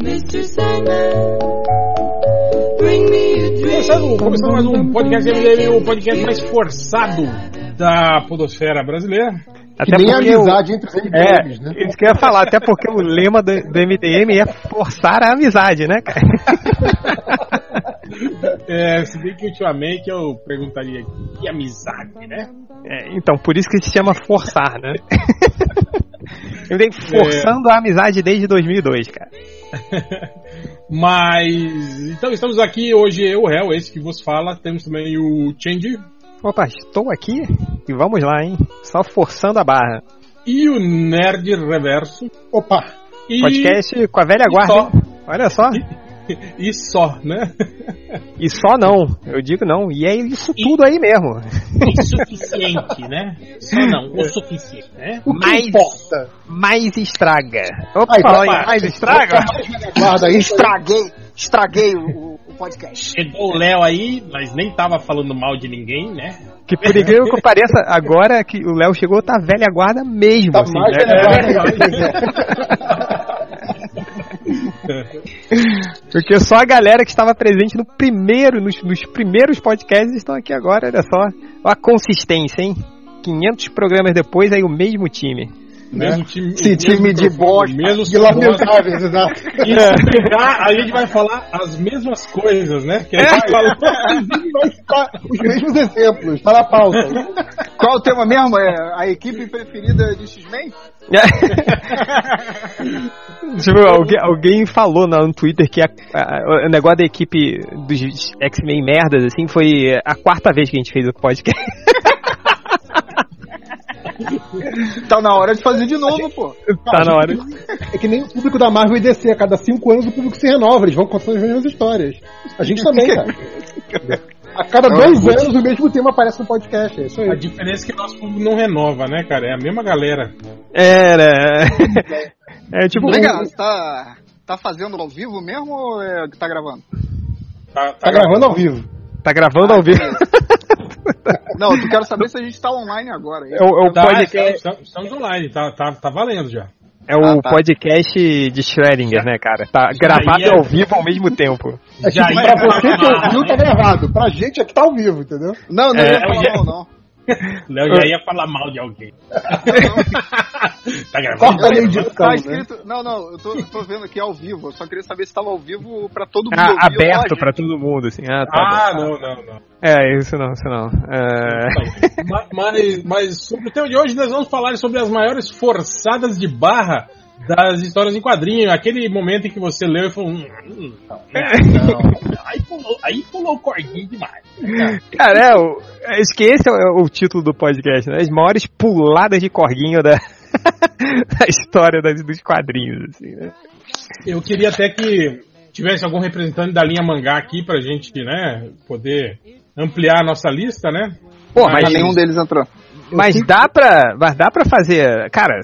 Mr. Sandman, bring me a dream. Começando, começando mais um podcast MDM, o podcast mais forçado da podosfera brasileira. Até nem porque amizade o, entre os é, MDMs, né? Isso que eu ia falar, até porque o lema do, do MDM é forçar a amizade, né, cara? É, se bem que ultimamente eu perguntaria que amizade, né? É, então, por isso que se chama forçar, né? Eu venho forçando a amizade desde 2002, cara. Mas, então estamos aqui hoje, eu, Réu, esse que vos fala. Temos também o Change Opa, estou aqui e vamos lá, hein? Só forçando a barra. e o Nerd Reverso. Opa! E, Podcast com a velha guarda. Olha só. e só, né? E só não. Eu digo não. E é isso tudo aí mesmo. Insuficiente, né? Só não, o suficiente, né? O que Mais- importa? Mais estraga. Opa, Ai, mais estraga? Guarda aí. Estraguei, estraguei o, o podcast. Chegou o Léo aí, mas nem tava falando mal de ninguém, né? Que por incrível que pareça, agora que o Léo chegou, tá velha guarda mesmo. Tá assim, mais né? velha guarda. Porque só a galera que estava presente no primeiro, nos, nos primeiros podcasts estão aqui agora, olha só. Olha a consistência, hein? 500 programas depois, aí o mesmo time. Mesmo time, Esse mesmo time de bosta. mesmo De lamentáveis, exato. E se pegar, a gente vai falar as mesmas coisas, né? Que a gente falou. Inclusive, vai citar os mesmos exemplos. Tá na pauta. Qual o tema mesmo? É a equipe preferida de X-Men? tipo, alguém, alguém falou no Twitter que a- a- o negócio da equipe dos X-Men merdas, assim, foi a quarta vez que a gente fez o podcast. Tá na hora de fazer de novo, pô. tá na hora. É que nem o público da Marvel e DC. A cada cinco anos o público se renova. Eles vão contando as mesmas histórias. A gente também, cara. A cada dois anos o mesmo tema aparece no podcast. É isso A aí. diferença é que nosso público não renova, né, cara? É a mesma galera. Era. É tipo. Legal, você tá, tá fazendo ao vivo mesmo ou é que tá gravando? Tá, Tá gravando ao vivo. Tá gravando ao vivo. Não, eu quero saber se a gente tá online agora. É o, é o Tá, podcast. estamos, estamos online, tá, tá, tá valendo já. É o Ah, tá. podcast de Schrödinger, né, cara? Tá gravado aí é- ao vivo ao mesmo tempo. É Já tipo, ia pra você que ouviu, tá né? gravado. Pra gente aqui tá ao vivo, entendeu? Não, não É, ia falar eu- mal, não. Léo já ia falar mal de alguém. tá gravando? Corta a edição, Tá né? escrito. Não, não, eu tô, eu tô vendo aqui ao vivo. Eu só queria saber se tava ao vivo pra todo mundo. Ah, ouvir ou só a aberto pra todo mundo, assim. Ah, tá Ah, não, não, não. É, isso não, isso não. É... Ma- Mas, mas sobre o tema de hoje nós vamos falar sobre as maiores forçadas de barra das histórias em quadrinho. Aquele momento em que você leu e falou. Hum, hum, não, não, não. Aí pulou, aí pulou o corguinho demais. Cara, é, o- acho que esse é o, o título do podcast, né? As maiores puladas de corguinho da, da história das, dos quadrinhos, assim, né? Eu queria até que tivesse algum representante da linha mangá aqui pra gente, né, poder ampliar a nossa lista, né? Pô, Mas mas, nenhum deles entrou. mas dá pra. Mas dá pra fazer. Cara,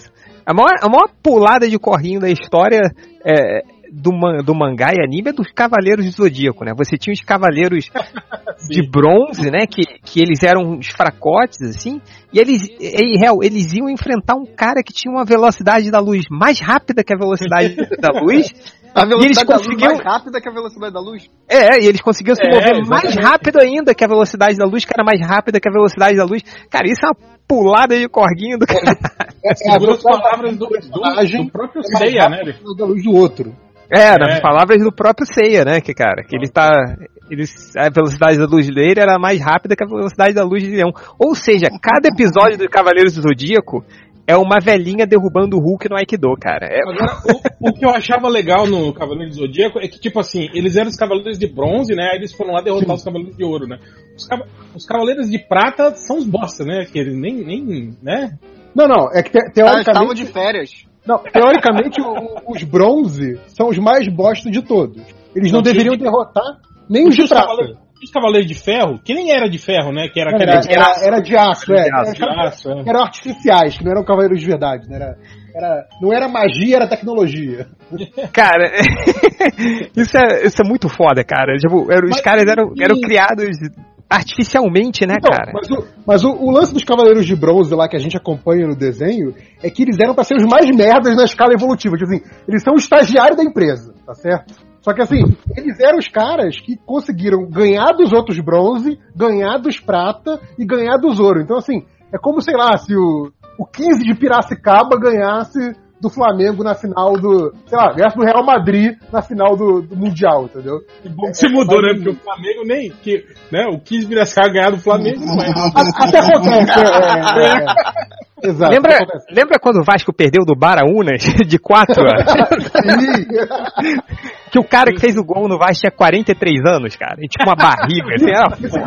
a maior, a maior pulada de corguinho da história é, do, man- do mangá e anime é dos Cavaleiros do Zodíaco, né? Você tinha os Cavaleiros de bronze, né? Que, que eles eram uns fracotes, assim. E eles, e, real, eles iam enfrentar um cara que tinha uma velocidade da luz mais rápida que a velocidade da luz. A E eles velocidade da luz conseguiam- mais rápida que a velocidade da luz? É, e eles conseguiam se É, mover mais exatamente. rápido ainda que a velocidade da luz, que era mais rápida que a velocidade da luz. Cara, isso é uma pulada de corguinho do cara. É, Segundo as velocidade palavras do, do, do próprio é mais Seiya, né? da luz do outro. É, nas É. palavras do próprio Seiya, né, que cara, que ele tá, ele, a velocidade da luz dele era mais rápida que a velocidade da luz de leão. Ou seja, cada episódio do Cavaleiros do Zodíaco é uma velhinha derrubando o Hulk no Aikido, cara. É, Agora, o, o que eu achava legal no Cavaleiro do Zodíaco é que, tipo assim, eles eram os Cavaleiros de Bronze, né? Aí eles foram lá derrotar os Cavaleiros de Ouro, né? Os, os Cavaleiros de Prata são os bosta, né? Que eles nem, nem, né? Não, não. É que te- Eles estavam teoricamente. de férias. Não, teoricamente, o- os bronze são os mais bosta de todos. Eles não, Não, deveriam tinha- derrotar nem os de prata. Cavaleiros, os Cavaleiros de Ferro, que nem era de ferro, né? Que era. Era, era, era de aço, é. de aço, de aço, é. Eram artificiais, que não eram cavaleiros de verdade. Né? Era, era, não era magia, era tecnologia. Cara, isso é, isso é muito foda, cara. Tipo, eram- os Mas- caras eram, eram criados artificialmente, né, Então, cara? Mas, o, mas o, o lance dos Cavaleiros de Bronze lá que a gente acompanha no desenho é que eles eram pra ser os mais merdas na escala evolutiva. Tipo assim, eles são o estagiário da empresa, tá certo? Só que assim, eles eram os caras que conseguiram ganhar dos outros bronze, ganhar dos prata e ganhar dos ouro. Então assim, é como, sei lá, se o, o 15 de Piracicaba ganhasse do Flamengo na final do. Sei lá, ganhasse do Real Madrid na final do, do Mundial, entendeu? Que bom que se mudou, né? Porque o Flamengo nem. Que, né, o 15 Piracicaba ganhar do Flamengo não é. Até acontece. é, é, é. Exato. Lembra, lembra quando o Vasco perdeu do Baraunas de 4? Sim. que o cara que fez o gol no Vasco tinha 43 anos, cara. E tinha uma barriga. Assim, era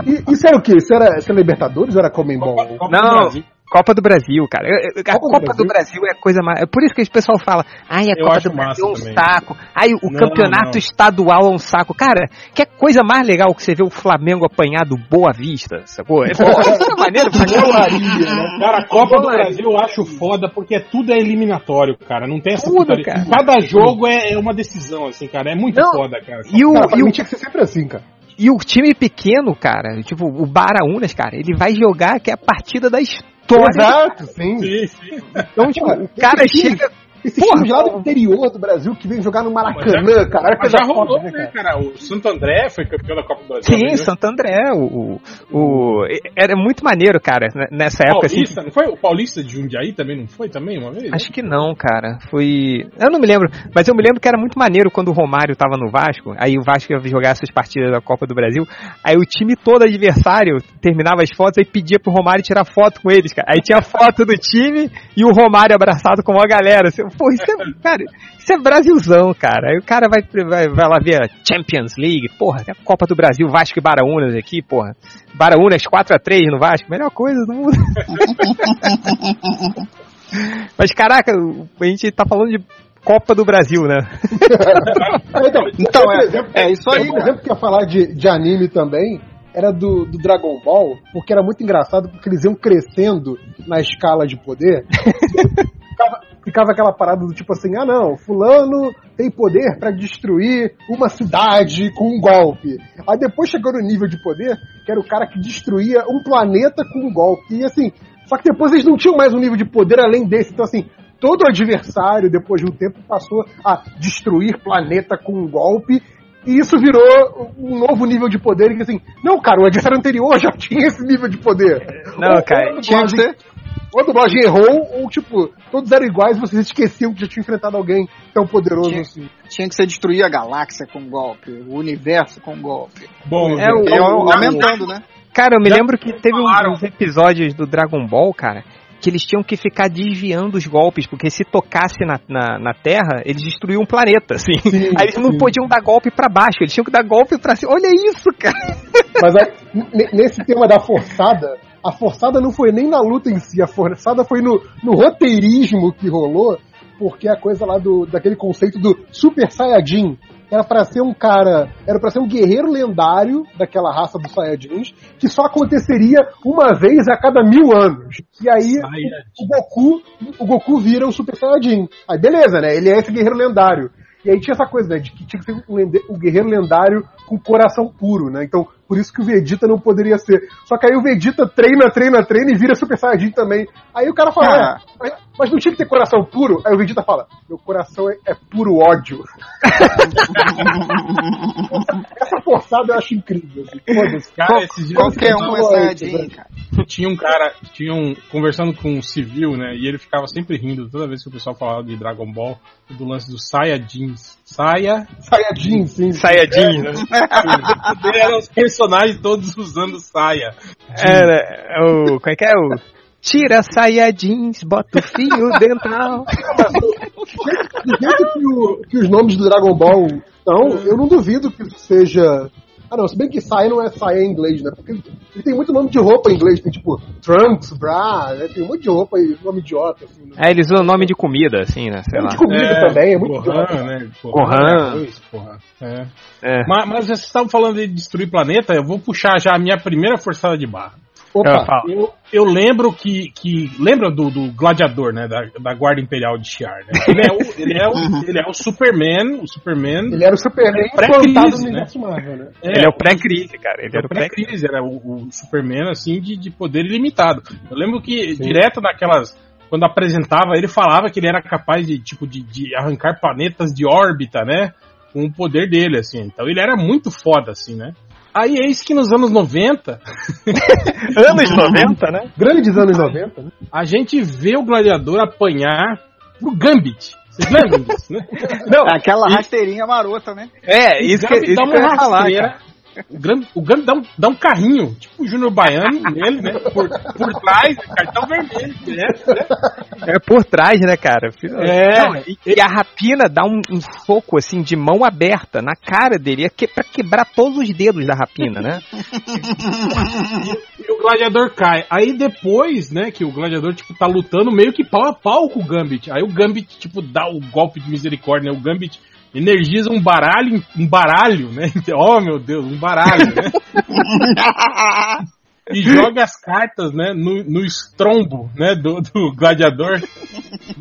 Isso, isso era o quê? Isso era, isso era Libertadores ou era Comembol? Não. Copa do Brasil, cara. A Copa do Copa do Brasil é a coisa mais. É por isso que o pessoal fala, ai, a Eu Copa do Brasil é um também. saco. Ai, o Não, campeonato não. estadual é um saco. Cara, que coisa mais legal que você vê o Flamengo apanhar do Boa Vista, sacou? É, é maneiro né? Cara, a Copa do. Brasil eu acho foda porque tudo é eliminatório, cara. Não tem essa Tudo, putaria. cara. Cada jogo é, é uma decisão, assim, cara. É muito Não, foda, cara. E o, Cara, e o tinha que ser sempre assim, cara. E o time pequeno, cara, tipo, o Baraunas, cara, ele vai jogar que é a partida da história. Exato, sim. Sim, sim. Então, tipo, Cara, o cara chega. Esse Porra, time lá do interior do Brasil que vem jogar no Maracanã, Mas já- cara. Mas já rolou, foda, né, cara? O Santo André foi campeão da Copa do Brasil. Sim, né? Santo André, o, o, o- Era muito maneiro, cara, n- nessa época, assim. Paulista, não foi? O Paulista de Jundiaí também não foi também uma vez? Acho que não, cara. Foi. Eu não me lembro, mas eu me lembro que era muito maneiro quando o Romário tava no Vasco. Aí o Vasco ia jogar essas partidas da Copa do Brasil. Aí o time todo adversário terminava as fotos e pedia pro Romário tirar foto com eles, cara. Aí tinha foto do time e o Romário abraçado com uma galera. Assim, Pô, isso é, cara, isso é Brasilzão, cara. Aí o cara vai, vai, vai lá ver a Champions League, porra, a Copa do Brasil, Vasco e Baraunas aqui, porra. Baraunas 4x3 no Vasco, melhor coisa do mundo. Mas caraca, a gente tá falando de Copa do Brasil, né? Então, Então, é- exemplo- é isso aí, cara. exemplo que eu ia falar de, de anime também era do, do Dragon Ball, porque era muito engraçado, porque eles iam crescendo na escala de poder. ficava, ficava aquela parada do tipo assim, ah não, fulano tem poder pra destruir uma cidade com um golpe. Aí depois chegou no nível de poder, que era o cara que destruía um planeta com um golpe. E assim, só que depois eles não tinham mais um nível de poder além desse. Então assim, todo adversário, depois de um tempo, passou a destruir planeta com um golpe. E isso virou um novo nível de poder. E que assim, não, cara, o adversário anterior já tinha esse nível de poder. Não, cara, Tinha que dublagem- ser. Ou a dublagem errou, ou tipo, todos eram iguais e vocês esqueciam que já tinham enfrentado alguém tão poderoso Tinha- assim. Tinha que ser destruir a galáxia com um golpe, o universo com um golpe. Bom, É o- E aumentando, né? Cara, eu me Já lembro que teve falaram. uns episódios do Dragon Ball, cara, que eles tinham que ficar desviando os golpes, porque se tocasse na, na, na Terra, eles destruíam o planeta, assim. Sim, Aí eles não sim. podiam dar golpe pra baixo, eles tinham que dar golpe pra cima. Olha isso, cara! Mas aí, nesse tema da forçada, a forçada não foi nem na luta em si, a forçada foi no, no roteirismo que rolou, porque a coisa lá do daquele conceito do Super Saiyajin era pra ser um cara, era pra ser um guerreiro lendário daquela raça dos Saiyajins, que só aconteceria uma vez a cada mil anos. E aí Saiyajin. o Goku, o Goku vira o Super Saiyajin. Aí beleza, né? Ele é esse guerreiro lendário. E aí tinha essa coisa, né? De que tinha que ser um, um guerreiro lendário com coração puro, né? Então, por isso que o Vegeta não poderia ser. Só que aí o Vegeta treina, treina, treina e vira Super Saiyajin também. Aí o cara fala, Ah. "É, mas, mas não tinha que ter coração puro? Aí o Vegeta fala, meu coração é, é puro ódio. Essa forçada eu acho incrível. Assim. Cara, Qual- esses dias Qualquer um é Saiyajin, cara. tinha um cara, tinha um, conversando com um civil, né? E ele ficava sempre rindo toda vez que o pessoal falava de Dragon Ball, do lance do Saiyajins. Saia. Saiyajin, sim. Saiyajin, né? Eram os personagens todos usando saia. Era o. Como é que é o. Tira Saiyajins, bota o fio dental. Do jeito que, o- que os nomes do Dragon Ball estão, eu não duvido que seja. Ah não, se bem que saia não é saia em inglês, né? Porque ele, tem muito nome de roupa em inglês, tem tipo Trunks, Bra, né? tem um monte de roupa aí, nome idiota, assim. Né? É, eles usam nome de comida, assim, né? Sei lá. de comida também, é muito Gohan, idiota. né? Gohan. arroz, porra. É. É. Mas, mas vocês estavam falando de destruir planeta, eu vou puxar já a minha primeira forçada de barra. Eu Opa, falo. Eu, eu lembro que, que. Lembra do, do gladiador, né? Da, da Guarda Imperial de Shiar, né? Ele é o, ele é o, ele é o Superman. O Superman. ele era o Superman Pré-crise, né? Marvel, né? Ele é o pré-crise, cara. Ele Era era o pré-crise. era o, o Superman, assim, de, de poder ilimitado. Eu lembro que, direto naquelas. Quando apresentava, ele falava que ele era capaz de, tipo, de, de arrancar planetas de órbita, né? Com o poder dele, assim. Então ele era muito foda, assim, né? Aí eis que nos anos 90, Anos 90, né? Grandes anos 90, né? a gente vê o gladiador apanhar pro Gambit. Vocês lembram disso, né? Não, Aquela rasteirinha marota, né? é, isso que, isso dá que eu ia falar, cara. O Gambit, o Gambit dá, um, dá um carrinho, tipo o Júnior Baiano nele, né? Por, por trás, cartão vermelho, né? É por trás, né, cara? É. Não, e, e a rapina dá um, um soco, assim, de mão aberta na cara dele, é que, pra quebrar todos os dedos da rapina, né? E o gladiador cai. Aí depois, né, que o gladiador, tipo, tá lutando meio que pau a pau com o Gambit. Aí o Gambit, tipo, dá o golpe de misericórdia, né? O Gambit energiza um baralho, um baralho, né? Oh, meu Deus, um baralho, né? E joga as cartas, né, no, no estrombo, né, do, do gladiador.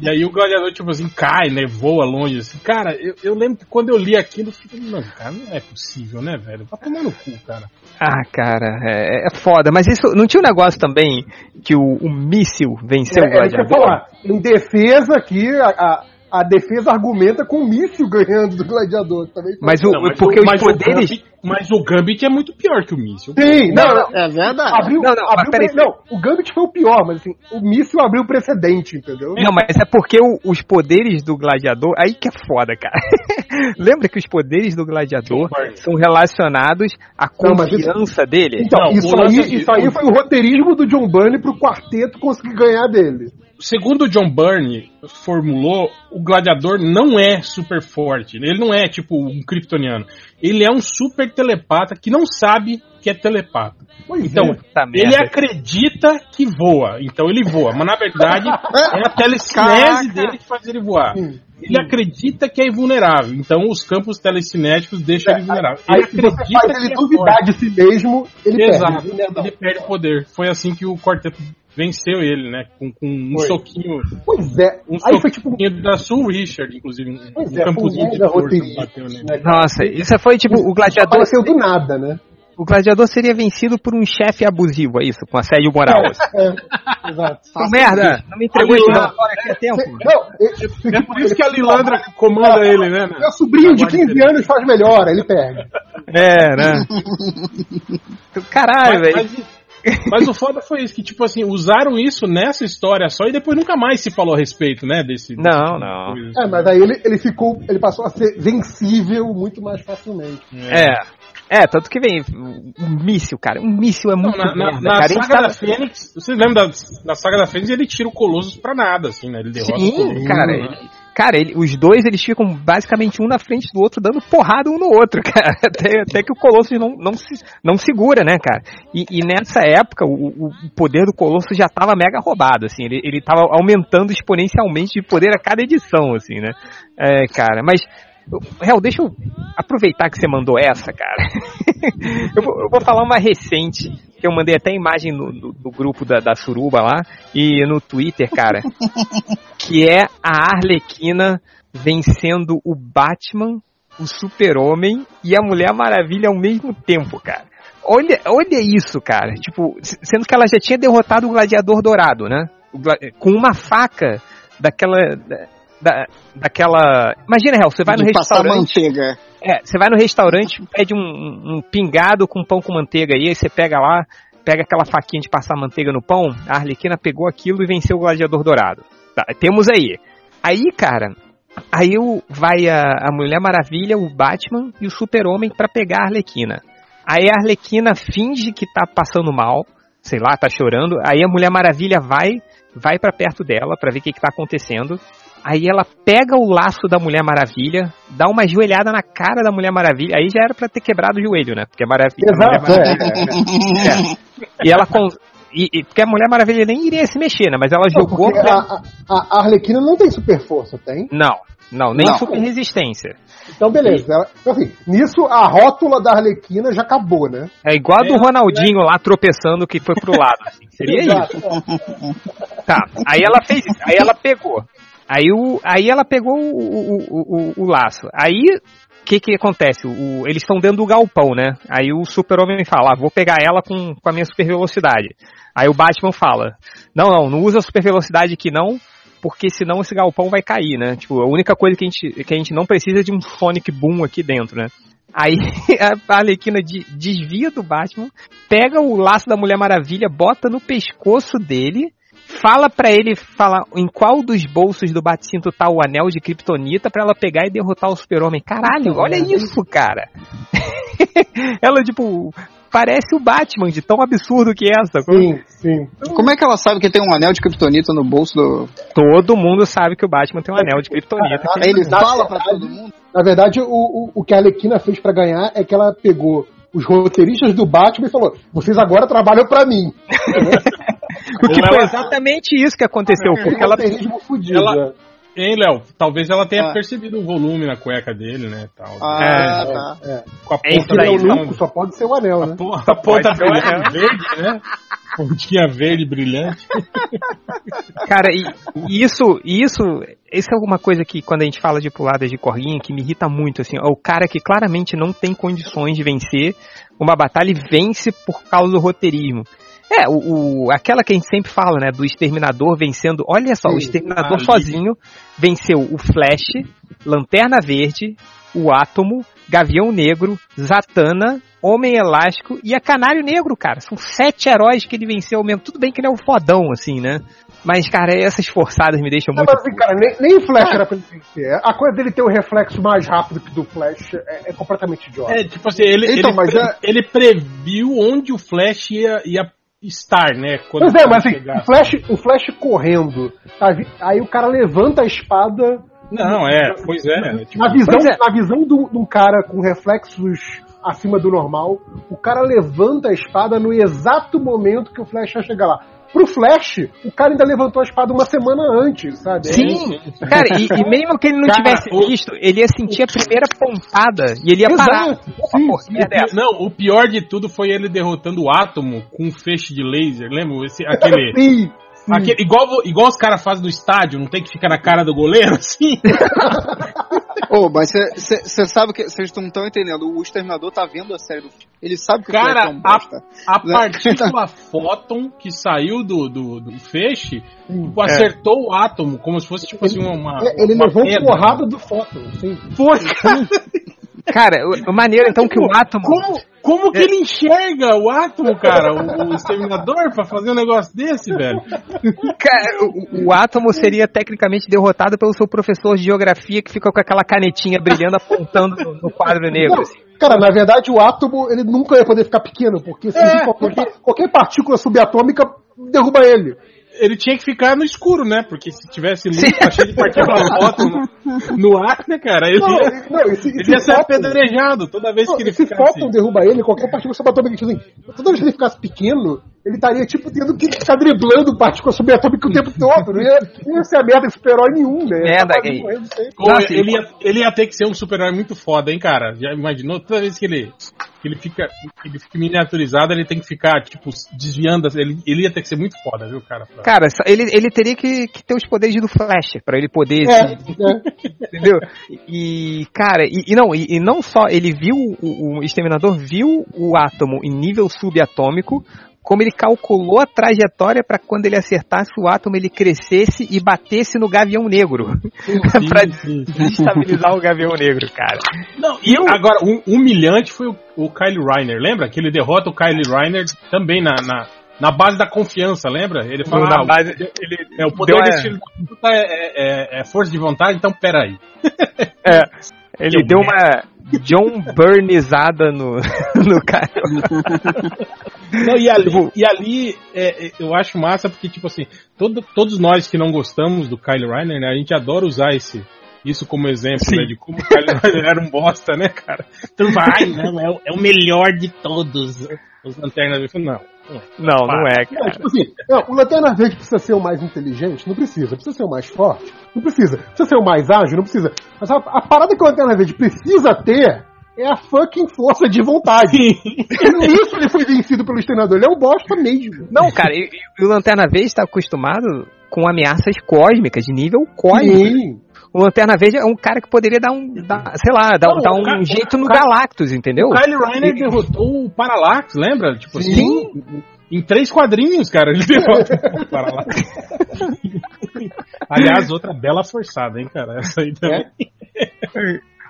E aí o gladiador, tipo assim, cai, né, voa longe, assim. Cara, eu, eu lembro que quando eu li aquilo, eu fiquei, não, cara, não é possível, né, velho? Vai tomar no cu, cara. Ah, cara, é, é foda. Mas isso não tinha um negócio também que o, o míssil venceu o É, é ia gladiador? falar. Em defesa aqui, a, a, a defesa argumenta com o míssil ganhando do gladiador. Também Mas o, Não, mas porque o, os mas, poderes. o Gambit, mas o Gambit é muito pior que o míssil. Sim, não, não. É verdade. Abriu, Não, não, mas abriu peraí, não, o Gambit foi o pior, mas assim, o míssil abriu precedente, entendeu? Não, mas é porque o- os poderes do gladiador. Aí que é foda, cara. Lembra que os poderes do gladiador são relacionados à Não, mas isso- confiança dele? Então, Não, isso, o é aí, isso aí foi o roteirismo do John Byrne pro quarteto conseguir ganhar dele. Segundo o John Byrne formulou, o gladiador não é super forte. Ele não é tipo um kryptoniano. Ele é um super telepata que não sabe que é telepata. Pois Então, é. Ele merda. acredita que voa. Então ele voa. Mas na verdade é a telecinese dele que faz ele voar. Sim, Ele acredita que é invulnerável. Então os campos telecinéticos deixam ele vulnerável. Aí Ele você acredita faz ele que é duvidar forte. de si mesmo, ele Exato. perde. Ele perde o poder. Foi assim que o quarteto venceu ele, né? Com, com um Foi. soquinho. Pois é. Um Aí foi tipo. soquinho da Sul Richard, inclusive. Um, Pois um é, campozinho foi de força roteirista, bateu nele. né? Nossa, isso foi tipo o gladiador. Apareceu do nada, né? O gladiador seria vencido por um chefe abusivo, é isso? Com assédio moral. É, exato. Então, merda, não me entregou esse relatório aqui a tempo. Não, ele- É por isso que a Lilandra comanda ele, né? Meu sobrinho de 15 anos faz melhor, ele perde. É, né? Caralho, velho. Mas- o foda foi isso, que tipo assim, usaram isso nessa história só e depois nunca mais se falou a respeito, né? Desse. Não, desse- não. É, mas aí ele, ele ficou. Ele passou a ser vencível muito mais facilmente. É. É, tanto que vem um míssil, cara. Um míssil é Não, muito na, na- merda, na cara. Ele saga tava- da Fênix, vocês lembram da, da saga da Fênix? Ele tira o Colossus pra nada, assim, né? Ele derrota o Sim, Colossus. cara. ele- cara, ele- os dois eles ficam basicamente um na frente do outro, dando porrada um no outro, cara. Até, até que o Colossus não, não, se, não segura, né, cara? E, e nessa época, o, o poder do Colossus já tava mega roubado, assim. Ele, ele tava aumentando exponencialmente de poder a cada edição, assim, né? É, cara, mas. Real, deixa eu aproveitar que você mandou essa, cara. eu, vou, eu vou falar uma recente, que eu mandei até imagem no, no- no grupo da, da Suruba lá, e no Twitter, cara, que é a Arlequina vencendo o Batman, o Super-Homem e a Mulher Maravilha ao mesmo tempo, cara. Olha, olha isso, cara. Tipo, sendo que ela já tinha derrotado o Gladiador Dourado, né? Com uma faca daquela. da- da- daquela. Imagina, Hel, você vai no de passar restaurante. manteiga. É, você vai no restaurante, pede um, um- pingado com pão com manteiga aí, aí você pega lá, pega aquela faquinha de passar manteiga no pão, a Arlequina pegou aquilo e venceu o Gladiador Dourado. Tá, temos aí. Aí, cara, aí o- vai a, a Mulher Maravilha, o Batman e o Super-Homem pra pegar a Arlequina. Aí a Arlequina finge que tá passando mal, sei lá, tá chorando. Aí a Mulher Maravilha vai, vai para perto dela pra ver o que que tá acontecendo. Aí ela pega o laço da Mulher Maravilha, dá uma joelhada na cara da Mulher Maravilha. Aí já era pra ter quebrado o joelho, né? Porque a Maravilha. Mulher Exato, é. Maravilha- é. E ela. con- E, e- porque a Mulher Maravilha nem iria se mexer, né? Mas ela Não, jogou. porque a, a, a Arlequina não tem super força, tem? Não, Não, nem Não. super resistência. Então, beleza. Ela- então, assim, nisso, a rótula da Arlequina já acabou, né? É igual a do É, Ronaldinho lá tropeçando que foi pro lado. assim. Seria isso. Exato. Tá, aí ela fez isso, aí ela pegou. Aí, o, aí ela pegou o, o, o, o- laço. Aí, o que que acontece? O, eles estão dentro do galpão, né? Aí o super-homem fala, ah, vou pegar ela com, com a minha super velocidade. Aí o Batman fala, não, não, não usa a super velocidade aqui não, porque senão esse galpão vai cair, né? Tipo, a única coisa que a gente, que a gente não precisa é de um Sonic Boom aqui dentro, né? Aí a Arlequina de- desvia do Batman, pega o laço da Mulher Maravilha, bota no pescoço dele, fala pra ele falar em qual dos bolsos do Batcinto tá o anel de Kryptonita pra ela pegar e derrotar o Super-Homem. Caralho, olha isso, cara. ela, tipo, parece o Batman de tão absurdo que é essa. Sim, sim. Como é que ela sabe que tem um anel de kryptonita no bolso do. Todo mundo sabe que o Batman tem um anel de Kryptonita. Aí ele Na fala pra verdade- todo mundo? Na verdade, o, o, o que a Arlequina fez pra ganhar é que ela pegou os roteiristas do Batman e falou: vocês agora trabalham pra mim. O que foi ela- exatamente isso que aconteceu, porque ela roteirismo fudido. ela- né? Hein, Léo? Talvez ela tenha Ah. percebido o volume na cueca dele, né? Tal. Ah, É, tá. É. Com a É ponta Porque daí, o da lucro só pode ser o anel, né? A po- a ponta Pode ser, brilhante né? verde, né? Pontinha verde brilhante. Cara, e, isso, isso, isso é alguma coisa que quando a gente fala de puladas de corguinha que me irrita muito, assim, é o cara que claramente não tem condições de vencer uma batalha e vence por causa do roteirismo. É, o, o- aquela que a gente sempre fala, né, do Exterminador vencendo, olha só, o Sim. Exterminador Ali. sozinho venceu o Flash, Lanterna Verde, o Átomo, Gavião Negro, Zatanna, Homem Elástico e a Canário Negro, cara. São sete heróis que ele venceu mesmo. Tudo bem que ele é um fodão, assim, né? Mas, cara, essas forçadas me deixam Não, muito. mas assim, cara, nem, nem o Flash era pra ele vencer. A coisa dele ter o reflexo mais rápido que do Flash é, é completamente idiota. É, tipo assim, ele, Então, ele, mas pre- é- ele previu onde o Flash ia, ia estar, né? Quando Pois é, mas assim, o Flash, o Flash correndo, sabe? aí o cara levanta a espada. Não, é, pois é. Tipo, Na visão, é. na visão do- de um cara com reflexos acima do normal, o cara levanta a espada no exato momento que o Flash vai chegar lá. Pro Flash, o cara ainda levantou a espada uma semana antes, sabe? Sim, cara, e, e mesmo que ele não Cara, tivesse o- visto, ele ia sentir a primeira pontada e ele ia parar. Exato, Porra, sim, é? Não, o pior de tudo foi ele derrotando o Átomo com um feixe de laser. Lembra? Esse, aquele, Sim, sim. aquele, igual, igual os caras fazem no estádio, não tem que ficar na cara do goleiro, assim? Ô, mas você sabe que vocês não estão entendendo. O Exterminador tá vendo a série do Ele sabe que o Cara, é um bosta. A Né? partícula fóton que saiu do, do, do feixe Sim. tipo, acertou o átomo, como se fosse tipo assim uma. Ele uma levou pedra. porrada do Photon, sim. Foi, cara. Cara, o, o maneiro então que o átomo. Como, como que ele enxerga o átomo, cara? O, o exterminador pra fazer um negócio desse, velho? Cara, o, o átomo seria tecnicamente derrotado pelo seu professor de geografia que fica com aquela canetinha brilhando apontando no, no quadro negro. Não, assim. cara, na verdade o átomo ele nunca ia poder ficar pequeno, porque se É, qualquer, qualquer partícula subatômica derruba ele. Ele tinha que ficar no escuro, né? Porque se tivesse luz, tá cheio de partícula fóton no, no ar, né, cara? Ele, Não, ia, não, esse, ele ia ser apedrejado toda vez que ele se ficasse. Photon derruba ele, qualquer partícula subatômica, tipo assim, toda vez que ele ficasse pequeno, ele estaria, tipo, tendo que ficar driblando partícula subatômica o tempo todo. Não ia, não ia ser a merda de super-herói nenhum, né? Merda. Pô, Nossa, ele, ia, ele ia ter que ser um super-herói muito foda, hein, cara? Já imaginou? Toda vez que ele, que ele, fica, que ele fica miniaturizado, ele tem que ficar, tipo, desviando. Ele, ele ia ter que ser muito foda, viu, cara? Pra- Cara, ele, ele teria que, que ter os poderes do Flash pra ele poder. É, se- é. Entendeu? E, cara, e, e não, e, e não só ele viu, o, o Exterminador viu o átomo em nível subatômico, como ele calculou a trajetória para quando ele acertasse o átomo ele crescesse e batesse no Gavião Negro. Sim. desestabilizar o Gavião Negro, cara. Não, e agora, um humilhante foi o, o Kyle Reiner, lembra? Que ele derrota o Kyle Reiner também na, na, na base da confiança, lembra? Ele fala, Na ah, base- o, é, o poder desse a- filho da puta é, é- é força de vontade, então peraí. É, ele Deu deu uma John Burnizada no, no cara. Não, e ali, e ali é, é, eu acho massa porque, tipo assim, todo- todos nós que não gostamos do Kyle Reiner, né, a gente adora usar esse, isso como exemplo, né, de como o Kyle Reiner era um bosta, né, cara? Então vai, não, é, o- é o melhor de todos. Os Lanterna Verde, não. Não é. Não, não é, Não, cara. tipo assim, não, o Lanterna Verde precisa ser o mais inteligente? Não precisa. Precisa ser o mais forte? Não precisa. Precisa ser o mais ágil? Não precisa. Mas a, a parada que o Lanterna Verde precisa ter é a fucking força de vontade. E nisso ele foi vencido pelo exterminador. Ele é um bosta mesmo. Não, cara, e, e o Lanterna Verde está acostumado com ameaças cósmicas, de nível cósmico. Sim. O Lanterna Verde é um cara que poderia dar um, dar, sei lá, dar, Não, dar um cara- jeito no cara- Galactus, entendeu? O Kyle Reiner derrotou o Parallax, lembra? Tipo Sim. assim, em três quadrinhos, cara, ele derrota o Parallax. Aliás, outra bela forçada, hein, cara? Essa aí também.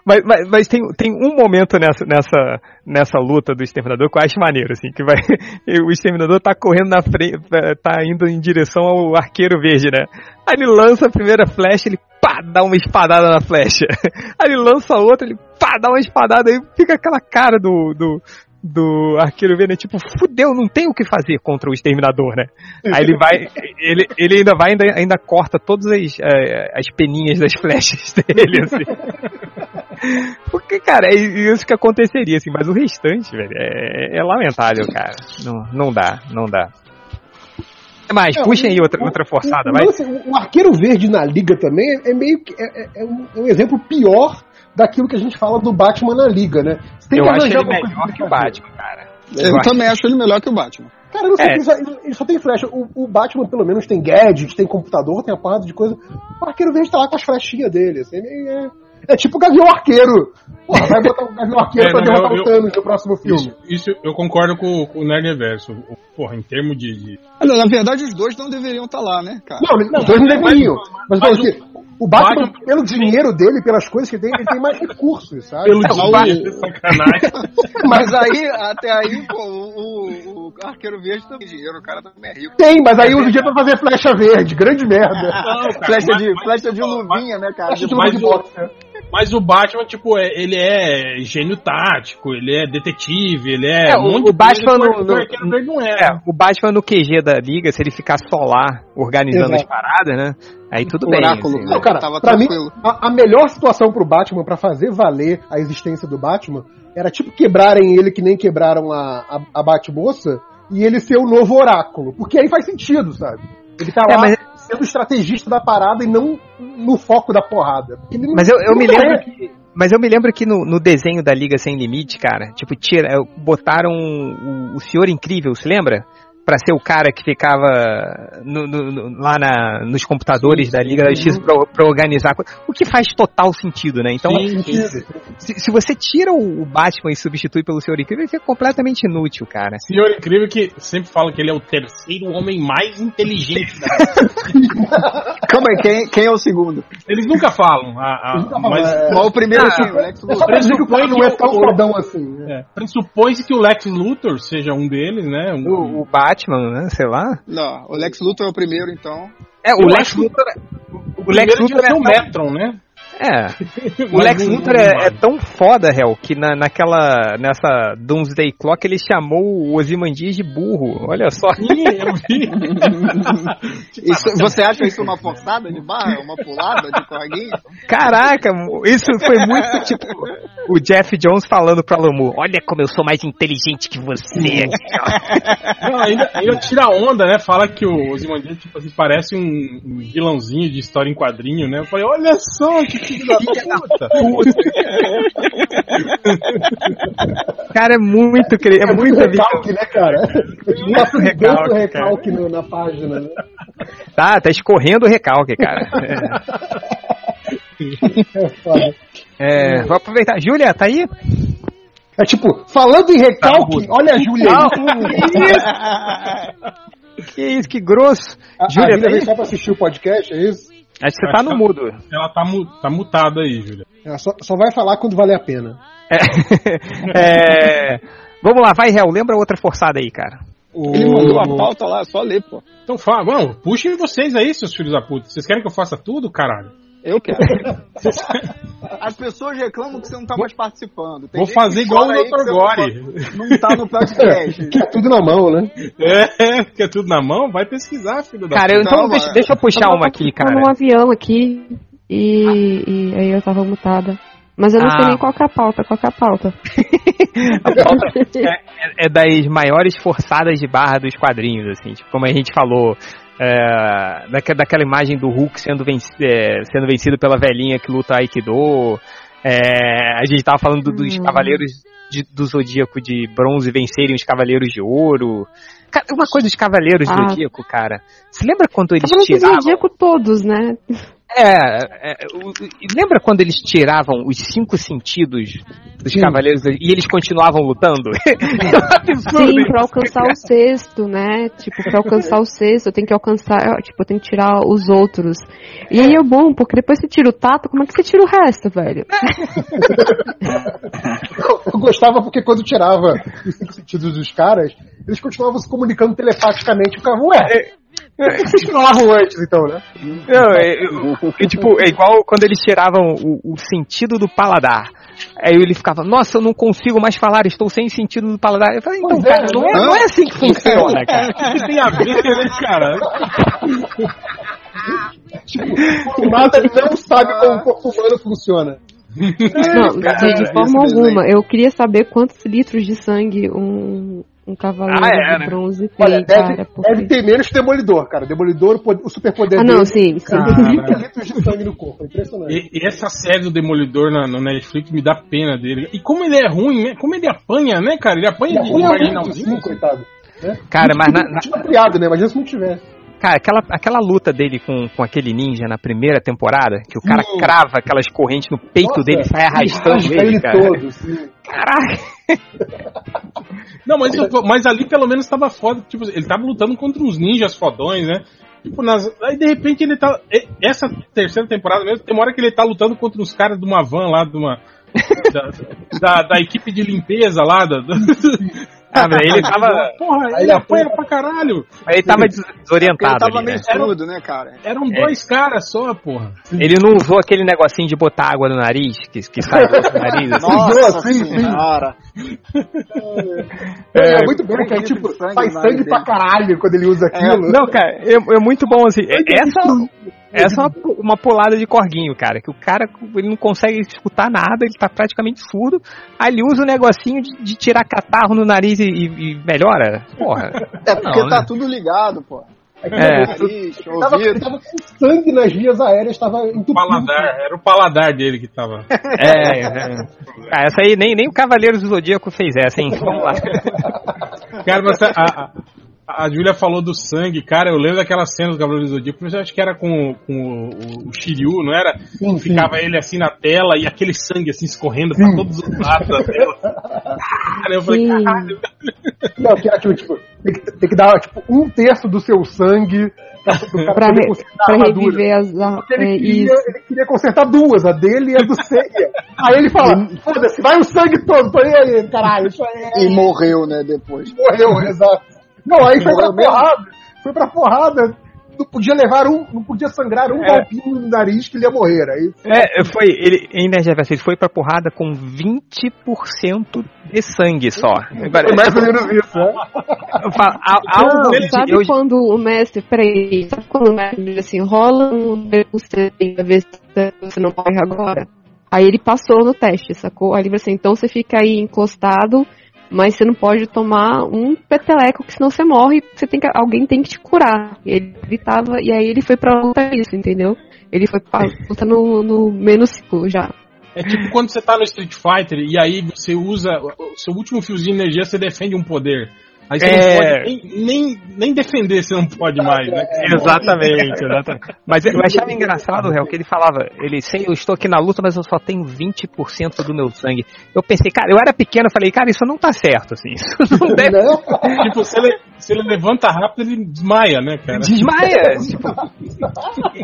Mas, mas, mas tem, tem um momento nessa, nessa, nessa luta do Exterminador que eu acho maneiro, assim, que vai. O Exterminador tá correndo na frente, tá indo em direção ao arqueiro verde, né? Aí ele lança a primeira flecha, ele pá, dá uma espadada na flecha. Aí ele lança outra, ele pá, dá uma espadada, aí fica aquela cara do. do do arqueiro né? tipo, fudeu, não tem o que fazer contra o exterminador, né? Aí ele vai, ele, ele ainda vai, ainda, ainda corta todas as, eh, as peninhas das flechas dele, assim. Porque, cara, é isso que aconteceria, assim, mas o restante, velho, é, é lamentável, cara. Não, não dá, não dá. Mas, É, puxem o- aí outra, outra forçada, vai. lance- o- o arqueiro verde na liga também é meio que. É, é- é um, é um exemplo pior daquilo que a gente fala do Batman na liga, né? Você tem Eu que acho arranjar ele melhor que o. Batman, cara. Eu, acho- também acho ele melhor que o Batman. Cara, eu não sei, É. ele, só, ele- ele só tem flecha. O, o Batman, pelo menos, tem gadget, tem computador, tem a porrada de coisa. O arqueiro verde tá lá com as flechinhas dele. Assim, ele é, é tipo o Gavião Arqueiro. Porra, vai botar o Gavião Arqueiro É, pra não, derrotar eu- o Thanos no próximo filme. Isso, isso eu concordo com, com o Nerd Reverso. O- Porra, em termos de. de- Olha, Na verdade, os dois não deveriam estar lá, né, cara? Não, ele- os dois não deveriam. Mas, mas mas, assim, o Batman, Batman- pelo dinheiro dele, pelas coisas que tem, ele tem mais recursos, sabe? Pelo Não, dinheiro, sacanagem. Mas aí, até aí, pô, o, o- o Arqueiro Verde também tem dinheiro, o cara também é rico. Tem, mas aí usa o dia pra fazer flecha verde. Grande merda. Não, cara, Flecha mas- de, mas- flecha de luvinha, né, cara? Flecha de mas luva de boxe. Mas o Batman, tipo, é- ele é gênio tático, ele é detetive, ele é. É, um o- Batman no- no- Verde não é. É, o Batman no QG da liga, se ele ficar só lá organizando Exato. as paradas, né? Aí tudo O bem. oráculo. assim, né? Não, cara, Tava pra mim, tranquilo. a, a melhor situação pro Batman pra fazer valer a existência do Batman era tipo quebrarem ele que nem quebraram a, a, a Batmoça e ele ser o novo oráculo. Porque aí faz sentido, sabe? Ele tá É, lá mas- sendo estrategista da parada e não no foco da porrada. Mas eu, eu me lembro é. que. Mas eu me lembro que no, no desenho da Liga Sem Limite, cara, tipo, tira, botaram o, o Senhor Incrível, se lembra? Pra ser o cara que ficava no- no- no- lá na- nos computadores Sim, da sim. Liga da Justiça pra, pra organizar. O que faz total sentido, né? Então, Sim, sim. se, se você tira o, Batman e substitui pelo Senhor Incrível, ele fica completamente inútil, cara. Senhor incrível que sempre fala que ele é o terceiro homem mais inteligente da Calma aí, quem, quem é o segundo? Eles nunca falam. a- a- Eles nunca falam, mas é. Mas o primeiro Ah, sim, o Lex Luthor. que não é tão fodão assim. né? é, pressupõe-se que o Lex Luthor seja um deles, né? Um- O, o Batman, né? Sei lá. Não, o Lex Luthor é o primeiro, então. É, o Eu Lex Luthor. o O Lex Luthor é o tão- Metron, né? É. O Lex Luthor é, é tão foda, Hel, que na, naquela. nessa Doomsday Clock ele chamou o Ozymandias de burro. Olha só. Vi. Isso, você acha isso uma forçada de barra? Uma pulada de corguinho? Caraca, isso foi muito tipo o Jeff Jones falando pra Lamu: Olha como eu sou mais inteligente que você. Não, ainda, ainda tira onda, né? Fala que o Ozymandias, tipo assim, parece um, um vilãozinho de história em quadrinho, né? Eu falei, olha só, que. Cara, é muito cre... é, É muito recalque, né, cara? Muito recalque, recalque no- na página, né? Tá, tá escorrendo o recalque, cara. É. É, é, vou aproveitar. Júlia, tá aí? É tipo, falando em recalque, olha a Júlia aí. Que isso, que grosso. A, a Júlia, Júlia tá veio só pra assistir o podcast, é isso? Acho que você tá no mudo. Ela tá, mu- tá mutada aí, Júlia. Ela só, só vai falar quando valer a pena. É, é, Vamos lá, vai, Hel, lembra outra forçada aí, cara. Ele mandou a pauta lá, só ler, pô. Então fala, vamos, puxem vocês aí, seus filhos da puta. Vocês querem que eu faça tudo, caralho? Eu quero. As pessoas reclamam que você não tá mais participando. Tem Vou fazer igual o Dr. Gore. Não, não tá no podcast. Que é tudo na mão, né? É, que é tudo na mão? Vai pesquisar, filho da Cara, eu, então deixa, deixa eu puxar uma aqui, Tô num cara. avião aqui e, e aí eu tava mutada. Mas eu não sei Ah. nem qual que é a pauta, qual que é a pauta. A pauta é, é das maiores forçadas de barra dos quadrinhos, assim, tipo, como a gente falou. É, daque- daquela imagem do Hulk sendo, venci- é, sendo vencido pela velhinha que luta Aikido. É, a gente tava falando do- dos Hum. cavaleiros de- do Zodíaco de bronze vencerem os cavaleiros de ouro. Uma coisa dos cavaleiros do Ah. Zodíaco, cara. Você lembra quando eles Cavaleiros do tiravam... Zodíaco todos, né? É, é, o- o- lembra quando eles tiravam os cinco sentidos dos Sim. cavaleiros e eles continuavam lutando? é um absurdo. Sim, pra alcançar o sexto, né? Tipo, pra alcançar o sexto, eu tenho que alcançar, tipo, eu tenho que tirar os outros. E aí é bom, porque depois você tira o tato, como é que você tira o resto, velho? Eu, eu gostava porque quando tirava os cinco sentidos dos caras, eles continuavam se comunicando telepaticamente. Eu ficava, ué, vocês falavam antes então, né? Não, é, eu- é tipo, é igual quando eles tiravam o, o sentido do paladar. Aí ele ficava, nossa, eu não consigo mais falar, estou sem sentido do paladar. Eu falei, então, Pois é, cara, não é, não é assim que funciona, É, cara. o que tem a ver, né, cara? O nada ele não sabe como o corpo humano funciona. Não, de, de forma alguma. Eu queria saber quantos litros de sangue um, um cavaleiro Ah, é, de né? bronze tem, Olha, deve, cara. porque- deve ter menos que Demolidor, cara. Demolidor, o poder- o superpoder Ah, não, dele sim, sim. ele tem 30 litros de sangue no corpo. É impressionante. E, e essa série do Demolidor na, no Netflix me dá pena dele. E como ele é ruim, né? Como ele apanha, né, cara? Ele apanha de Ele é muito marginalzinho. sim, coitado. Cara, mas na, na- Tinha criado, né? Imagina se não tivesse. cara, aquela, aquela luta dele com, com aquele ninja na primeira temporada, que o cara Sim. crava aquelas correntes no peito Nossa, dele e sai arrastando ele, ele cara. todo, sim. Caraca. Não, mas, mas ali pelo menos tava foda. Tipo, ele tava lutando contra uns ninjas fodões, né? Tipo, nas, aí de repente ele tá. Essa terceira temporada mesmo, tem uma hora que ele tá lutando contra uns caras de uma van lá, de uma. Da, da, da equipe de limpeza lá. Da, Ah, mas ele tava, Porra, Aí ele ele apanha pra caralho. ele tava des- Ele desorientado tava ali, né? meio surdo, né, cara? Eram dois caras só, porra. Ele não usou aquele negocinho de botar água no nariz, que, que sai do outro nariz, assim. Nossa sim, sim. senhora. É, É, muito bom, que é tipo, sangue faz sangue pra dele. caralho quando ele usa aquilo. Não, cara, é, é muito bom assim. É- Essa, essa é uma, uma pulada de corguinho, cara. Que o cara ele não consegue escutar nada, ele tá praticamente surdo. Aí ele usa o negocinho de, de tirar catarro no nariz e, e- melhora. Porra. É porque Não, tá né? tudo ligado, pô. É que É. Nariz, ele, tava, tava com sangue nas vias aéreas, tava entupido. Paladar, era o paladar dele que tava. É, é. Ah, essa aí nem, nem o Cavaleiros do Zodíaco fez essa, hein? Vamos lá. Cara, mas a, a, a Júlia falou do sangue, cara. Eu lembro daquela cena do Cavaleiro do Zodíaco, mas eu acho que era com, com o, o Shiryu, não era? Sim, sim. Ficava ele assim na tela e aquele sangue assim escorrendo Sim. pra todos os lados da tela. Cara, eu falei, caralho. Não, que, tipo, tipo, tem, que, tem que dar tipo, um terço do seu sangue pra, Pra, poder re- consertar pra reviver as. Porque ele, é, queria, ele queria consertar duas, a dele e a do Seiya. Aí ele fala, foda-se, vai o sangue todo, tô caralho, isso aí E morreu, né, depois. morreu, exato. Não, aí foi pra porrada, foi pra porrada, não podia levar um, não podia sangrar um É. golpinho no nariz que ele ia morrer, aí É, foi, ele, em Versa, ele foi pra porrada com 20% de sangue só. Agora, foi mais ou menos isso, né? algo Não, sabe eu- quando o mestre, peraí, sabe quando o mestre diz assim, rola um D100 pra ver se você não morre agora? Aí ele passou no teste, sacou? Aí ele falou assim, então você fica aí encostado, mas você não pode tomar um peteleco, que senão você morre, você tem que, alguém tem que te curar. E ele gritava, e aí ele foi pra luta isso, entendeu? Ele foi pra luta no, no menos ciclo já. É tipo quando você tá no Street Fighter e aí você usa o seu último fiozinho de energia, você defende um poder. Aí você É. não pode nem, nem, nem defender, você não pode mais, né? Exatamente, exatamente. Mas eu achava engraçado, Réu, que ele falava, ele, sei, eu estou aqui na luta, mas eu só tenho 20% do meu sangue. Eu pensei, cara, eu era pequeno, eu falei, cara, isso não tá certo, assim, isso não deve Né? Tipo, se ele, se ele levanta rápido, ele desmaia, né, cara? desmaia. tipo,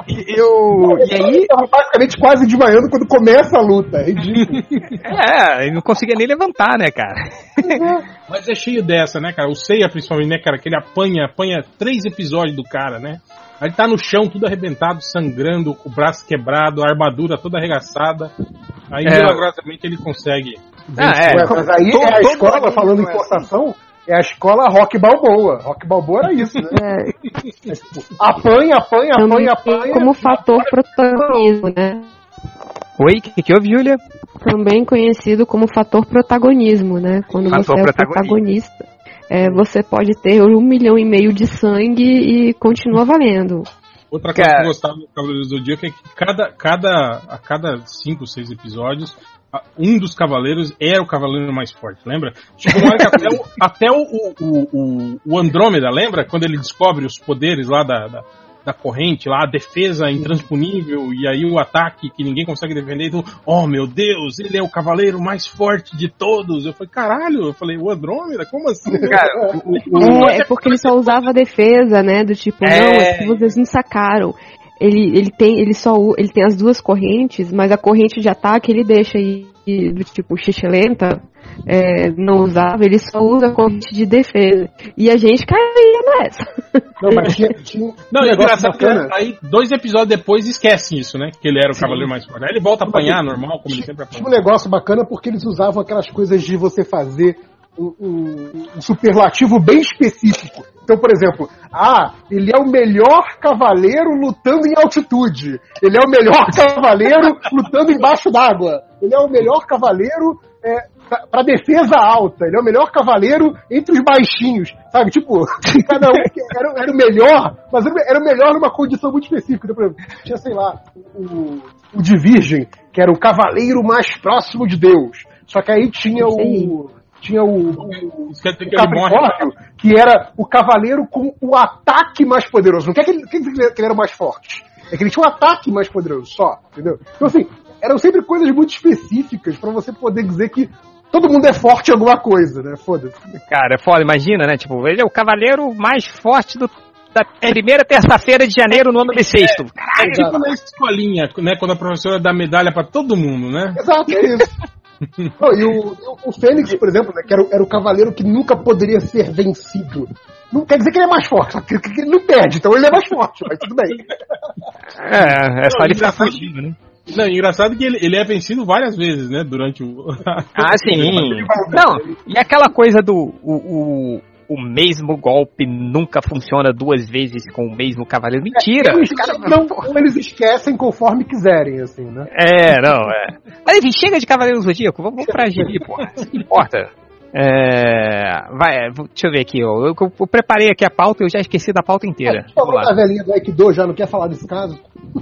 e- eu, e aí, Ele tava praticamente quase desmaiando quando começa a luta, é ridículo. é, ele não conseguia nem levantar, né, cara? Mas é cheio dessa, né, cara? O Seiya, principalmente, né, cara? Que ele apanha, apanha três episódios do cara, né? Aí ele tá no chão, tudo arrebentado, sangrando, com o braço quebrado, a armadura toda arregaçada. Aí, É. milagrosamente, ele consegue. Ah, é. Mas aí Todo- é a escola, falando em forçação, é a escola Rock Balboa. Rock Balboa era isso, né? É, apanha, apanha, apanha, apanha. como fator protagonismo, né? Oi, o que, que houve, Júlia? Também conhecido como fator protagonismo, né? Quando Fator você é o protagonismo. protagonista, é, você pode ter um milhão e meio de sangue e continua valendo. Outra coisa que eu gostava do Cavaleiros do Zodíaco é que cada, cada, a cada cinco, seis episódios, um dos cavaleiros era o cavaleiro mais forte, lembra? Chegou uma hora que até, o, até o, o, o, o Andrômeda, lembra? Quando ele descobre os poderes lá da, da, da corrente, lá a defesa intransponível e aí o ataque que ninguém consegue defender. Então, oh meu Deus, ele é o cavaleiro mais forte de todos. Eu falei, caralho, eu falei, o Andrômeda, como assim? Cara, o, o- É, é porque ele só usava a defesa, né? Do tipo, É. não, é que vocês não sacaram. Ele, ele tem ele só ele tem as duas correntes, mas a corrente de ataque ele deixa aí do tipo xixi lenta, é, não usava, ele só usa a corrente de defesa. E a gente caía nessa. Não, mas tinha, tinha Não, um é negócio engraçado que bacana. aí dois episódios depois esquecem isso, né? Que ele era o cavaleiro mais forte. Aí ele volta a apanhar normal, como ele sempre Tinha um apanha. negócio bacana porque eles usavam aquelas coisas de você fazer um, um- um superlativo bem específico. Então, por exemplo, ah, ele é o melhor cavaleiro lutando em altitude. Ele é o melhor cavaleiro lutando embaixo d'água. Ele é o melhor cavaleiro é, para defesa alta. Ele é o melhor cavaleiro entre os baixinhos. Sabe? Tipo, cada um era, era o melhor, mas era, era o melhor numa condição muito específica. Então, por exemplo, tinha, sei lá, o, o de Virgem, que era o cavaleiro mais próximo de Deus. Só que aí tinha o. Tinha o, o, o que ele morre. Capricórnio, que era o cavaleiro com o ataque mais poderoso. Não quer que ele, que ele era o mais forte. É que ele tinha um ataque mais poderoso só, entendeu? Então, assim, eram sempre coisas muito específicas pra você poder dizer que todo mundo é forte em alguma coisa, né? Foda-se. Cara, é foda, imagina, né? Tipo, ele é o cavaleiro mais forte do, da primeira terça-feira de janeiro no ano bissexto. É tipo na escolinha, né? Quando a professora dá medalha pra todo mundo, né? Exato, é isso. Não, e o, o, o Fênix, por exemplo, né, que era, o- era o cavaleiro que nunca poderia ser vencido. Não quer dizer que ele é mais forte, só que que ele não perde, então ele é mais forte, mas tudo bem. É, é só Não, ele ficar engraçado- fugindo, né? Não, engraçado que ele, ele é vencido várias vezes, né? Durante o. Ah, sim. Não, e aquela coisa do o, o, o mesmo golpe nunca funciona duas vezes com o mesmo cavaleiro. Mentira! Eles, não, eles esquecem conforme quiserem, assim, né? É, não, é. Mas enfim, chega de Cavaleiro Zodíaco, vamos, vamos pra Gibi, porra. Isso que importa. É, vai, deixa eu ver aqui, ó. Eu, eu- eu preparei aqui a pauta e eu já esqueci da pauta inteira. Lá. da velhinha do Aikido, já não quer falar desse caso?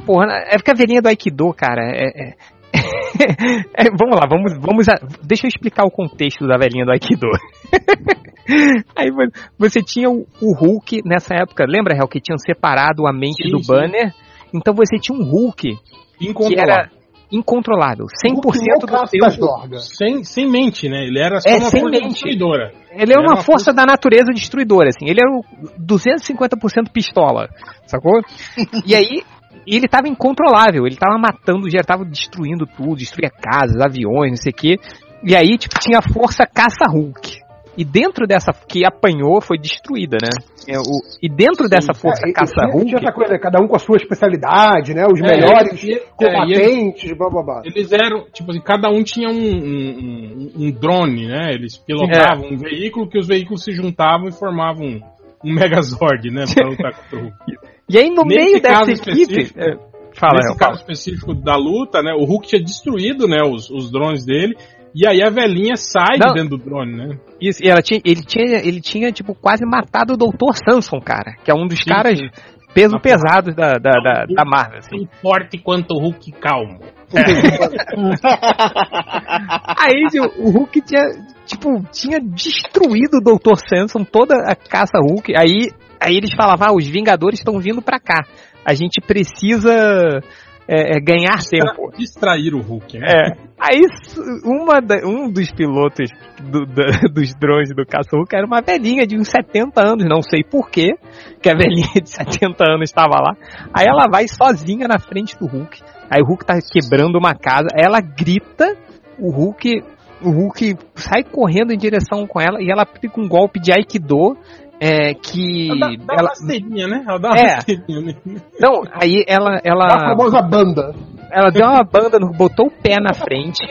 Porra, é porque a velhinha do Aikido, cara, é. é- é, vamos lá, vamos, vamos a- deixa eu explicar o contexto da velhinha do Aikido. Aí vo- você tinha o, o Hulk nessa época, lembra, Hel, que tinham separado a mente Sim, do sim. Banner? Então você tinha um Hulk que era incontrolável, 100% do dorgas. Sem, sem mente, né? Ele era só É, uma sem força mente. destruidora. Ele Era era uma uma força da natureza destruidora, assim. Ele era o 250% pistola, sacou? E aí, ele tava incontrolável. Ele tava matando, já tava destruindo tudo, destruía casas, aviões, não sei o quê. E aí, tipo, tinha a força caça-Hulk. E dentro dessa, que apanhou, foi destruída, né? É, o- e dentro dessa força É, e- e caça-Hulk... tinha essa coisa, cada um com a sua especialidade, né? Os É, melhores e- é, combatentes, blá blá blá. Eles eram, tipo assim, cada um tinha um, um, um- um drone, né? Eles pilotavam um veículo que os veículos se juntavam e formavam um, um Megazord, né? Pra lutar contra o Hulk. E aí, no Nesse meio dessa equipe... é, fala, Nesse Hel, caso fala. específico da luta, né? O Hulk tinha destruído, né? Os, os drones dele. E aí a velhinha sai Não. de dentro do drone, né? Isso, e ela tinha, ele tinha, ele tinha, tipo, quase matado o Dr. Samson, cara. Que é um dos Sim, caras sim. peso Na pesados da, da, da, da Marvel, assim. Tão forte quanto o Hulk calmo. Aí o, o Hulk tinha, tipo, tinha destruído o Dr. Samson, toda a caça Hulk. Aí, aí eles falavam, ah, os Vingadores estão vindo pra cá. A gente precisa é, é, ganhar tempo. Distrair o Hulk, né? É. Aí uma da- um dos pilotos do- dos drones do caça-Hulk era uma velhinha de uns 70 anos, não sei porquê, que a velhinha de 70 anos estava lá. Aí ela vai sozinha na frente do Hulk. Aí o Hulk tá quebrando uma casa, ela grita, o Hulk, o Hulk sai correndo em direção com ela e ela aplica um golpe de Aikido. É, que Ela dá, dá ela, uma rasteirinha, né? Ela dá uma É. rasteirinha, né? não, aí ela ela A famosa banda. ela deu uma banda, no- botou o pé na frente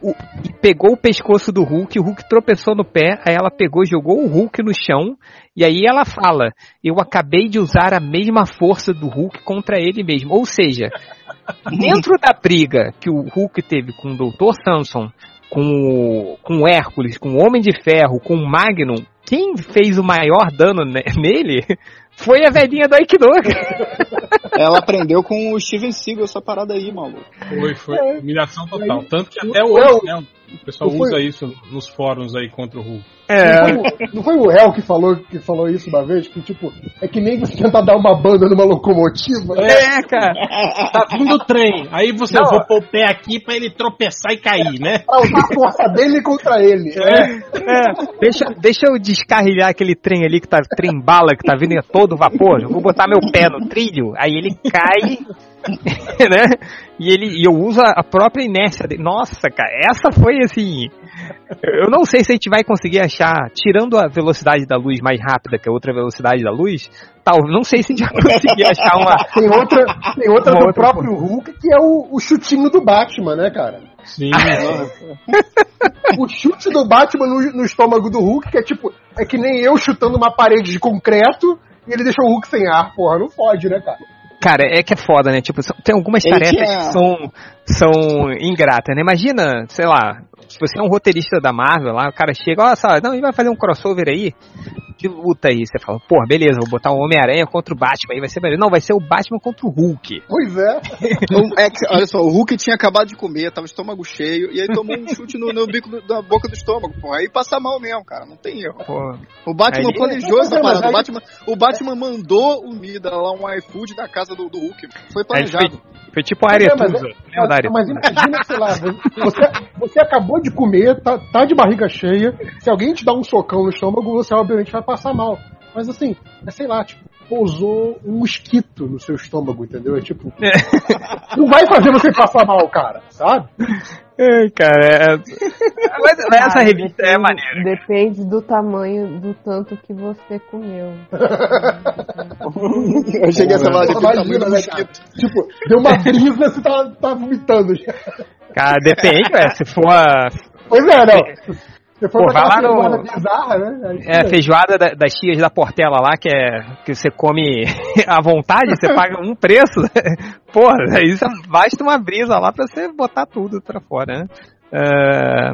o- e pegou o pescoço do Hulk. O Hulk tropeçou no pé, aí ela pegou, jogou o Hulk no chão E aí ela fala: Eu acabei de usar a mesma força do Hulk contra ele mesmo. Ou seja, dentro da briga que o Hulk teve com o Dr. Samson, com o, com o Hércules, com o Homem de Ferro, com o Magnum, quem fez o maior dano ne- nele foi a velhinha do Aikido. Ela aprendeu com o Steven Seagal essa parada aí, maluco. Foi, foi. É. Humilhação total. Tanto que até hoje, né, o pessoal usa isso nos fóruns aí contra o Hulk. Não É, foi, o- não foi o réu que falou, que falou isso uma vez? Que tipo, é que nem você tentar dar uma banda numa locomotiva. é, cara. Tá vindo o trem. Aí você Não. vou pôr o pé aqui pra ele tropeçar e cair, né? Pra usar a força dele contra ele. É, deixa, deixa eu descarrilhar aquele trem ali que tá trem bala, que tá vindo a todo vapor. Eu vou botar meu pé no trilho, aí ele cai, né? E ele e eu uso a própria inércia dele. Nossa, cara, essa foi assim. Eu não sei se a gente vai conseguir achar, tirando a velocidade da luz mais rápida que a outra velocidade da luz, tal, não sei se a gente vai conseguir achar uma. Tem outra, tem outra Uma do outra próprio Hulk que é o, o chutinho do Batman, né, cara? Sim. O chute do Batman no, no estômago do Hulk, que é tipo, é que nem eu chutando uma parede de concreto e ele deixou o Hulk sem ar. Porra, não fode, né, cara? Cara, é que é foda, né? Tipo, são- tem algumas tarefas tinha- que são, são ingratas, né? Imagina, sei lá, se você é um roteirista da Marvel lá, o cara chega, olha só, não, ele vai fazer um crossover aí de luta aí. Você fala, pô, beleza, vou botar o Homem-Aranha contra o Batman aí, vai ser melhor. Não, vai ser o Batman contra o Hulk. Pois é. O- é que, olha só, o Hulk tinha acabado de comer, tava estômago cheio, e aí tomou um chute no, no bico do- da boca do estômago, pô. Aí passa mal mesmo, cara, não tem erro. Pô, O Batman Aí- planejou essa parada. aí- O Batman, o Batman mandou o Mida lá, um iFood da casa do, do Hulk. Foi planejado. foi, tipo a Mas é, Aretusa. mas Mas, Aretusa? mas imagina, sei lá, você, você acabou de comer, tá, tá de barriga cheia, se alguém te dá um socão no estômago, você obviamente vai passar mal. Mas assim, é, sei lá, tipo, pousou um mosquito no seu estômago, entendeu? É tipo. Não vai fazer você passar mal, cara, sabe? Ai, cara, é... mas, mas essa Ah, revista é depende- maneira. Depende do tamanho do tanto que você comeu. Eu cheguei a essa palavra de Imagina, tamanho do né, mosquito. Tipo, deu uma brisa, você tá, tá vomitando. Cara, depende, ué, se for a Pois é, não. Você foi Pô, vai lá no- bizarra, né? É, a feijoada da- das tias da Portela lá, que é que você come à vontade, você paga um preço. Porra, isso basta uma brisa lá pra você botar tudo pra fora, né? Ah,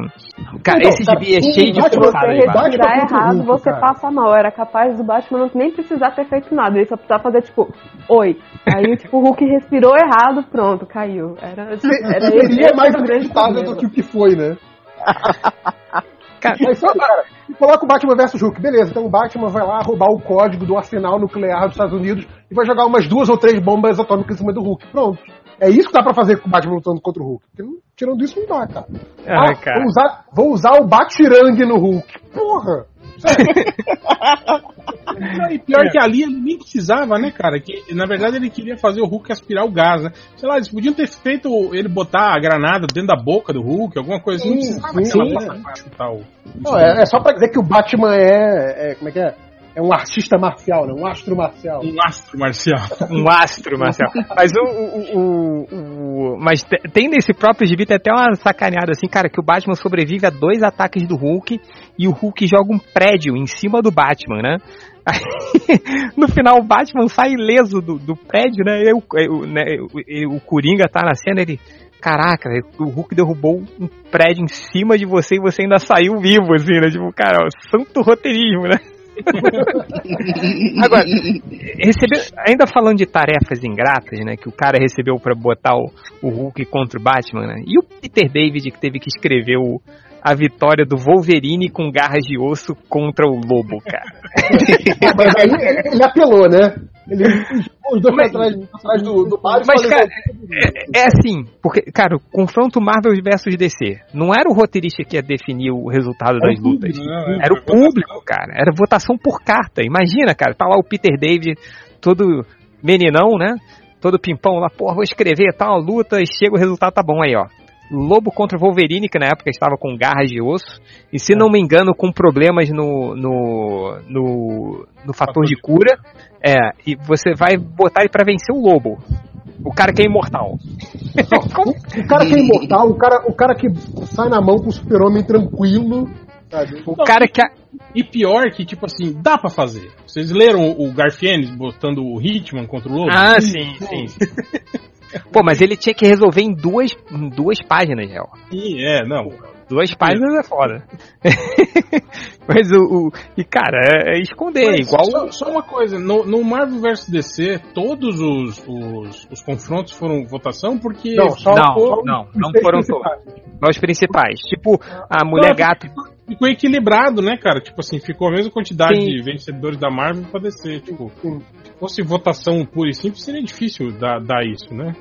cara, Então, esse gibi é cheio de forçada você contra o errado, Hulk, você cara. passa mal. Era capaz do Batman não nem precisar ter feito nada. Ele só precisava fazer, tipo, oi. Aí, tipo, o Hulk respirou errado, pronto, caiu. Era, era Seria mais era o grande acreditável do que o que foi, né? Cara, Mas só, cara, e coloca o Batman vs Hulk, beleza. Então o Batman vai lá roubar o código do arsenal nuclear dos Estados Unidos e vai jogar umas duas ou três bombas atômicas em cima do Hulk. Pronto. É isso que dá pra fazer com o Batman lutando contra o Hulk. Porque tirando isso não dá, cara. Ah, cara. Vou usar, vou usar o Batirangue no Hulk. Porra! E pior que ali ele nem precisava, né, cara? Que na verdade ele queria fazer o Hulk aspirar o gás, né? Sei lá, eles podiam ter feito ele botar a granada dentro da boca do Hulk, alguma coisa assim. Não Sim, precisava sim, aquela sim. pra chutar o. Não, é, é só pra dizer que o Batman é, é- Como é que é? É um artista marcial, né? Um astro marcial. Um astro marcial. um astro, Marcelo. Mas o, o, o- o- mas te- tem nesse próprio gibi tem até uma sacaneada assim, cara, que o Batman sobrevive a dois ataques do Hulk e o Hulk joga um prédio em cima do Batman, né? Aí, no final o Batman sai ileso do, do prédio, né? E o, e o- né, o- o Coringa tá na cena, ele Caraca, o Hulk derrubou um prédio em cima de você e você ainda saiu vivo, assim, né? Tipo, cara, ó, santo roteirismo, né? Agora, receber, ainda falando de tarefas ingratas, né, que o cara recebeu pra botar o, o Hulk contra o Batman, né? E o Peter David que teve que escrever o- a vitória do Wolverine com garras de osso contra o Lobo, cara. Mas aí ele, ele apelou, né? Ele os dois Mas- atrás, atrás do, do Batman. Mas, falou, cara, é, é assim, porque, cara, o confronto Marvel versus DC. Não era o roteirista que ia definir o resultado das lutas. Era o público, cara. Era votação por carta. Imagina, cara, tá lá o Peter David, todo meninão, né? Todo pimpão lá, porra, vou escrever tal luta e chega o resultado, tá bom aí, ó. Lobo contra Wolverine, que na época estava com garras de osso, e se não me engano, com problemas no, no, no, no fator de cura. É, e você vai botar ele pra vencer o Lobo. O cara que é imortal. Como- O cara que é imortal, o cara, o cara que sai na mão com o super-homem tranquilo. Sabe? O cara que, a- E pior que, tipo assim, dá pra fazer. Vocês leram o Garfienes botando o Hitman contra o Lobo? Ah, sim, sim. Pô, mas ele tinha que resolver em duas, em duas páginas, real. Sim, é, não. Duas páginas é foda. mas o, o- E, cara, é, é esconder, Mas igual. Só, só uma coisa, no, no Marvel vs DC, todos os, os, os confrontos foram votação porque. Não, só, Não, só não, os não foram principais. Os principais. Tipo, a mulher Não, gato. Ficou equilibrado, né, cara? Tipo assim, ficou a mesma quantidade Sim. de vencedores da Marvel pra DC. Tipo, se fosse votação pura e simples, seria difícil dar, dar isso, né?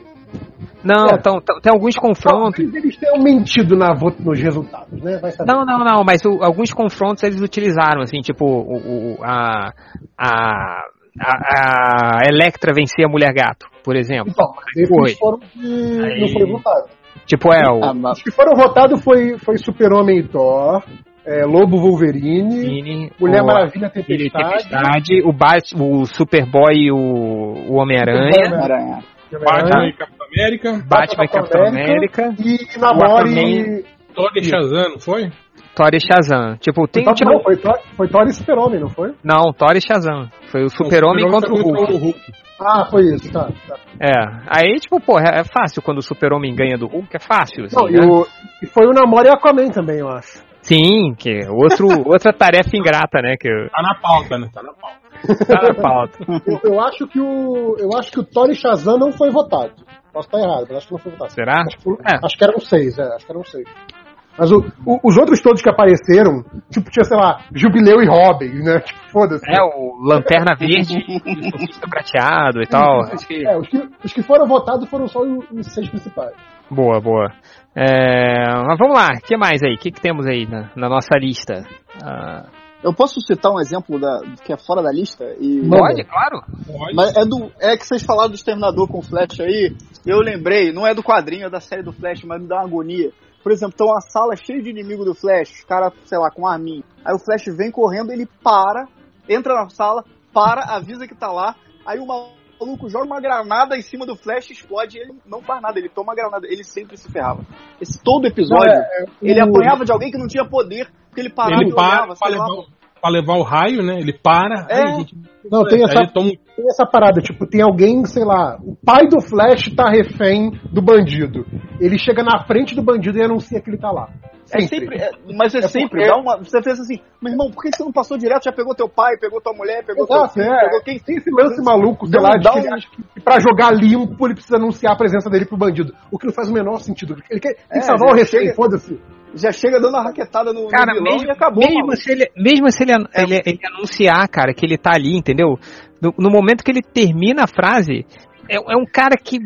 Não, É. tão- tão- tem alguns confrontos. Talvez eles tenham mentido na, nos resultados, né? Vai saber. Não, não, não, mas o- alguns confrontos eles utilizaram, assim, tipo, o, o- a, a, a, a Electra vencer a Mulher Gato, por exemplo. Então, mas Foi. foram que Aí- não foram votados. Tipo, é, o Ah, mas- Os que foram votados foi, foi Super-Homem e Thor, é, Lobo Wolverine, Mulher o, Maravilha e Tempestade, Tempestade, o, Bat, o Superboy e o, o Homem-Aranha, Aranha. Batman e Capitão América, Batman e Capitão América, e Namore Aquaman. Thor e Shazam, não foi? Thor e Shazam. Tipo, tem, Então, tipo, não, foi Thor, foi Thor e Super-Homem, não foi? não, Thor e Shazam. Foi o Super-Homem Não, contra o Super-Homem Hulk. Ah, foi isso, tá. tá. É, aí, tipo, pô, é é fácil quando o Super-Homem ganha do Hulk, é fácil, assim, Não, e, né? o, e foi o Namore e Aquaman também, eu acho. Sim, que é outro, outra tarefa ingrata, né, que Tá na pauta, né? Tá na pauta. tá na pauta. Eu, eu acho que o. Eu acho que o e Shazam não foi votado. Posso estar errado, mas acho que não foi votado. Será? Acho que, É. acho que eram seis, é, acho que eram seis. Mas o- o- os outros todos que apareceram, tipo, tinha, sei lá, Jubileu e Robin, né? Tipo, foda-se. É, o Lanterna Verde o Prateado e tal. Acho que... É, os que, os que foram votados foram só os, os seis principais. Boa, boa. É, mas vamos lá, o que mais aí? O que, que temos aí na, na nossa lista? Ah, Eu posso citar um exemplo da, que é fora da lista? E, pode, claro. Pode. Mas é, do, é que vocês falaram do Exterminador com o Flash aí. Eu lembrei, não é do quadrinho, é da série do Flash, mas me dá uma agonia. Por exemplo, tem uma sala cheia de inimigo do Flash, os caras, sei lá, com arminho. Aí o Flash vem correndo, ele para, entra na sala, para, avisa que tá lá. Aí o maluco joga uma granada em cima do Flash, explode e ele não faz nada, ele toma a granada. Ele sempre se ferrava. Esse todo episódio, ele o- apanhava de alguém que não tinha poder, porque ele parava Ele e para olhava, pra levar, pra levar o raio, né? Ele para. É. aí, gente, Não, tem essa, ele toma tem essa parada, tipo, tem alguém, sei lá, o pai do Flash tá refém do bandido. Ele chega na frente do bandido e anuncia que ele tá lá. É sempre, é- mas é, É sempre, porque- uma, você pensa assim, meu irmão, por que você não passou direto? Já pegou teu pai, pegou tua mulher, pegou Exato, teu filho, é. pegou quem? Tem esse lance maluco, sei lá, de dá que um- ele acha que pra jogar limpo ele precisa anunciar a presença dele pro bandido. O que não faz o menor sentido. Ele quer, É, que salvar o chega- foda-se. Já chega dando uma raquetada no, no Cara, vilão mesmo, e acabou. mesmo maluco. se, ele, mesmo se ele, ele, ele anunciar, cara, que ele tá ali, entendeu? No, no momento que ele termina a frase, é, é um cara que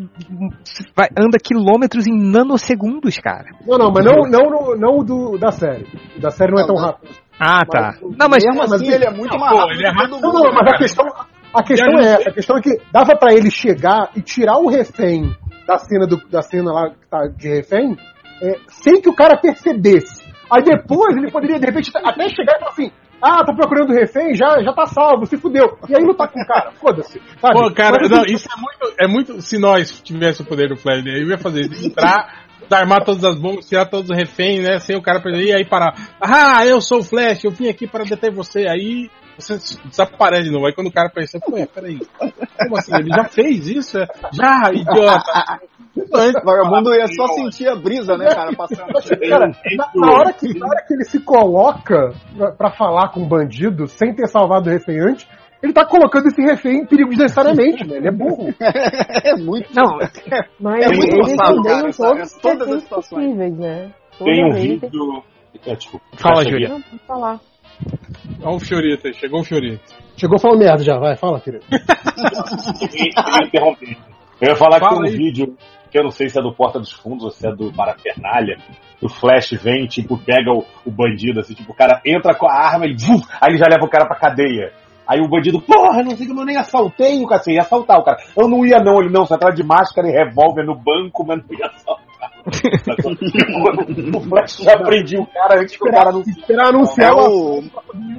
vai- anda quilômetros em nanosegundos, cara. Não, não, mas não, não, não o do, da série. O da série não é Não, tão não. rápido. Ah, tá. Mas- Não, mas Mesmo mas assim, ele- ele é muito não, mais rápido ele é rápido. Não, mundo. não, mas a cara. questão, a questão é essa. A questão é que dava pra ele chegar e tirar o refém da cena, do, da cena lá que tá de refém é, sem que o cara percebesse. Aí depois ele poderia, de repente, até chegar e falar assim. Ah, tá procurando refém, já, já tá salvo, se fudeu. E aí lutar com o cara, foda-se. Pô, cara, Mas, não, assim, isso é muito, é muito. Se nós tivéssemos o poder do Flash, né, eu ia fazer isso. Entrar, desarmar todas as bombas, tirar todos os reféns, né? Sem o cara perder, e aí parar. Ah, eu sou o Flash, eu vim aqui para deter você. Aí você desaparece de novo. Aí quando o cara percebe, ué, peraí. Como assim? Ele já fez isso? É? Já, idiota. O vagabundo ia só sentir a brisa, né, cara, passando. Cara, na, na hora que, na hora que ele se coloca pra, pra falar com o bandido, sem ter salvado o refém antes, ele tá colocando esse refém em perigo desnecessariamente, né? Ele é burro. é muito. Não, Mas É muito eles cara, sabe? todos os Todas as situações. possíveis, né? Toda Tem um vídeo. É, desculpa. Fala. Júlia. Não, pode falar. Olha o Fiorito aí, chegou o Fiorito. Chegou falando merda já, vai, fala, querido. Eu ia falar que Fala tem um aí. vídeo que eu não sei se é do Porta dos Fundos ou se é do Parafernália. O Flash vem, tipo, pega o, o bandido, assim, tipo, o cara entra com a arma, ele, vuf, aí ele já leva o cara pra cadeia. Aí o bandido, porra, não sei como eu nem assaltei o cacete, ia assaltar o cara. Eu não ia não, ele não, você entrava de máscara e revólver no banco, mas não ia assaltar. O Flash já prendia o cara antes que o cara não Esperar É anunciar o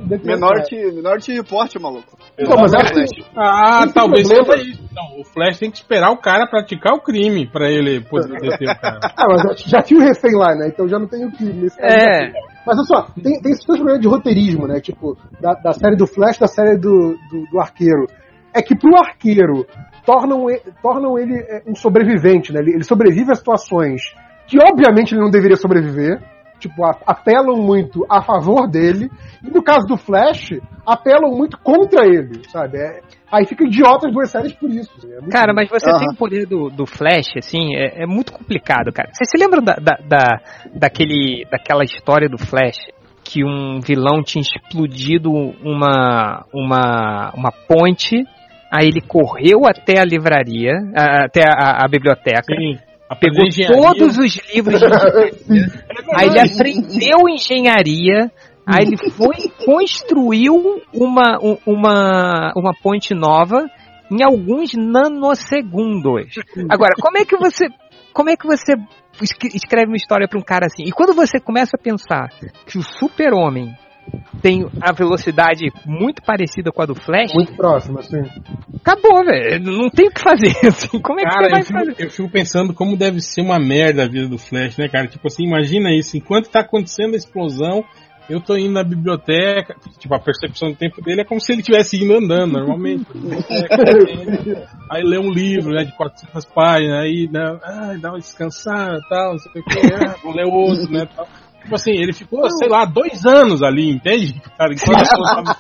detenção. Minority, minority Report, maluco. Não, mas acho que Ah, Esse talvez problema- seja isso. Não, o Flash tem que esperar o cara praticar o crime pra ele poder deter o cara. Ah, mas já, tinha o refém lá, né? Então já não tem o que nesse caso. É, Mas olha só, tem, tem esses dois problemas de roteirismo, né? Tipo, da, da série do Flash da série do, do, do Arqueiro. É que pro Arqueiro tornam, tornam ele é, um sobrevivente, né? Ele, ele sobrevive a situações que obviamente ele não deveria sobreviver. Tipo, apelam muito a favor dele. E no caso do Flash, apelam muito contra ele, sabe? É- aí fica idiota as duas séries por isso. É muito Cara, mas você tem o poder do, do Flash, assim, é, é muito complicado, cara. Vocês se lembram da, da, da- daquele, daquela história do Flash? Que um vilão tinha explodido uma, uma, uma ponte, aí ele correu até a livraria, a- até a, a biblioteca, Sim. pegou todos os livros de Aí ele aprendeu engenharia, aí ele foi construiu uma, um- uma, uma ponte nova em alguns nanosegundos. Agora, como é que você como é que você escre- escreve uma história para um cara assim? E quando você começa a pensar que o Super-Homem tem a velocidade muito parecida com a do Flash, Muito próximo, assim. acabou, velho. Não tem o que fazer. Assim. Como é que Cara, você vai eu fico, fazer? eu fico pensando como deve ser uma merda a vida do Flash, né, cara? Tipo assim, imagina isso, enquanto tá acontecendo a explosão, eu tô indo na biblioteca, tipo, a percepção do tempo dele é como se ele estivesse indo andando, normalmente. Aí lê um livro, né, de 400 páginas, aí né, ah, dá uma descansada e tal, não sei o que, ah, vou ler outro, né, tal. Tipo assim, ele ficou, sei lá, dois anos ali, entende? Cara, enquanto eu tava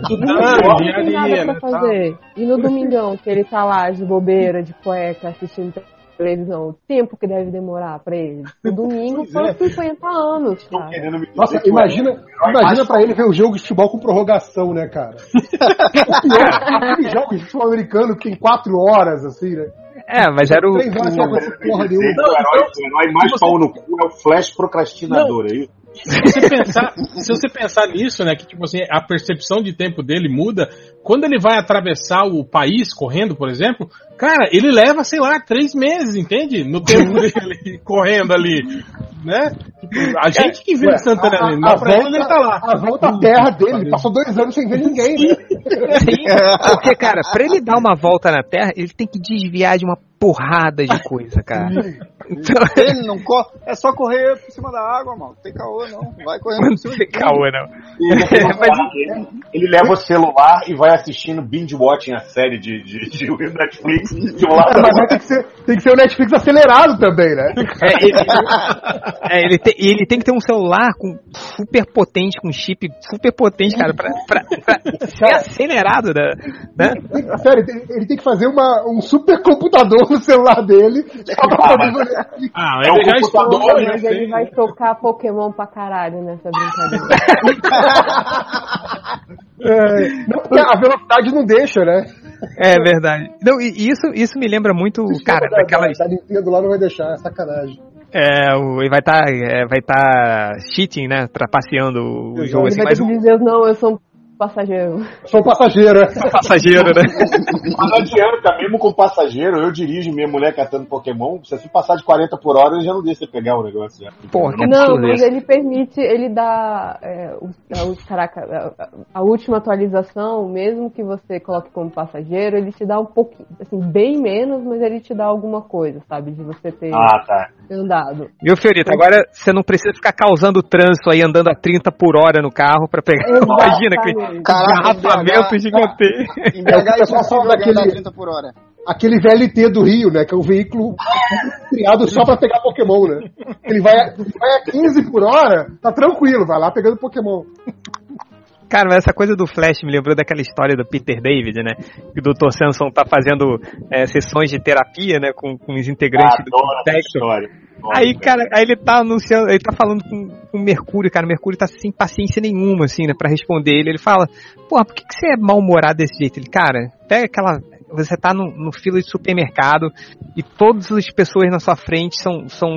estudando, engenharia, né, fazer. E no domingão, que ele tá lá de bobeira, de cueca, assistindo televisão, o tempo que deve demorar pra ele. No domingo foram é. 50 anos, cara. Nossa, imagina, imagina pra ele ver o jogo de futebol com prorrogação, né, cara? pior, aquele jogo de futebol americano que tem quatro horas, assim, né? É, mas era o. Três horas porra dizer nenhuma. que o herói, o herói mais pau no cu é o Flash procrastinador, é isso? se você pensar, se você pensar nisso, né, que tipo assim, a percepção de tempo dele muda, quando ele vai atravessar o país correndo, por exemplo, cara, ele leva, sei lá, três meses, entende? No tempo dele correndo ali, né? Tipo, a gente que vê Ué, instantaneamente, a- a ele volta- ele tá lá. A volta à terra dele, ele passou dois anos sem ver ninguém, né? Sim, porque, cara, pra ele dar uma volta na Terra, ele tem que desviar de uma porrada de coisa, cara. Então, Ele não corre. É só correr por cima da água, mano. Não tem caô, não. Vai correndo não por cima tem de tudo. caô, não. Mas ele, ele leva o celular e vai assistindo binge watching a série de, de, de Netflix de um lado Mas aí tem que, ser, tem que ser o Netflix acelerado também, né? É, ele, é, ele, tem, ele tem que ter um celular com super potente, com chip super potente, cara, pra, pra, pra ser acelerado, né? né? Sério, ele, tem que fazer uma, um super computador no celular dele Netflix. Ah, É um computador, estudou, já Mas ele sei. vai tocar Pokémon pra caralho nessa brincadeira. É, não, a velocidade não deixa, né? É verdade. Não, e isso, isso me lembra muito, cara, da, daquelas. da, da Nintendo lá não vai deixar, é sacanagem. É, o, ele vai estar vai tá cheating, né? Trapaceando o jogo assim, mas o dizer, não, um passageiro. Sou um passageiro, né? passageiro, né? Mas não adianta, mesmo com passageiro, eu dirijo minha mulher catando Pokémon, se você passar de 40 por hora, ele já não deixa você pegar o negócio. Já. Porra, que Não, absurdo mas ele permite, ele dá. É, o, a, o- caraca, a, a última atualização, mesmo que você coloque como passageiro, ele te dá um pouquinho, assim, bem menos, mas ele te dá alguma coisa, sabe? De você ter Ah, tá. andado. Viu, Fiorito? Agora você não precisa ficar causando trânsito aí andando a 30 por hora no carro pra pegar. Imagina que engarrafamento gigantesco. Em BH é impossível daquele- andar 30 por hora. Aquele VLT do Rio, né? Que é um veículo criado só pra pegar Pokémon, né? Ele vai, vai a 15 por hora, tá tranquilo, vai lá pegando Pokémon. Cara, mas essa coisa do Flash me lembrou daquela história do Peter David, né? Que o Dr. Samson tá fazendo é, sessões de terapia, né? Com, com os integrantes do Spectrum. história. Adoro, Aí, cara, aí ele tá anunciando, ele tá falando com, com o Mercúrio, cara. O Mercúrio tá sem paciência nenhuma, assim, né, pra responder ele. Ele fala, porra, por que, que você é mal-humorado desse jeito? Ele, cara, pega aquela. Você tá no, no fila de supermercado e todas as pessoas na sua frente são, são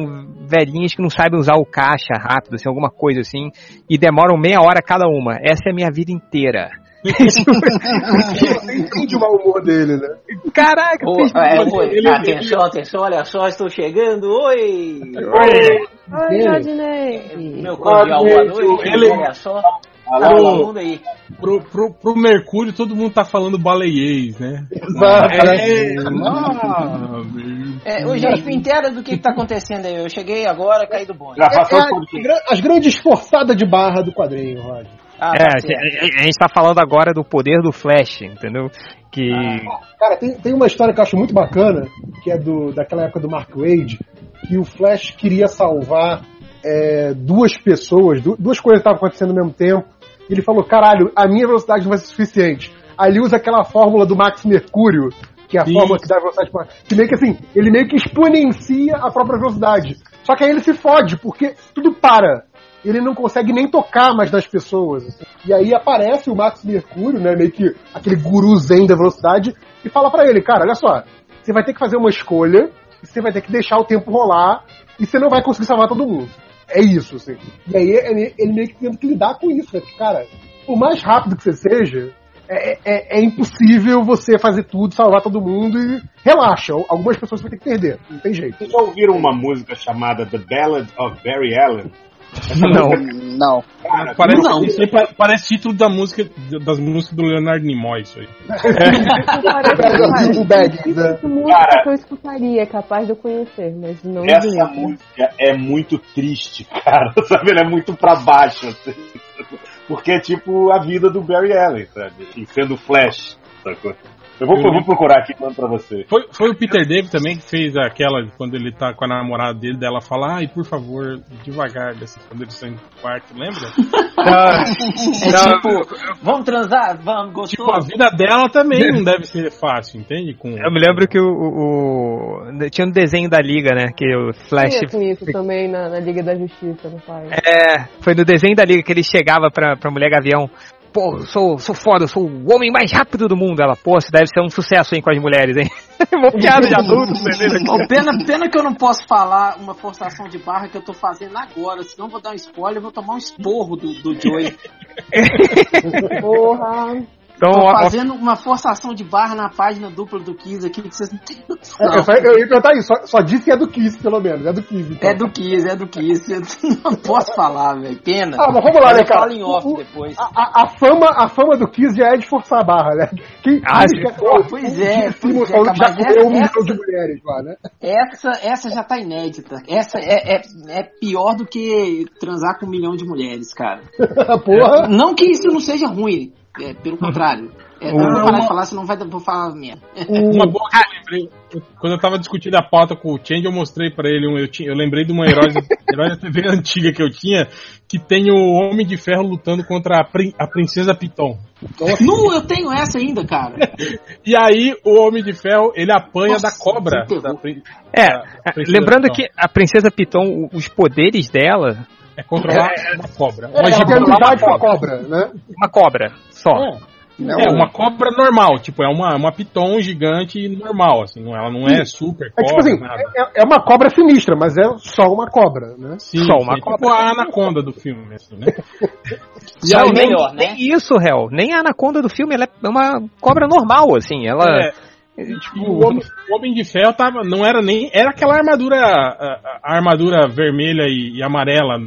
velhinhas que não sabem usar o caixa rápido, assim, alguma coisa assim, e demoram meia hora cada uma. Essa é a minha vida inteira. Você entende o mau humor dele, né? Caraca, Ô, fez- é, ele- atenção, atenção, olha só, estou chegando. Oi! Oi. Oi, Rodney! Meu cordial boa noite. ele- Olha só. Alô, Todo alô. mundo aí. Pro, pro, pro Mercúrio, todo mundo tá falando baleiês, né? Exato. É, ah. É, gente, me inteira do que, que tá acontecendo aí. Eu cheguei agora, caí do bonde. É a- gra- as grandes forçadas de barra do quadrinho, Roger. Ah, É, tá a, gente- a gente tá falando agora do poder do Flash, entendeu? Que. Cara, tem, tem uma história que eu acho muito bacana, que é do, daquela época do Mark Wade, que o Flash queria salvar é, duas pessoas, du- duas coisas estavam acontecendo ao mesmo tempo. E ele falou: caralho, a minha velocidade não vai ser suficiente. Aí ele usa aquela fórmula do Max Mercúrio, que é a Isso. fórmula que dá velocidade pra. Que meio que assim, ele meio que exponencia a própria velocidade. Só que aí ele se fode, porque tudo para. Ele não consegue nem tocar mais nas pessoas. assim. E aí aparece o Max Mercúrio, né? Meio que aquele guru zen da velocidade, e fala pra ele, cara, olha só, você vai ter que fazer uma escolha, você vai ter que deixar o tempo rolar, e você não vai conseguir salvar todo mundo. É isso, assim. E aí ele, ele meio que tendo que lidar com isso, né? Porque, cara, por mais rápido que você seja, é, é- é impossível você fazer tudo, salvar todo mundo e relaxa. Algumas pessoas vai ter que perder, não tem jeito. Vocês já ouviram uma música chamada The Ballad of Barry Allen? Não. Não. Cara, Parece, Não. isso aí pa- parece título da música, das músicas do Leonardo Nimoy, isso aí. o Baggins, né? Essa música Cara. que eu escutaria, é capaz de eu conhecer, mas não essa música é muito triste, cara. Sabe? Ela é muito pra baixo. assim. Porque é tipo a vida do Barry Allen, sabe? E sendo Flash, sacou? Eu vou, eu vou procurar aqui e mando pra você. Foi, foi o Peter David também que fez aquela, quando ele tá com a namorada dele, dela fala, ai, por favor, devagar, dessa, quando eles estão no quarto, lembra? É tipo, vamos transar? Vamos, gostou? Tipo, a vida dela também não deve ser fácil, entende? Com... Eu me lembro que o, o- o- tinha um desenho da Liga, né? Que o Flash. Tinha com isso também na, na Liga da Justiça, não faz? É, foi no desenho da Liga que ele chegava pra, pra mulher Gavião. Pô, sou, sou foda, eu sou o homem mais rápido do mundo. Ela, pô, isso deve ser um sucesso, hein, com as mulheres, hein? Uma piada de adulto? Bom, pena, pena que eu não posso falar uma forçação de barra que eu tô fazendo agora, senão eu vou dar um spoiler, vou tomar um esporro do, do Joey. Porra! Então, Tô fazendo uma forçação de barra na página dupla do Kiss aqui, que vocês não têm É, eu, noção. só, eu ia perguntar isso, só, só disse que é do Kiss, pelo menos, é do Kiss. Então. É do Kiss, é do Kiss. Eu não posso falar, velho. Pena. Ah, mas vamos lá, né, cara? falo em off O- depois. A, a- a fama, a fama do Kiss já é de forçar a barra, né? Quem, Ah, quem sim. quer- Pois é, pois é, já comeu um milhão de mulheres lá, né? Essa, essa já tá inédita. Essa é, é, é pior do que transar com um milhão de mulheres, cara. Porra. Não que isso não seja ruim, é, pelo contrário. É, eu não vou parar de falar, senão vai, vou falar merda. Uma boa que eu lembrei, quando eu tava discutindo a pauta com o Change, eu mostrei pra ele, um, eu, tinha, eu lembrei de uma herói, herói da TV antiga que eu tinha, que tem o Homem de Ferro lutando contra a, prin- a Princesa Piton. Nu, eu tenho essa ainda, cara. E aí o Homem de Ferro, ele apanha Nossa, da cobra. Da prin- é, a Princesa lembrando Piton. que a Princesa Piton, os poderes dela, É controlar uma cobra. É, Uma ela tem gigante. amizade com a cobra, né? uma cobra só. É, uma cobra normal, tipo, é uma, uma piton gigante normal, assim, não, ela não é super É cobra, tipo assim, nada. é, é uma cobra sinistra, mas é só uma cobra, né? Sim, só uma é cobra. tipo a anaconda do filme, assim, né? E Só aí, o melhor, né? Nem isso, réu. Nem a anaconda do filme, ela é uma cobra normal, assim. Ela. É, tipo, o homem, o Homem de Ferro tava, não era nem. Era aquela armadura. A, a armadura vermelha e, e amarela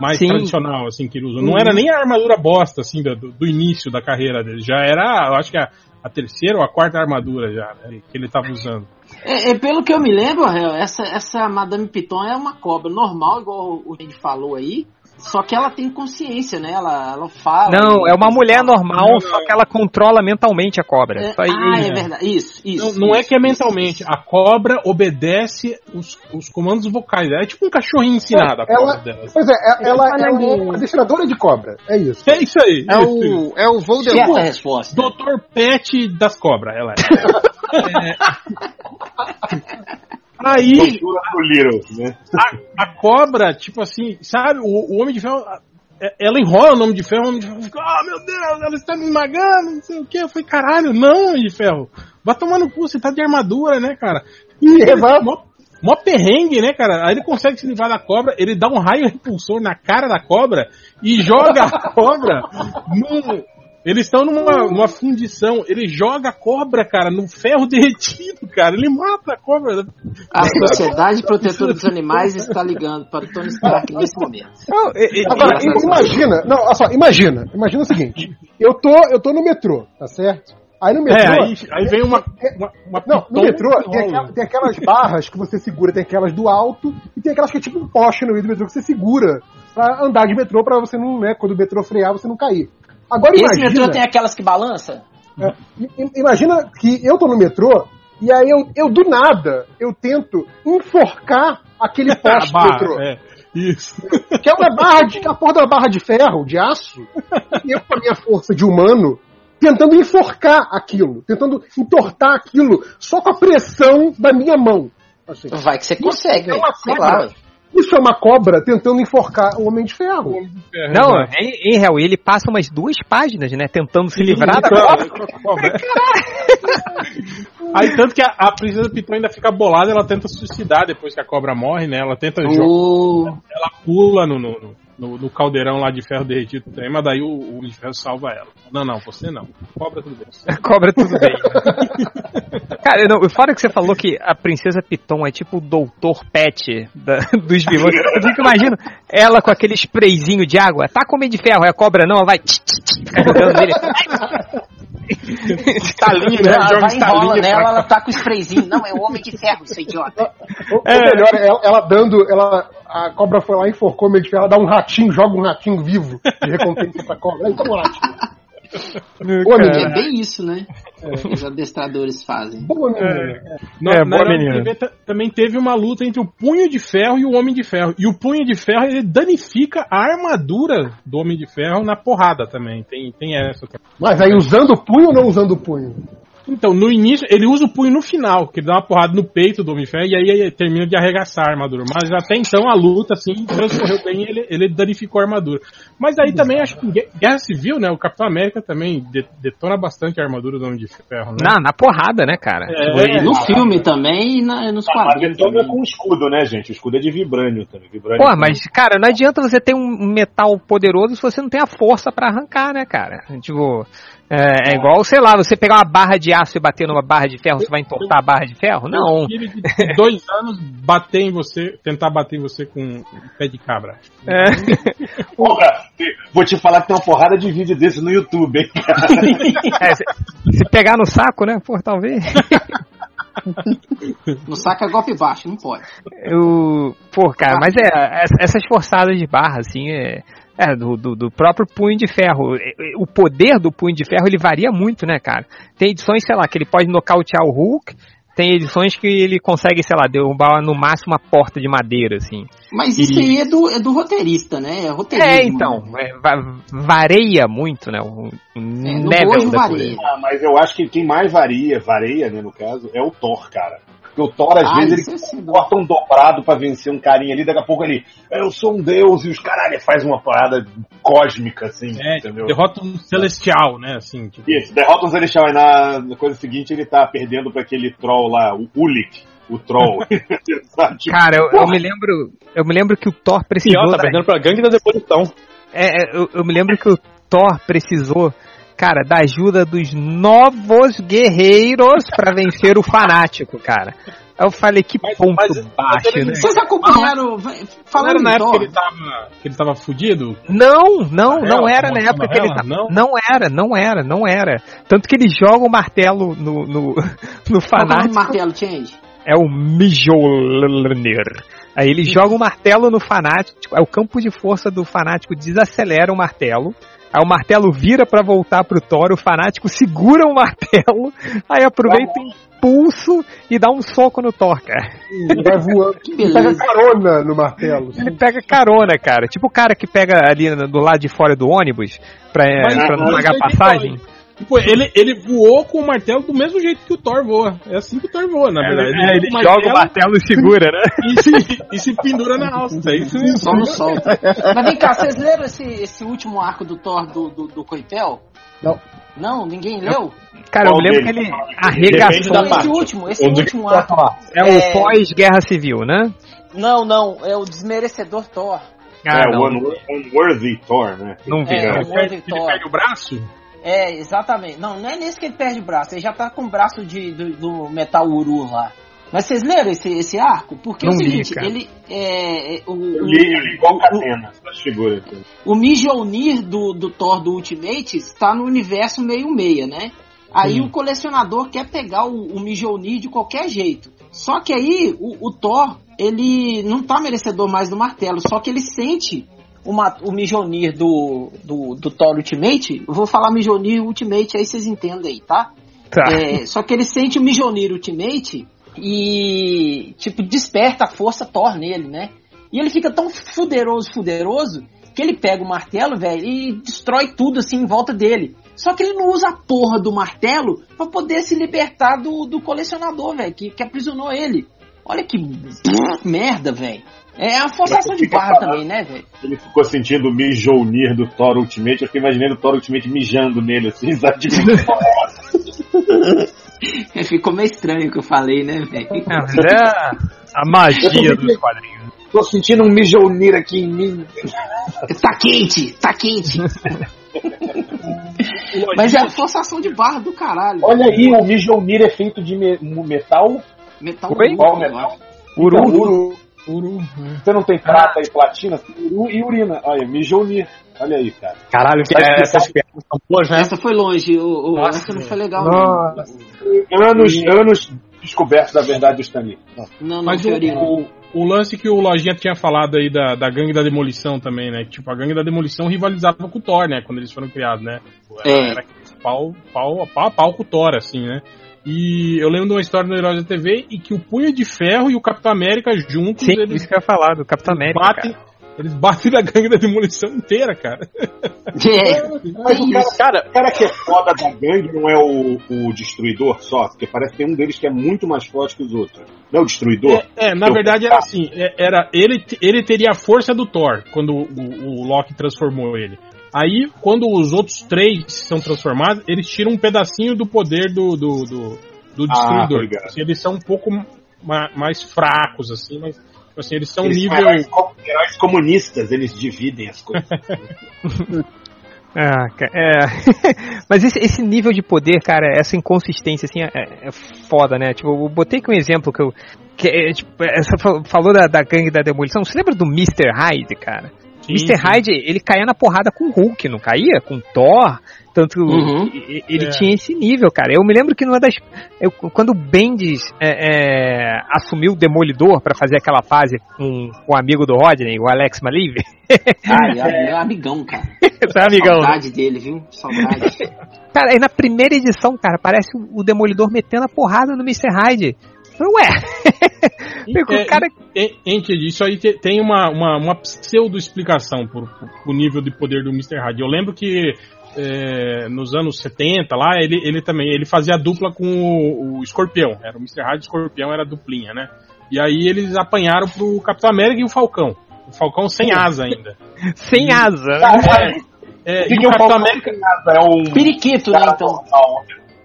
mais Sim. tradicional, assim, que ele usa. Não era nem a armadura bosta, assim, do, do início da carreira dele. Já era, eu acho que a, a terceira ou a quarta armadura já, né, que ele tava usando. É, é, pelo que eu me lembro, essa, essa Madame Piton é uma cobra normal, igual o gente falou aí. Só que ela tem consciência, né? Ela, ela fala. Não, é uma mulher normal, Não, só que ela controla mentalmente a cobra. É, aí- ah, é verdade. Isso, isso. Não, não é isso, que é mentalmente, isso. a cobra obedece os, os comandos vocais. É tipo um cachorrinho ensinado, a Ela- cobra dela. Pois é, é- ela é Fanaguinho. uma adestradora de cobra, é isso. É isso aí. É o, é o Voldemort. resposta. Doutor Pet das cobras, ela é. É. Aí, Little, né? a, a cobra, tipo assim, sabe, o, o Homem de Ferro, é- ela enrola o Homem de Ferro, o Homem de Ferro fica, ah, meu Deus, ela está me esmagando, não sei o que. Eu falei, caralho, não, Homem de Ferro, vai tomar no cu, você tá de armadura, né, cara? E exato. Mó, mó perrengue, né, cara? Aí ele consegue se livrar da cobra, ele dá um raio repulsor na cara da cobra e joga a cobra num, Eles estão numa, numa fundição. Ele joga a cobra, cara, no ferro derretido, cara. Ele mata a cobra. A Sociedade Protetora dos Animais está ligando para o Tony Stark nesse momento. Não, e- e- Agora, e- imagina, não, olha só, imagina, imagina o seguinte, eu tô, eu tô no metrô, tá certo? Aí no É, metrô, aí, aí vem uma. uma, uma não, no metrô tem, aquela- tem aquelas barras que você segura, tem aquelas do alto e tem aquelas que é tipo um poste no meio do metrô que você segura pra andar de metrô pra você não, né, quando o metrô frear você não cair. Agora Esse imagina, metrô tem aquelas que balança? é, imagina que eu tô no metrô e aí eu, eu do nada eu tento enforcar aquele poste do metrô. é, isso. Que é uma barra de. a porra da barra de ferro, de aço. E eu, com a minha força de humano, tentando enforcar aquilo, tentando entortar aquilo, só com a pressão da minha mão. Assim. Vai que você consegue, É velho. uma Sei cobra. lá. Isso é uma cobra tentando enforcar o Homem de Ferro. Não, em, em real, ele passa umas duas páginas, né? Tentando se livrar da Cobra, cobra. cobra. Aí tanto que a, a princesa Piton ainda fica bolada, ela tenta suicidar depois que a cobra morre, né? Ela tenta jogar, O... ela pula no, no, no- no caldeirão lá de ferro derretido também, mas daí o, o de Ferro salva ela. Não, não, você não. Cobra tudo bem. A cobra tudo bem. Cara, eu não, fora que você falou que a princesa Piton é tipo o doutor Pet da- dos vilões. Eu fico imaginando ela com aquele sprayzinho de água. Tá com homem de ferro, é a cobra não, ela vai. tch, tch, tch, Estalinho, né? Ela Joga vai enrola estalinho. nela, ela tá com o sprayzinho. Não, é o Homem de Ferro, seu idiota. Ou, ou melhor, ela, ela dando. Ela, a cobra foi lá, enforcou o Homem de Ferro, ela dá um ratinho, joga um ratinho vivo de recompensa pra cobra. Aí toma um ratinho. Boa É bem isso, né? Que os adestradores fazem. Boa menina. Na, É, na boa Europa menina. TV ta- também teve uma luta entre o Punho de Ferro e o Homem de Ferro. E o Punho de Ferro ele danifica a armadura do Homem de Ferro na porrada também. Tem, tem essa. Mas aí usando o punho ou não usando o punho? Então, no início, ele usa o punho no final, que ele dá uma porrada no peito do Homem de Ferro e aí ele termina de arregaçar a armadura. Mas até então a luta, assim, transcorreu bem e ele, ele danificou a armadura. Mas aí também acho que em Gue- Guerra Civil, né? O Capitão América também de- detona bastante a armadura do Homem de Ferro, né? Na, na porrada, né, cara? É, No filme também e na- nos Mas quadrinhos ele toca também. com escudo, né, gente? O escudo é de vibrânio também. Vibrânio Pô, mas, cara, não adianta você ter um metal poderoso se você não tem a força pra arrancar, né, cara? Tipo, é, é igual, sei lá, você pegar uma barra de aço e bater numa barra de ferro, você vai entortar a barra de ferro? Não. Um filho de dois anos bater em você, tentar bater em você com um pé de cabra. É. Porra, vou te falar que tem uma porrada de vídeo desse no YouTube, hein, cara. É, se, se pegar no saco, né? Pô, talvez. No saco é golpe baixo, não pode. Eu, pô, cara, mas é, ess- essas forçadas de barra, assim, é, é do, do, do próprio punho de ferro. É, é, O poder do punho de ferro, ele varia muito, né, cara? Tem edições, sei lá, que ele pode nocautear o Hulk, tem edições que ele consegue, sei lá, derrubar no máximo uma porta de madeira, assim. Mas isso aí é do, é do roteirista, né? É roteirismo. É, então, é, va- varia muito, né, o, o É, level da varia. coisa. Ah, mas eu acho que quem mais varia, varia, né, no caso, é o Thor, cara. Porque o Thor, às Ah, vezes, isso é ele sem dúvida. corta um dobrado pra vencer um carinha ali, daqui a pouco ele, eu sou um deus, e os caralho, faz uma parada cósmica, assim, É, entendeu? derrota um celestial, né? Assim, tipo, Isso, derrota um Celestial, e na, na coisa seguinte ele tá perdendo pra aquele troll lá, o Ulik, o troll. Sabe, tipo, Cara, eu, eu me lembro, eu me lembro que o Thor precisou Pior, tá da- perdendo pra gangue da deposição. É, é, eu, eu me lembro que o Thor precisou, cara, da ajuda dos novos guerreiros pra vencer o fanático, cara. Aí eu falei, que Mas- ponto mas- mas baixo, ele- né? Vocês acompanharam, era na época que ele tava, que ele tava fudido? Não, não, Amarela? não era na época que ele tava. Não? Não era, não era, não era. Tanto que ele joga o martelo no, no, no qual que é o fanático. martelo, Change? É o Mjolnir. Aí ele joga o martelo no fanático, é o campo de força do fanático desacelera o martelo. Aí o martelo vira pra voltar pro Thor, o fanático segura o martelo, aí aproveita o impulso e dá um soco no Thor, cara. E vai voando. Que E pega carona no martelo. Ele pega carona, cara. Tipo o cara que pega ali no- do lado de fora do ônibus pra, Mas- pra não pagar passagem. Tipo, ele, ele voou com o martelo do mesmo jeito que o Thor voa. É assim que o Thor voa, na verdade. É, ele com joga o martelo e segura, né? e se, e se pendura na alça. É isso mesmo. Só não solta. Mas vem cá, vocês leram esse, esse último arco do Thor do, do, do Coipel? Não. Não, ninguém leu? Cara, eu Qual me lembro que deles? ele arregaçou. da esse parte. último, esse Onde- último arco. É o É. pós-guerra civil, né? Não, não, é o desmerecedor Thor. Ah, é, o Unwor- Unworthy Thor, né? não vi. É, não. o Worthy Ele perde o braço? É, exatamente. Não, não é nesse que ele perde o braço. Ele já tá com o braço de, do, do Metal Uru lá. Mas vocês leram esse, esse arco? Porque é Não o li, seguinte, cara. ele. É, é, o, Eu o- li, eu li igual o- catena, as figuras. o Mjolnir do, do Thor do Ultimate está no universo meio-meia, né? Aí Sim. o colecionador quer pegar o, o Mjolnir de qualquer jeito. Só que aí o, o Thor, ele não tá merecedor mais do martelo, só que ele sente uma, o Mjolnir do, do, do Thor Ultimate. Eu vou falar Mjolnir Ultimate, aí vocês entendem aí, tá? Tá. É, só que ele sente o Mjolnir Ultimate e, tipo, desperta a força Thor nele, né? E ele fica tão fuderoso, fuderoso, que ele pega o martelo, velho, e destrói tudo assim em volta dele. Só que ele não usa a porra do martelo pra poder se libertar do, do colecionador, velho, que, que aprisionou ele. Olha que merda, velho. É a forçação de barra também, né, velho? Ele ficou sentindo o Mjolnir do Thor Ultimate. Eu fiquei imaginando o Thor Ultimate mijando nele, assim, sabe? Tipo, Ficou meio estranho o que eu falei, né, velho? É, mas é a magia dos quadrinhos. Tô sentindo um Mjolnir aqui em mim. Tá quente, tá quente. Mas é a forçação de barra do caralho. Olha aí, o Mjolnir é feito de me- metal. Metal Oi? Qual eu metal? Uru. Então, uru. Uru, né? Você não tem prata e platina? Uru e urina. Olha, Mjolnir. Olha aí, cara. Caralho, que- é, essas piadas são boas, né? Essa foi longe, o, o, Nossa, essa não foi legal. Nossa. Anos, anos descobertos da verdade do Stanley. Não, não, não Mas o, Fiorino. o, o lance que o Lojinha tinha falado aí da, da gangue da demolição também, né? Tipo, a gangue da demolição rivalizava com o Thor, né? Quando eles foram criados, né? Era, É. era pau, pau, pau pau com o Thor, assim, né? E eu lembro de uma história no Heróis da TV e que o Punho de Ferro e o Capitão América juntos, Sim, eles isso que eu ia falar, do Capitão América. batem, cara. eles batem na gangue da demolição inteira, cara. É, Mas o cara, cara, o cara que é foda da gangue não é o, o destruidor só, porque parece que tem um deles que é muito mais forte que os outros. Não é o destruidor? É, é, na Eu- verdade era assim, é- era ele, ele teria a força do Thor quando o, o Loki transformou ele. Aí, quando os outros três são transformados, eles tiram um pedacinho do poder do, do, do, do Ah, destruidor. ligado. Assim, eles são um pouco ma- mais fracos, assim, mas assim, eles são Eles nível. são heróis, co- heróis comunistas, eles dividem as coisas. Ah, é. Mas esse, esse nível de poder, cara, essa inconsistência, assim, é, é foda, né? Tipo, eu botei aqui um exemplo que eu. Que é, tipo, essa fa- falou da, da gangue da demolição. Você lembra do Mr. Hyde, cara? Sim, Mr. sim. Hyde, ele caía na porrada com o Hulk, não caía? Com Thor. Tanto Uhum. ele É. tinha esse nível, cara. Eu me lembro que numa das. eu- quando o Bendis é, é, assumiu o Demolidor pra fazer aquela fase com, com o amigo do Rodney, o Alex Maliv, Ai, ai, meu amigão, cara. tá, amigão? Saudade dele, viu? Saudade. Cara, aí na primeira edição, cara, parece o, o Demolidor metendo a porrada no Mr. Hyde. Ué, Porque É, o cara. Entende? Isso aí te- tem uma, uma, uma pseudo-explicação pro, nível de poder do Mr. Hyde. Eu lembro que é, nos anos 70 lá, ele, ele também ele fazia dupla com o, o Escorpião. Era o Mr. Hyde e o Escorpião era duplinha, né? E aí eles apanharam pro Capitão América e o Falcão. O Falcão sem asa ainda. Sem asa. É, O que, e o é o Capitão Falcão América. sem asa? É um Periquito, né, então?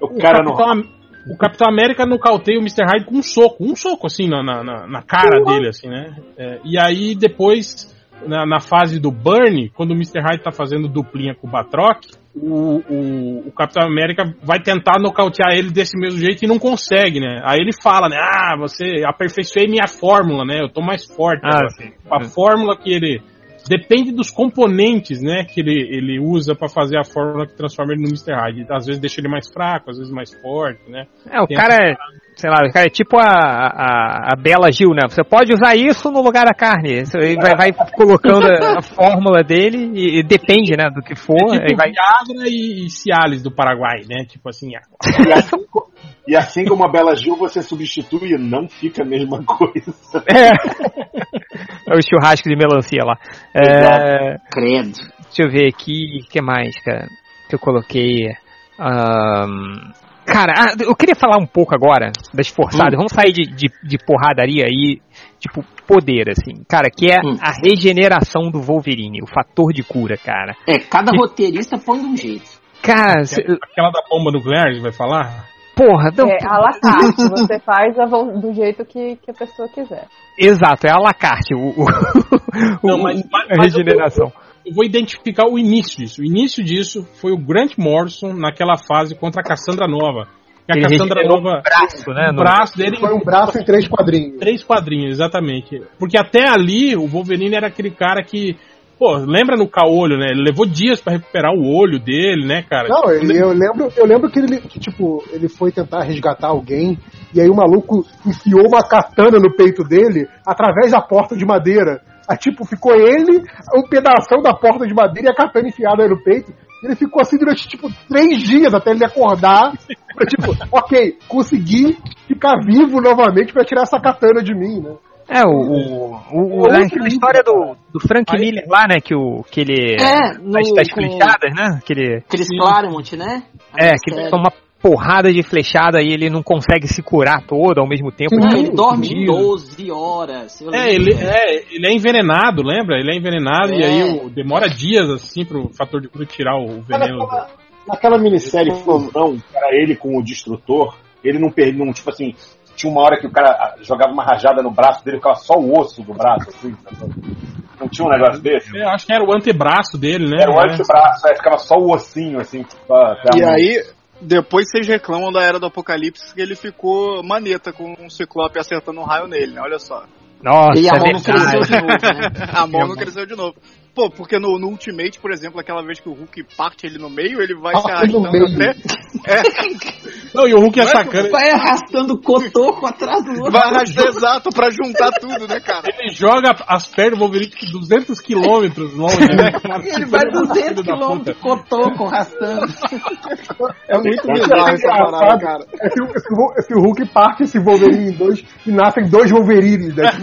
O O cara Capitão, normal. Am- o Capitão América nocauteia o Mr. Hyde com um soco, um soco assim na, na, na- cara dele, assim, né? É, e aí depois, na, na fase do Burn, quando o Mr. Hyde tá fazendo duplinha com o Batroc, o, o, o Capitão América vai tentar nocautear ele desse mesmo jeito e não consegue, né? Aí ele fala, né? Ah, você aperfeiçoei minha fórmula, né? Eu tô mais forte. Ah, agora." sim. A fórmula que ele. Depende dos componentes, né, que ele, ele usa pra fazer a fórmula que transforma ele no Mr. Hyde. Às vezes deixa ele mais fraco, às vezes mais forte, né? É, o Tem cara é, sei lá, o cara é tipo a, a, a Bela Gil, né? Você pode usar isso no lugar da carne. Você vai, vai colocando a, a fórmula dele e, e depende, né, do que for. É tipo vai... Viagra e, e Cialis do Paraguai, né? Tipo assim, ah, E assim, co- como a Bela Gil, você substitui e não fica a mesma coisa. É o churrasco de melancia lá. É, Credo. deixa eu ver aqui, o que mais, cara, que eu coloquei. Ahn, cara, ah, eu queria falar um pouco agora das forçadas. Vamos sair de, de, de porradaria aí, tipo, poder, assim. Cara, que é Hum. a regeneração do Wolverine, o fator de cura, cara. É, cada roteirista põe de um jeito. Cara, cê- aquela da bomba nuclear, você vai falar? Porra, não, É a la carte, você faz do jeito que, que a pessoa quiser. exato, é a la carte, o, o, Não, o- mas- mas- a mas eu- regeneração. eu vou identificar o início disso. O início disso foi o Grant Morrison naquela fase contra a Cassandra Nova. Que a Ele Cassandra Nova. o braço, né? O braço dele Foi um braço em três quadrinhos. Três quadrinhos, exatamente. Porque até ali o Wolverine era aquele cara que. Pô, lembra no caolho, né? Ele levou dias pra recuperar o olho dele, né, cara? Não, ele- eu lembro, eu lembro que ele, que, tipo, ele foi tentar resgatar alguém e aí o maluco enfiou uma katana no peito dele através da porta de madeira. Aí, tipo, ficou ele, um pedaço da porta de madeira e a katana enfiada no peito. Ele ficou assim durante, tipo, três dias até ele acordar. Pra, tipo, ok, consegui ficar vivo novamente pra tirar essa katana de mim, né? É, o, o, o, aquela livro, história do, do Frank Aí- Miller lá, né? Que, o, que ele. É, no- das, das com- flechadas, né? Aquele, Chris Claremont, né? é, A que ele toma uma porrada de flechada e ele não consegue se curar todo ao mesmo tempo. Sim. Ele Ah, ele dorme fudido. 12 horas. eu É ele, é, ele é envenenado, lembra? Ele é envenenado e É. aí o- demora dias, assim, pro fator de cura tirar o veneno. Naquela, naquela minissérie Fusão, que era ele com o destrutor, ele não perdeu, não, tipo assim, tinha uma hora que o cara ah, jogava uma rajada no braço dele, ficava só o osso do braço, assim, sabe? Não tinha um negócio desse? Eu acho que era o antebraço dele, né? Era o É. antebraço, aí ficava só o ossinho, assim. pra- pra E mão. aí, depois vocês reclamam da Era do Apocalipse que ele ficou maneta com um ciclope acertando um raio nele, né? Olha só. Nossa, E a é mão não cresceu de novo, né? A mão não cresceu de novo. Pô, porque no, no Ultimate, por exemplo, aquela vez que o Hulk parte ele no meio, ele vai se Parte no arrastando meio. até. Não, e o Hulk é Vai- arrastando o cotoco atrás do outro. Vai arrastar exato pra juntar tudo, né, cara? Ele joga as pernas do Wolverine 200 quilômetros longe, né? Ele vai 200 da km puta. cotoco arrastando. É muito É bizarro essa parada, cara. É que, o- é o- é que o Hulk parte esse Wolverine em dois e nascem dois Wolverines. Né?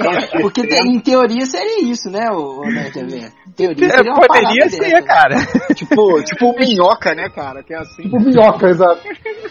Porque te- em teoria seria isso, né, o, o teoria É, seria uma Poderia ser, dessa. cara. Tipo, tipo o minhoca, né, cara? Que é assim. Tipo minhoca, exato.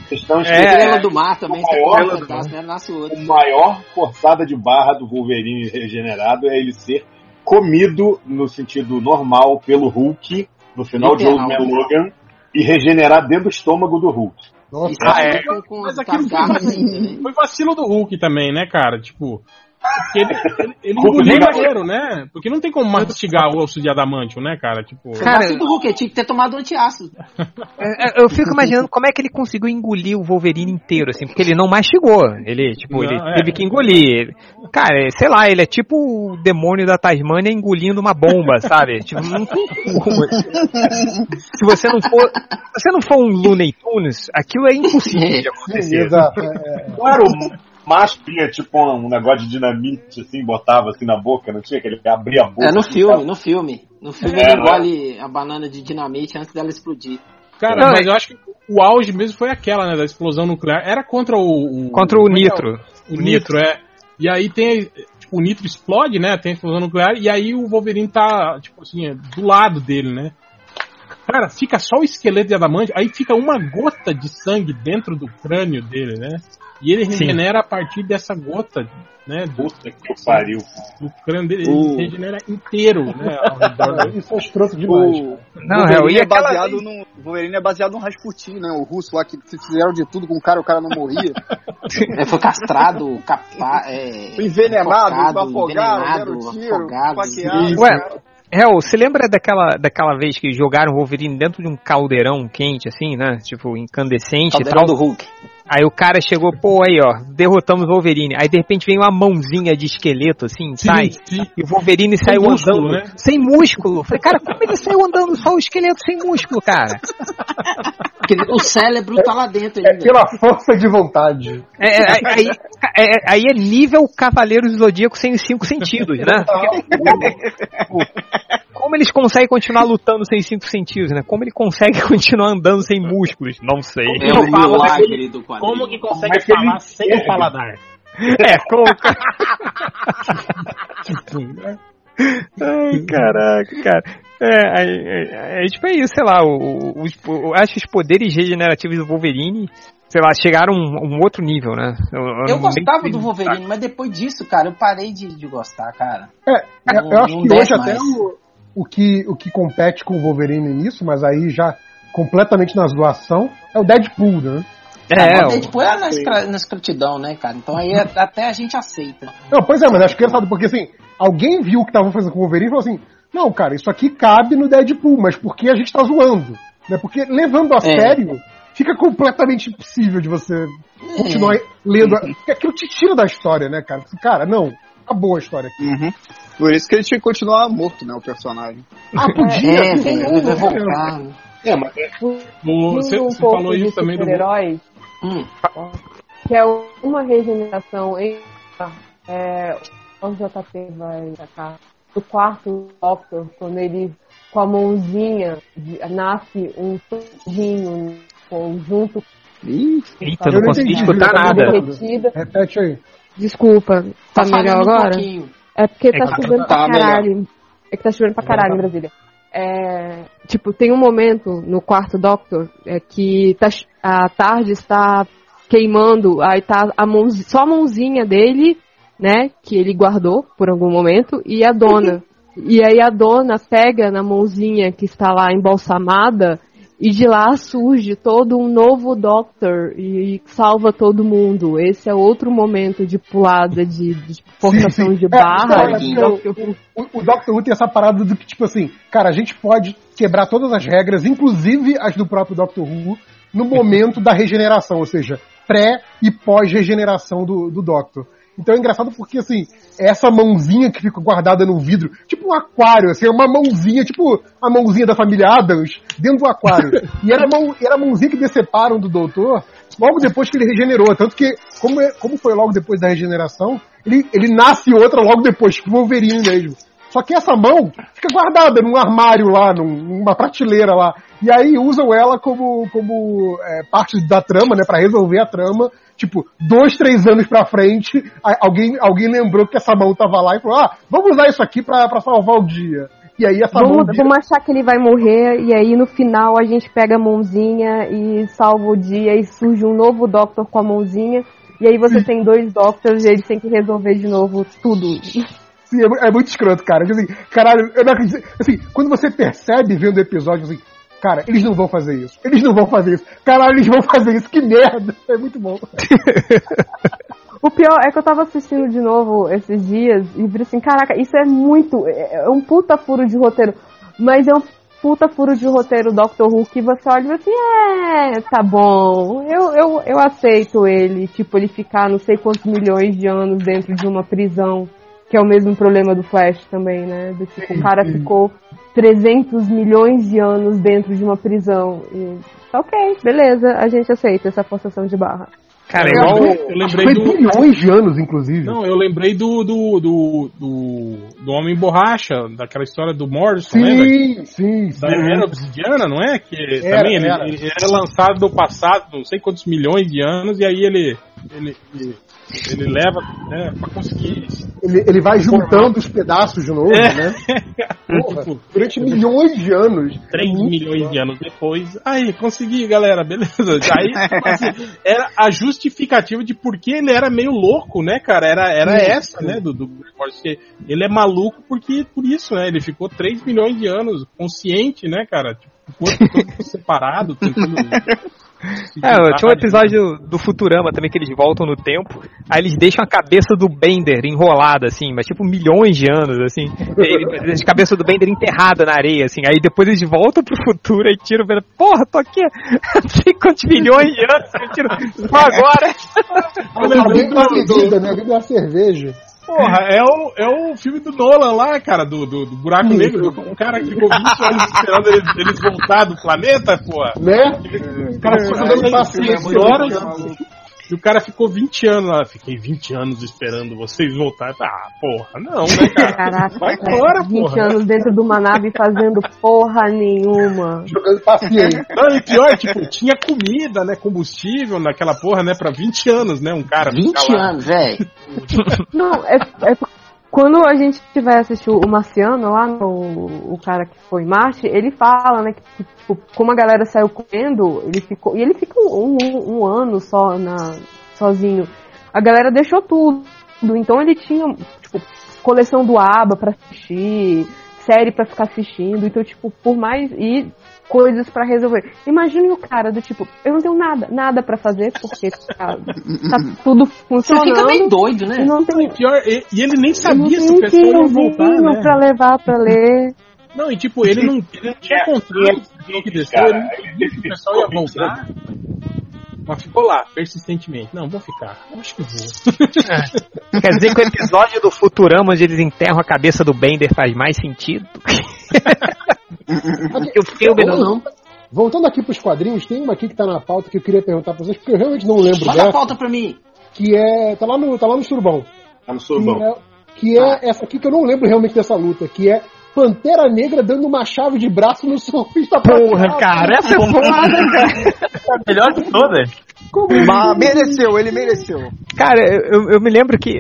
Questão de É. Estrela do mar também, Maior corta um do pedaço, né, nasce outro. o maior forçada de barra do Wolverine regenerado é ele ser comido no sentido normal pelo Hulk no final de Old Literal. Man Logan e regenerar dentro do estômago do Hulk. Nossa, Ah, é. com, com, Mas aquilo garras assim, né? Foi vacilo do Hulk também, né, cara? Tipo. Porque ele, ele, ele engoliu inteiro, né? Porque não tem como mastigar o osso de adamantio, né, cara? Tipo. Cara, do Hulk, ele tinha que ter tomado antiácido. É, é, Eu fico imaginando como é que ele conseguiu engolir o Wolverine inteiro, assim, porque ele não mastigou. Ele, tipo, Não, ele é. teve que engolir. Cara, é, sei lá, ele é tipo o demônio da Tasmânia engolindo uma bomba, sabe? Tipo, não tem como. Se você não for. Se você não for um Looney Tunes, aquilo é impossível de acontecer. exato. é, é. Não o tinha tipo um negócio de dinamite assim, botava assim na boca, não tinha? Que ele abria a boca. É no assim, filme, no filme. No filme É, ele né? engole a banana de dinamite antes dela explodir. Cara, Não, mas eu acho que o auge mesmo foi aquela, né? Da explosão nuclear. Era contra o. o- Contra o é é? Nitro. O Nitro, é. E aí tem. Tipo, o Nitro explode, né? Tem a explosão nuclear. E aí o Wolverine tá, tipo assim, é, do lado dele, né? Cara, fica só o esqueleto de adamante. Aí fica uma gota de sangue dentro do crânio dele, né? E ele Sim. regenera a partir dessa gota, né? Puta que pariu. do crânio dele. O- Ele regenera inteiro, né? Isso é escroto demais. O Não, Wolverine é, e é aquela baseado vez- no o Wolverine é baseado no Rasputin, né? O russo lá que fizeram de tudo com o cara, o cara não morria. É, foi castrado, capa, é, Envenenado, afogado, envenenado, deram tiro, afogado, esfaqueado. Ué, Hel, você lembra daquela, daquela vez que jogaram o Wolverine dentro de um caldeirão quente, assim, né? Tipo, incandescente e Caldeirão tal? do Hulk. Aí o cara chegou, pô, aí ó, derrotamos o Wolverine. Aí de repente vem uma mãozinha de esqueleto, assim, sai. sim. E o Wolverine saiu músculo, andando. né? Sem músculo. Falei, cara, como ele saiu andando só o esqueleto sem músculo, cara? O cérebro tá lá dentro É ainda. pela força de vontade. É, é, aí, é, aí é nível Cavaleiros do Zodíaco sem os cinco sentidos, né? Como eles conseguem continuar lutando sem cinco sentidos, né? Como ele consegue continuar andando sem músculos? Não sei. É milagre do. Como que consegue Mas que ele falar sem o paladar? É, como. Ai, caraca, cara. É, aí, é, é, tipo é isso, sei lá, o, o- os- o- acho que os poderes regenerativos do Wolverine, sei lá, chegaram a um, um outro nível, né? Eu não- gostava nem- do Wolverine, mas depois disso, cara, eu parei de, de gostar, cara. É, Não- eu acho que hoje até mais. o, o, que, o que compete com o Wolverine nisso, mas aí já completamente na zoação, é o Deadpool, né? É, Mas o- Deadpool é na, escra- na escrotidão, né, cara? Então aí é- até a gente aceita. Não, pois é, mas acho que é engraçado, porque assim, alguém viu o que estavam fazendo com o Wolverine e falou assim: não, cara, isso aqui cabe no Deadpool, mas por que a gente tá zoando? Né? Porque levando a É. sério, fica completamente impossível de você continuar lendo. a- Porque aquilo te tira da história, né, cara? Cara, não, acabou a história aqui. Uhum. Por isso que ele tinha que continuar morto, né, o personagem. Ah, podia! É, né? É, mas O- Você, um você falou isso também do. super-heróis, Hum. que é uma regeneração em. É, o JP vai sacar. Do quarto Doctor, quando ele, com a mãozinha, nasce um sorrinho com- junto Eita, Eu não consegui escutar tá nada. Repete aí. Desculpa, tá, falhando melhor um agora? pouquinho. É porque É tá que chovendo tá pra melhor. caralho. É que tá chovendo pra caralho em Brasília. É, tipo, tem um momento no quarto Doctor é, que tá, a tarde está queimando, aí tá a mãozinha, só a mãozinha dele, né, que ele guardou por algum momento, e a dona. e aí a dona pega na mãozinha que está lá embalsamada e de lá surge todo um novo Doctor e salva todo mundo. Esse é outro momento de pulada de, de forçação sim. de É, barra. é, é, Who. O, o Doctor Who tem essa parada do que, tipo assim, cara, a gente pode quebrar todas as regras, inclusive as do próprio Doctor Who, no momento da regeneração, ou seja, pré e pós-regeneração do, do Doctor. Então é engraçado porque, assim, essa mãozinha que fica guardada no vidro, tipo um aquário, assim, é uma mãozinha, tipo a mãozinha da família Adams, dentro do aquário. e era a, mão, era a mãozinha que deceparam do doutor logo depois que ele regenerou. Tanto que, como, é- como foi logo depois da regeneração, ele, ele nasce outra logo depois, tipo Wolverine mesmo. Só que essa mão fica guardada num armário lá, num- numa prateleira lá. E aí usam ela como, como é, parte da trama, né? Pra resolver a trama. Tipo, dois, três anos pra frente, alguém, alguém lembrou que essa mão tava lá e falou: ah, vamos usar isso aqui pra, pra salvar o dia. E aí essa mão. Vamos, vamos achar que ele vai morrer e aí no final a gente pega a mãozinha e salva o dia e surge um novo Doctor com a mãozinha. E aí você tem dois Doctors e eles têm que resolver de novo tudo. Sim, é, é muito escroto, cara. Tipo Assim, caralho, eu não acredito. Assim, quando você percebe vendo o episódio, assim, cara, eles não vão fazer isso. Eles não vão fazer isso. Caralho, eles vão fazer isso. Que merda. É muito bom. O pior é que eu tava assistindo de novo esses dias e vi assim, caraca, isso é muito. É é um puta furo de roteiro. Mas é um puta furo de roteiro Doctor Who que você olha e assim, é, tá bom, eu, eu, eu aceito ele, tipo, ele ficar não sei quantos milhões de anos dentro de uma prisão, que é o mesmo problema do Flash também, né? Do tipo, o cara ficou 300 milhões de anos dentro de uma prisão. E, ok, beleza, a gente aceita essa forçação de barra. Cara, Eu igual. lembrei- eu lembrei Foi do. bilhões de anos, inclusive. Não, eu lembrei do do, do, do, do Homem Borracha, daquela história do Morrison, lembra? sim, sim, sim. Da era obsidiana, não é? Que Era, também ele, era. ele era lançado no passado, não sei quantos milhões de anos, e aí ele, ele, ele, ele leva né, pra conseguir. Ele, ele vai juntando os pedaços de novo, É. né? Porra, Tipo, durante milhões de anos. 3 É muito milhões de anos depois. Aí, consegui, galera, beleza. Aí, tipo assim, era a justificativa de por que ele era meio louco, né, cara? Era, era Sim, essa, né, do, do Ele é maluco porque, por isso, né? Ele ficou 3 milhões de anos consciente, né, cara? Tipo, o corpo todo separado, tentando. É, tinha um episódio do Futurama também que eles voltam no tempo, aí eles deixam a cabeça do Bender enrolada, assim, mas tipo milhões de anos, assim. Ele a cabeça do Bender enterrada na areia, assim. Aí depois eles voltam pro futuro e tiram o Bender. Porra, tô aqui há não sei quantos milhões de anos, eu tiro só agora. Alguém né? Alguém dá uma cerveja. Porra, é o, é o filme do Nolan lá, cara, do, do, do Buraco Negro. Um cara que ficou 20 anos esperando eles, eles voltar do planeta, porra. Né? O cara ficou dando paciência. horas, E o cara ficou 20 anos lá. Fiquei 20 anos esperando vocês voltarem. Ah, porra, não, né, cara? Caraca, Vai cara, embora, 20 porra. anos dentro de uma nave fazendo porra nenhuma. Jogando paciência. Não, e pior, tipo, tinha comida, né, combustível naquela porra, né, pra 20 anos, né, um cara 20 ficar lá. anos, velho. Não, é, é quando a gente tiver assistindo o Marciano lá, o, o cara que foi Marte, ele fala, né, que tipo, como a galera saiu comendo, ele ficou. E ele fica um, um, um ano só na, sozinho. A galera deixou tudo. Então ele tinha, tipo, coleção do ABBA pra assistir, série pra ficar assistindo. Então, tipo, por mais. E coisas pra resolver. Imagine o cara do tipo, eu não tenho nada, nada pra fazer, porque tá, tá tudo Você funcionando. fica meio doido, E né? não tem, Pior, e, e ele nem sabia se o pessoal ia voltar, né? pra levar pra ler. Não, e tipo, ele não, ele não tinha contrato do que desceu, ele não sabia se o pessoal ia voltar. Mas ficou lá, persistentemente. Não, vou ficar. Acho que vou. Quer dizer que o episódio do Futurama onde eles enterram a cabeça do Bender faz mais sentido? Que o filme Ou não. não. Voltando aqui pros quadrinhos, tem uma aqui que tá na pauta que eu queria perguntar pra vocês, porque eu realmente não lembro Manda a pauta pra mim. que é. Tá lá no, tá lá no surubão. Tá no Que surubão. é, que é essa aqui que eu não lembro realmente dessa luta, que é Pantera Negra dando uma chave de braço no surfista Porra, prateado. cara, essa é foda, cara. A melhor de todas. Como Mas mereceu, ele mereceu. Cara, eu, eu me lembro que.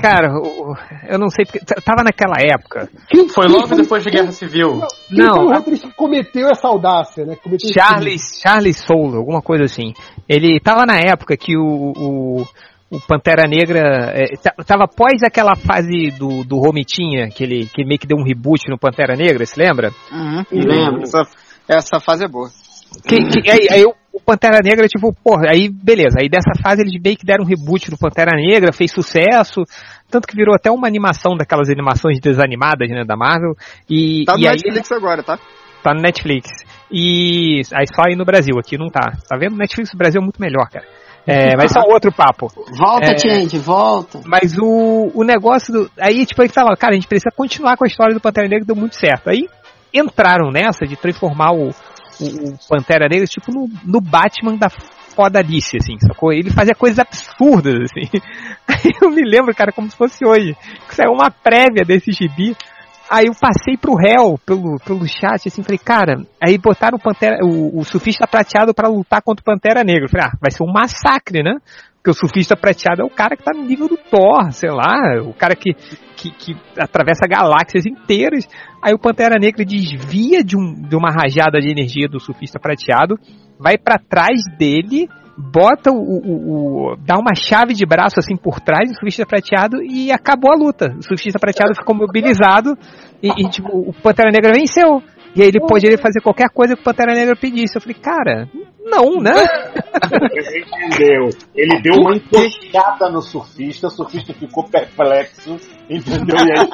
Cara, o- eu não sei porque. Tava naquela época. Foi logo depois da Guerra Civil. Quem Não, foi o a- roteirista que cometeu essa audácia, né? Cometeu? Charles, Charles Soule, alguma coisa assim. Ele tava na época que o, o, o Pantera Negra é, ta- tava após aquela fase do, do Romitinha, que ele, que meio que deu um reboot no Pantera Negra, se lembra? Uhum. Lembro. Essa, essa fase é boa. Que, que- aí, aí o, o Pantera Negra, tipo, porra, aí beleza, aí dessa fase eles meio que deram um reboot no Pantera Negra, fez sucesso, tanto que virou até uma animação daquelas animações desanimadas, né, da Marvel, e, Tá no e aí Netflix agora, tá? tá no Netflix. E aí só aí no Brasil, aqui não tá. Tá vendo? Netflix no Brasil é muito melhor, cara. É, mas é um outro papo. Volta, É. gente, volta. Mas o, o negócio do. Aí, tipo, ele fala, cara, a gente precisa continuar com a história do Pantera Negra, deu muito certo. Aí entraram nessa de transformar o, o, Pantera Negra, tipo, no, no Batman da fodalice, assim, sacou? Ele fazia coisas absurdas, assim. Aí eu me lembro, cara, como se fosse hoje, que saiu uma prévia desse gibi. Aí eu passei pro réu pelo, pelo chat, assim, falei, cara, aí botaram o, Pantera, o, o surfista prateado pra lutar contra o Pantera Negra. Eu falei, ah, vai ser um massacre, né? Porque o surfista prateado é o cara que tá no nível do Thor, sei lá, o cara que, que, que atravessa galáxias inteiras. Aí o Pantera Negra desvia de, um, de uma rajada de energia do surfista prateado, vai pra trás dele, bota o, o, o- dá uma chave de braço assim por trás do surfista prateado e acabou a luta. O surfista prateado ficou mobilizado e, e, tipo, o Pantera Negra venceu. E aí ele poderia fazer qualquer coisa que o Pantera Negra pedisse. Eu falei, cara, não, né? Ele entendeu. Ele deu uma encoxada no surfista, o surfista ficou perplexo, entendeu? E aí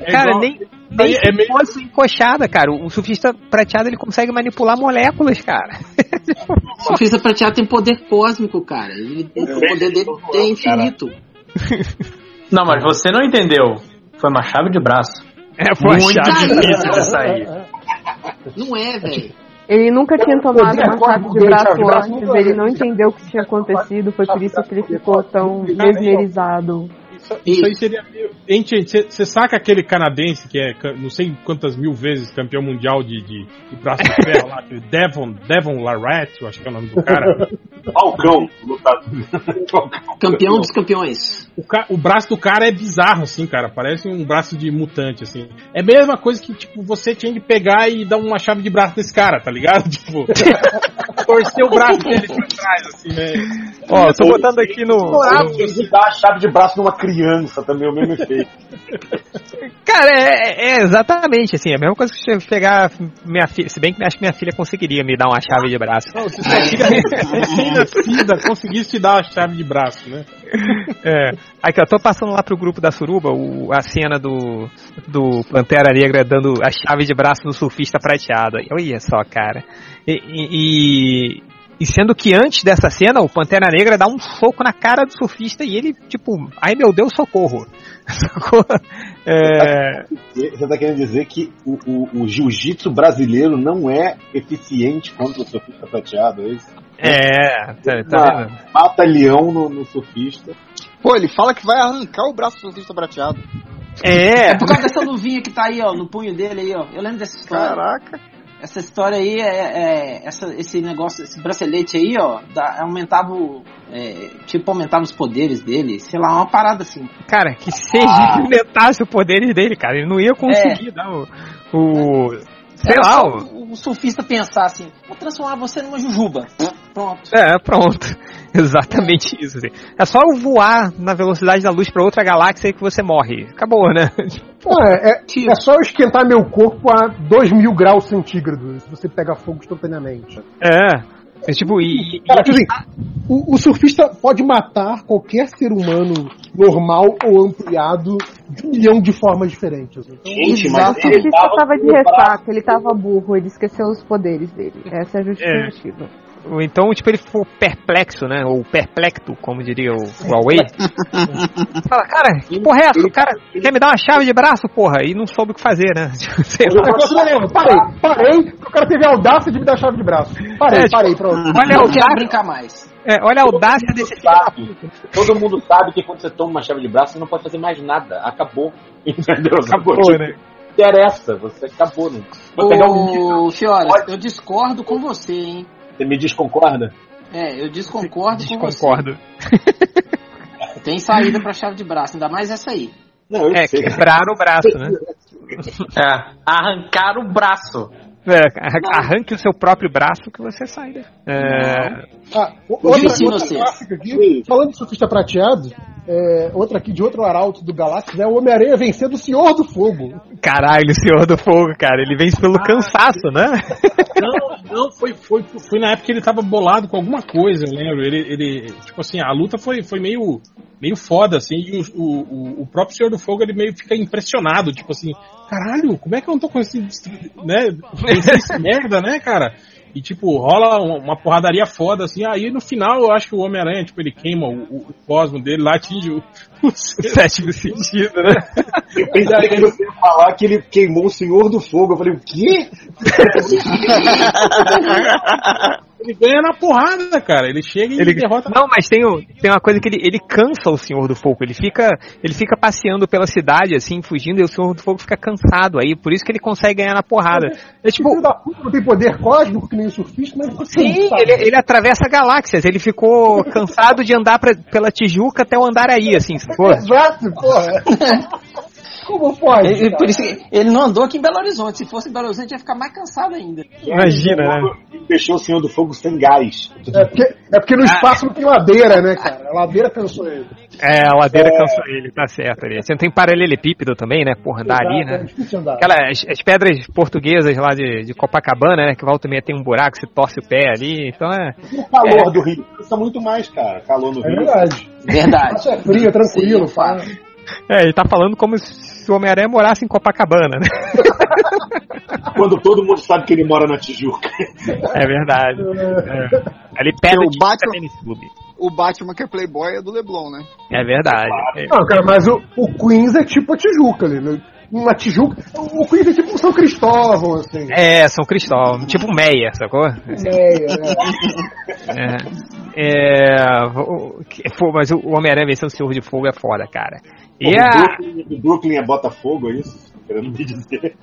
É cara, igual- nem, nem é meio- fosse encoxada, cara. O surfista prateado ele consegue manipular moléculas, cara. O surfista prateado tem poder cósmico, cara. Ele- o poder dele é infinito. Não, mas você não entendeu. Foi uma chave de braço. É, foi Muito difícil de sair. Não é, velho. Ele nunca tinha tomado uma chave de braço antes, ele não entendeu o que tinha acontecido, foi por isso que ele ficou tão mesmerizado. Isso, isso aí seria meio. Você saca aquele canadense que é não sei quantas mil vezes campeão mundial de, de, de braço de ferro lá, aquele Devon, Devon Larratt, eu acho que é o nome do cara. Falcão. Campeão dos campeões. O, ca- o braço do cara é bizarro, assim, cara. Parece um braço de mutante, assim. É a mesma coisa que, tipo, você tinha de pegar e dar uma chave de braço desse cara, tá ligado? Tipo, torcer o braço dele pra trás, assim, né? Ó, eu tô botando aqui no. Moral, de dar a chave de braço numa criança também, o mesmo efeito. Cara, é, é exatamente assim, é a mesma coisa que você pegar minha filha. Se bem que acho que minha filha conseguiria me dar uma chave de braço. Não, se sua filha recém-nascida conseguisse te dar a chave de braço, né? É. Aqui, eu tô passando lá pro grupo da Suruba o, a cena do, do Pantera Negra dando a chave de braço no surfista prateado. Olha só, cara. E, e- e- sendo que antes dessa cena, o Pantera Negra dá um soco na cara do surfista e ele, tipo, ai meu Deus, socorro. Sacou? É, Você tá querendo dizer que o, o- o jiu-jitsu brasileiro não é eficiente contra o surfista prateado, é isso? é tá, tá vendo? Mata leão no, no surfista. Pô, ele fala que vai arrancar o braço do surfista prateado. É, É por causa dessa luvinha que tá aí, ó, no punho dele aí, ó. Eu lembro dessa história. Caraca. Essa história aí é, é- essa, esse negócio, esse bracelete aí, ó, dá- aumentava o, é, tipo, aumentava os poderes dele, sei lá, uma parada assim. Cara, que seja Ah. implementasse os poderes dele, cara. Ele não ia conseguir dar o. o sei Era lá, o, o surfista pensar assim, vou transformar você numa jujuba. Pronto. É, pronto. Exatamente isso. assim. É só eu voar na velocidade da luz pra outra galáxia e que você morre. Acabou, né? É, é- é só eu esquentar meu corpo a 2 mil graus centígrados. Você pega fogo instantaneamente. É. É tipo, e. e- Cara, tipo assim, o, o surfista pode matar qualquer ser humano normal ou ampliado de um milhão de formas diferentes. Então, Gente, O mas ele surfista tava tava de ressaca, ele tava burro, ele esqueceu os poderes dele. Essa é a justificativa. ou então, tipo, ele ficou perplexo, né? Ou perplecto, como diria o Huawei. Fala, cara, que porra é essa? O cara quer me dar uma chave de braço, porra, e não soube o que fazer, né? Sei lá. Parei, parei, porque o cara teve a audácia de me dar chave de braço. Parei, É, tipo, parei, pronto. Olha a Não quero audácia, brincar mais. é, olha a audácia desse sabe, todo mundo sabe que quando você toma uma chave de braço, você não pode fazer mais nada. Acabou. Entendeu? Acabou, Tipo, né? interessa, você acabou. Não. Vou pegar um Ô, Fiora, eu discordo com você, hein? Você me desconcorda? É, eu desconcordo com você. Desconcordo. Tem saída pra chave de braço, ainda mais essa aí. Não, É, sei. quebrar o braço, né? É, arrancar o braço. É, arra- arranque o seu próprio braço que você sai, né? É, Ah, outra, outra clássica aqui, falando de surfista prateado, é, outra aqui de outro arauto do Galactus é o Homem-Aranha vencendo o Senhor do Fogo. caralho, Senhor do Fogo, cara. Ele vence pelo cansaço, né? Não, não, foi, foi, foi na época que ele tava bolado com alguma coisa, eu lembro. Ele, ele tipo assim, a luta foi, foi meio, meio foda, assim, e o, o, o- o próprio Senhor do Fogo, ele meio fica impressionado, tipo assim, caralho, como é que eu não tô com esse, né, esse merda, né, cara? E, tipo, rola uma, porradaria foda, assim, aí no final eu acho que o Homem-Aranha, tipo, ele queima o, o, o cosmo dele lá, atinge o, o Sétimo sentido, né? Eu pensei que você ia falar que ele queimou o Senhor do Fogo. Eu falei, o quê? Ele ganha na porrada, cara. Ele chega e Ele... derrota. Não, mas tem, o- tem uma coisa que ele, ele cansa o Senhor do Fogo. Ele fica, ele fica passeando pela cidade, assim, fugindo, e o Senhor do Fogo fica cansado aí. Por isso que ele consegue ganhar na porrada. É Tipo, tipo, filho da puta não tem poder cósmico que nem o surfista, mas ele sim, ele, ele atravessa galáxias. Ele ficou cansado de andar pra- pela Tijuca até o Andaraí, assim? Exato, porra. Como pode? Ele, por isso que ele não andou aqui em Belo Horizonte. Se fosse em Belo Horizonte, ia ficar mais cansado ainda. Imagina, né? Deixou o Senhor do Fogo sem gás. É porque, é porque no espaço não tem ladeira, né, cara? A ladeira cansou ele. É, a ladeira cansou ele, tá certo ali. Você não tem paralelepípedo também, né? Porra, andar ali, Exato, É né? difícil andar. Aquela, as, as pedras portuguesas lá de, de Copacabana, né? Que volta meia tem um buraco, você torce o pé ali. Então é. E o calor do Rio cansa muito mais, cara. Calor no É Rio. verdade. Verdade. Isso é frio, é tranquilo, fala. É, ele tá falando como se o Homem-Aranha morasse em Copacabana, né? Quando todo mundo sabe que ele mora na Tijuca. É verdade. É. Ali perto o Batman- Tênis Clube. O Batman que é Playboy é do Leblon, né? É verdade. Não, cara, mas o, o Queens é tipo a Tijuca ali, né? Uma Tijuca. O Queens é tipo um São Cristóvão, assim. É, São Cristóvão, tipo Meia, sacou? É, é. É. é o- que- pô, mas o Homem-Aranha vencendo o Senhor de Fogo é foda, cara. E O a. Brooklyn, o Brooklyn é Botafogo, é isso? Querendo me dizer.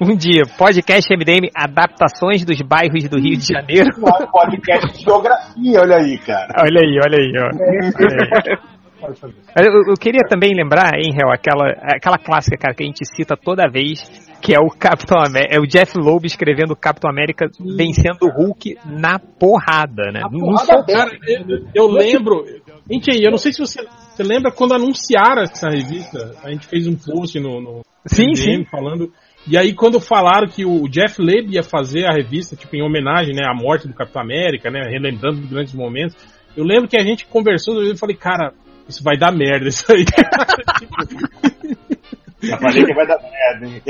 Um dia, podcast MDM Adaptações dos Bairros do Rio de Janeiro. Podcast de geografia, olha aí, cara. Olha aí, olha aí, ó. Pode fazer. Eu, eu queria também lembrar, hein, Hel, aquela, aquela clássica, cara, que a gente cita toda vez, que é o Capitão América, é o Jeff Loeb escrevendo o Capitão América vencendo o Hulk na porrada, né? Não só- Cara, eu, eu lembro. Gente, eu não sei se você, você lembra quando anunciaram essa revista. A gente fez um post no, no Sim, MDM sim. falando. E aí, quando falaram que o Jeff Loeb ia fazer a revista, tipo, em homenagem né, à morte do Capitão América, né? Relembrando grandes momentos. Eu lembro que a gente conversou e eu falei, cara, isso vai dar merda isso aí. Já falei que vai dar merda, hein?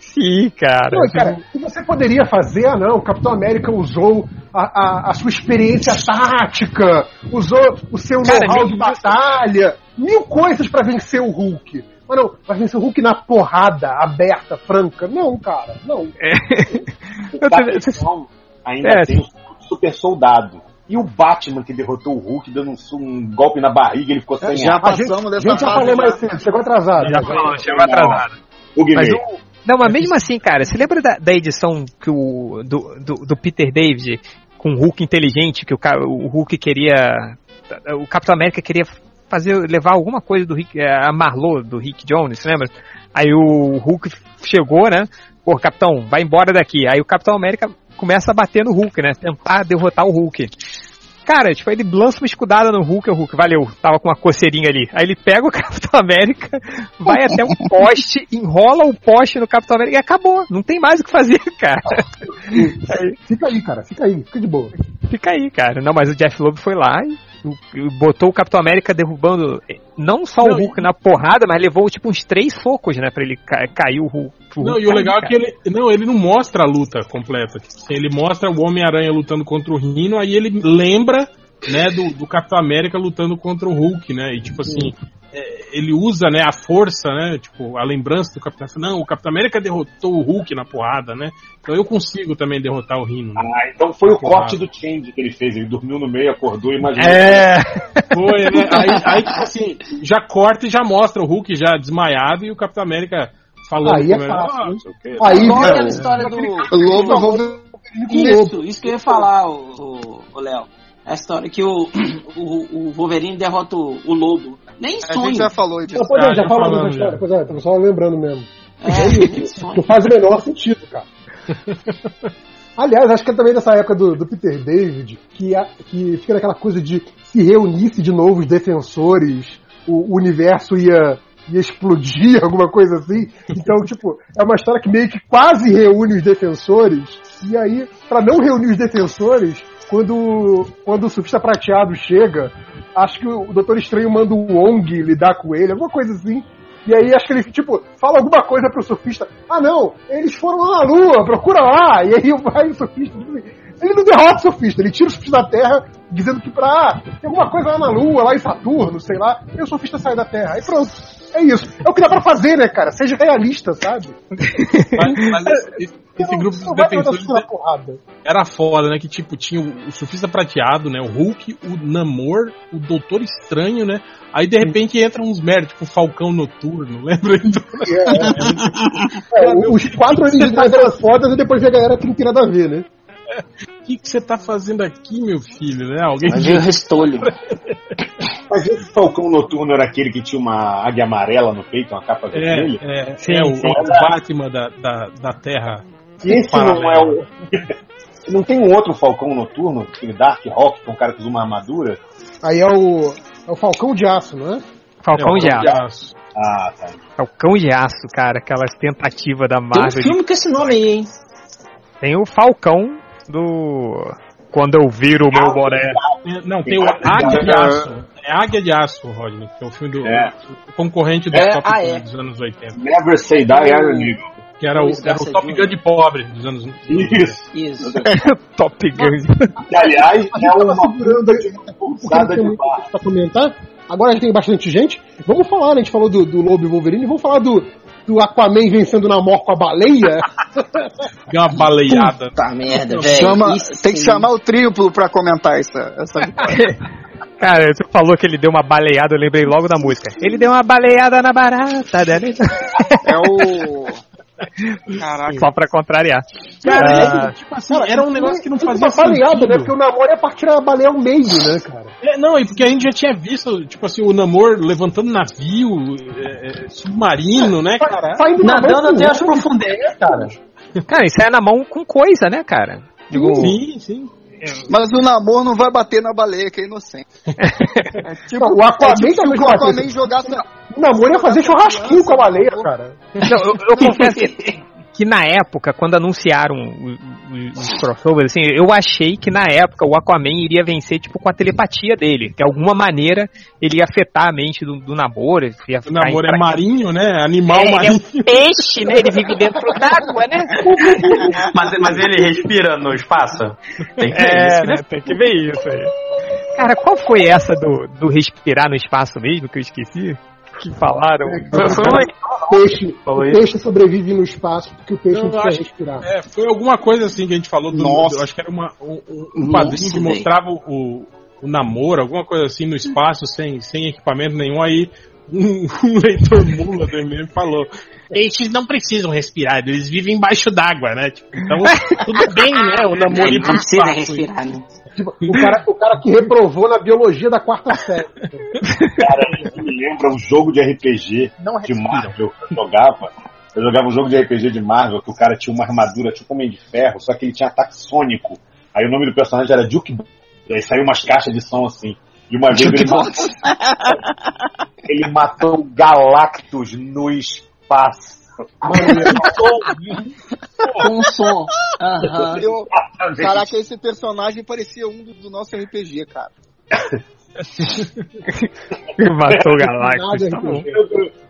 Sim, cara. Pô, cara, e você poderia fazer, ah não, o Capitão América usou a, a, a sua experiência tática, usou o seu know-how de batalha, mil coisas pra vencer o Hulk. Mas não, vai vencer o Hulk na porrada, aberta, franca. Não, cara, não. É. Tô- ficção ainda É, tem o super soldado. E o Batman que derrotou o Hulk dando um, um golpe na barriga, ele ficou sem Já ar. A gente, passamos a dessa gente já falou já. mais cedo, chegou atrasado. Já falou, chegou atrasado. O Mas Guimê. não, mas mesmo assim, cara, você lembra da, da edição que o, do, do, do Peter David com o Hulk inteligente, que o, o Hulk queria. O Capitão América queria fazer, levar alguma coisa do Rick, eh, a Marlowe, do Rick Jones, lembra? Aí o Hulk chegou, né? Pô, Capitão, vai embora daqui. Aí o Capitão América começa a bater no Hulk, né? Tentar derrotar o Hulk. Cara, tipo, ele lança uma escudada no Hulk, o Hulk, valeu, tava com uma coceirinha ali. Aí ele pega o Capitão América, vai até um poste, enrola o poste no Capitão América e acabou. Não tem mais o que fazer, cara. Aí, Fica aí, cara, fica aí, fica de boa. fica aí, cara. Não, mas o Jeff Loeb foi lá e botou o Capitão América derrubando não só o Não, Hulk na porrada, mas levou tipo uns três socos, né, pra ele ca cair o Hulk. pro Não, Hulk e o legal é que ele. Não, ele não mostra a luta completa. Ele mostra o Homem-Aranha lutando contra o Rino, aí ele lembra, né, do, do Capitão América lutando contra o Hulk, né? E tipo assim, ele usa, né, a força, né? Tipo, a lembrança do Capitão Não, o Capitão América derrotou o Hulk na porrada, né? Então eu consigo também derrotar o Rino. Né? Ah, então foi o Porrada. corte do Change que ele fez. Ele dormiu no meio, acordou e imaginou. É, Foi, né? Aí, aí, tipo assim, já corta e já mostra o Hulk já desmaiado e o Capitão América falando Aí é fácil, "Ah, hein? não sei o quê." Aí, Igual cara, aquela história do. O Lobo Isso, isso que eu ia falar, o, Léo. A história que o, o, o Wolverine derrota o, o lobo. Nem A sonho. gente já falou disso. Não, pois é, já tá falamos história, já. pois é, tava só lembrando mesmo. É. Não faz o menor sentido, cara. Aliás, acho que é também dessa época do, do Peter David, que, a- que fica naquela coisa de se reunisse de novo os defensores, o, o universo ia, ia explodir, alguma coisa assim. Então, tipo, é uma história que meio que quase reúne os defensores, e aí, pra não reunir os defensores, quando, quando o surfista prateado chega, acho que o Doutor Estranho manda o Wong lidar com ele, alguma coisa assim. E aí acho que ele, tipo, fala alguma coisa pro surfista. Ah, não, eles foram lá na lua, procura lá. E aí vai o surfista. tipo assim, Ele não derrota o surfista, ele tira o surfista da Terra, dizendo que pra, ah, tem alguma coisa lá na lua, lá em Saturno, sei lá. E o surfista sai da Terra. Aí pronto. É isso. É o que dá pra fazer, né, cara? Seja realista, sabe? Mas, mas esse, esse grupo dos defensores porrada. era foda, né? Que tipo, tinha o, o surfista prateado, né? O Hulk, o Namor, o Doutor Estranho, né? Aí de repente entra uns merda, tipo o Falcão Noturno, lembra? Então, É, é, os quatro originais eram fodas e depois veio a galera que não tem nada a ver, né? O que, que você tá fazendo aqui, meu filho, né? Alguém Mas veio restolho. Mas esse Falcão Noturno era aquele que tinha uma águia amarela no peito, uma capa vermelha? É, é, Sim, é o, sim. é o Batman da, da, da Terra. E esse não é o. Não tem um outro Falcão Noturno, aquele Dark Rock, que é um cara que usa uma armadura? Aí é o, é o Falcão de Aço, não é? Falcão É, o de Aço. Ah, tá. Falcão de Aço, cara, aquelas tentativas da Tem um Marvel. de- filme com esse nome aí, hein? Tem o Falcão do. Quando eu viro o meu boné. É, Não, tem o Águia de Aço. É Águia de Aço, Rodney, que é o filme do É. o concorrente do É, Top ah, Gun é. dos anos 80. Never Say Die Iron Eagle. Que era o, era o Top Gun de pobre dos anos Isso. Isso. Top Gun. Que, aliás, A gente é uma segurando aí, de barra. gente pra comentar. Agora já tem bastante gente. Vamos falar, né? A gente falou do, do Lobo e Wolverine. Vamos falar do, do Aquaman vencendo o Namor com a baleia. Deu uma baleada. Tá merda, velho. Tem que chamar o triplo pra comentar essa, essa vitória. Cara, você falou que ele deu uma baleada, eu lembrei logo da música. Ele deu uma baleada na barata, né? É o. Caraca. Só pra contrariar. Cara, tipo assim, era um negócio que não fazia uma baleada, sentido. né? Porque o Namor ia partir a baleia ao meio, né, cara? É, não, e porque a gente já tinha visto, tipo assim, o Namor levantando navio, é, é, submarino, né, cara? Saindo Nadando até as profundezas, cara. Cara, isso é na mão com coisa, né, cara? Digo, Sim, sim. Mas o namoro não vai bater na baleia, que é inocente. É tipo, o Aquaman é tipo o Aquaman jogasse. O Namor ia fazer churrasquinho com a baleia, cara. Não, eu, eu confesso que, que na época, quando anunciaram os crossovers, assim, eu achei que na época o Aquaman iria vencer, tipo, com a telepatia dele. De alguma maneira ele ia afetar a mente do, do namoro. Ia O ficar Namor é enfra- marinho, né? Animal É, ele é marinho. um peixe, né? Ele vive dentro d'água, né? Mas, mas ele respira no espaço? Tem que ver É, isso, né? Tem que ver isso aí. Cara, qual foi essa do, do respirar no espaço mesmo que eu esqueci? Que falaram. O peixe, Falou o isso? peixe sobrevive no espaço porque o peixe Eu não precisa acho- respirar. É, foi alguma coisa assim que a gente falou do. Nossa. Eu acho que era uma, um, um- um Nossa, quadrinho que mostrava o, o namoro, alguma coisa assim no espaço, sem, sem equipamento nenhum. Aí um, um leitor mula do MM falou. Peixes não precisam respirar, eles vivem embaixo d'água, né? Tipo, então, tudo bem, né? O namoro ir não pro precisa espaço. respirar, né? Tipo, o, cara, o cara que reprovou na biologia da quarta série. Cara, isso me lembra um jogo de RPG Não de. Marvel que eu jogava. Eu jogava um jogo de RPG de Marvel que o cara tinha uma armadura tipo homem de ferro, só que ele tinha ataque sônico. Aí o nome do personagem era Jukebox. E aí saiu umas caixas de som assim. E uma vez ele matou, ele matou Galactus no espaço. Com som. Aham. Eu- Caraca, esse personagem parecia um do, do nosso RPG, cara. Matou o Galactus. Tá.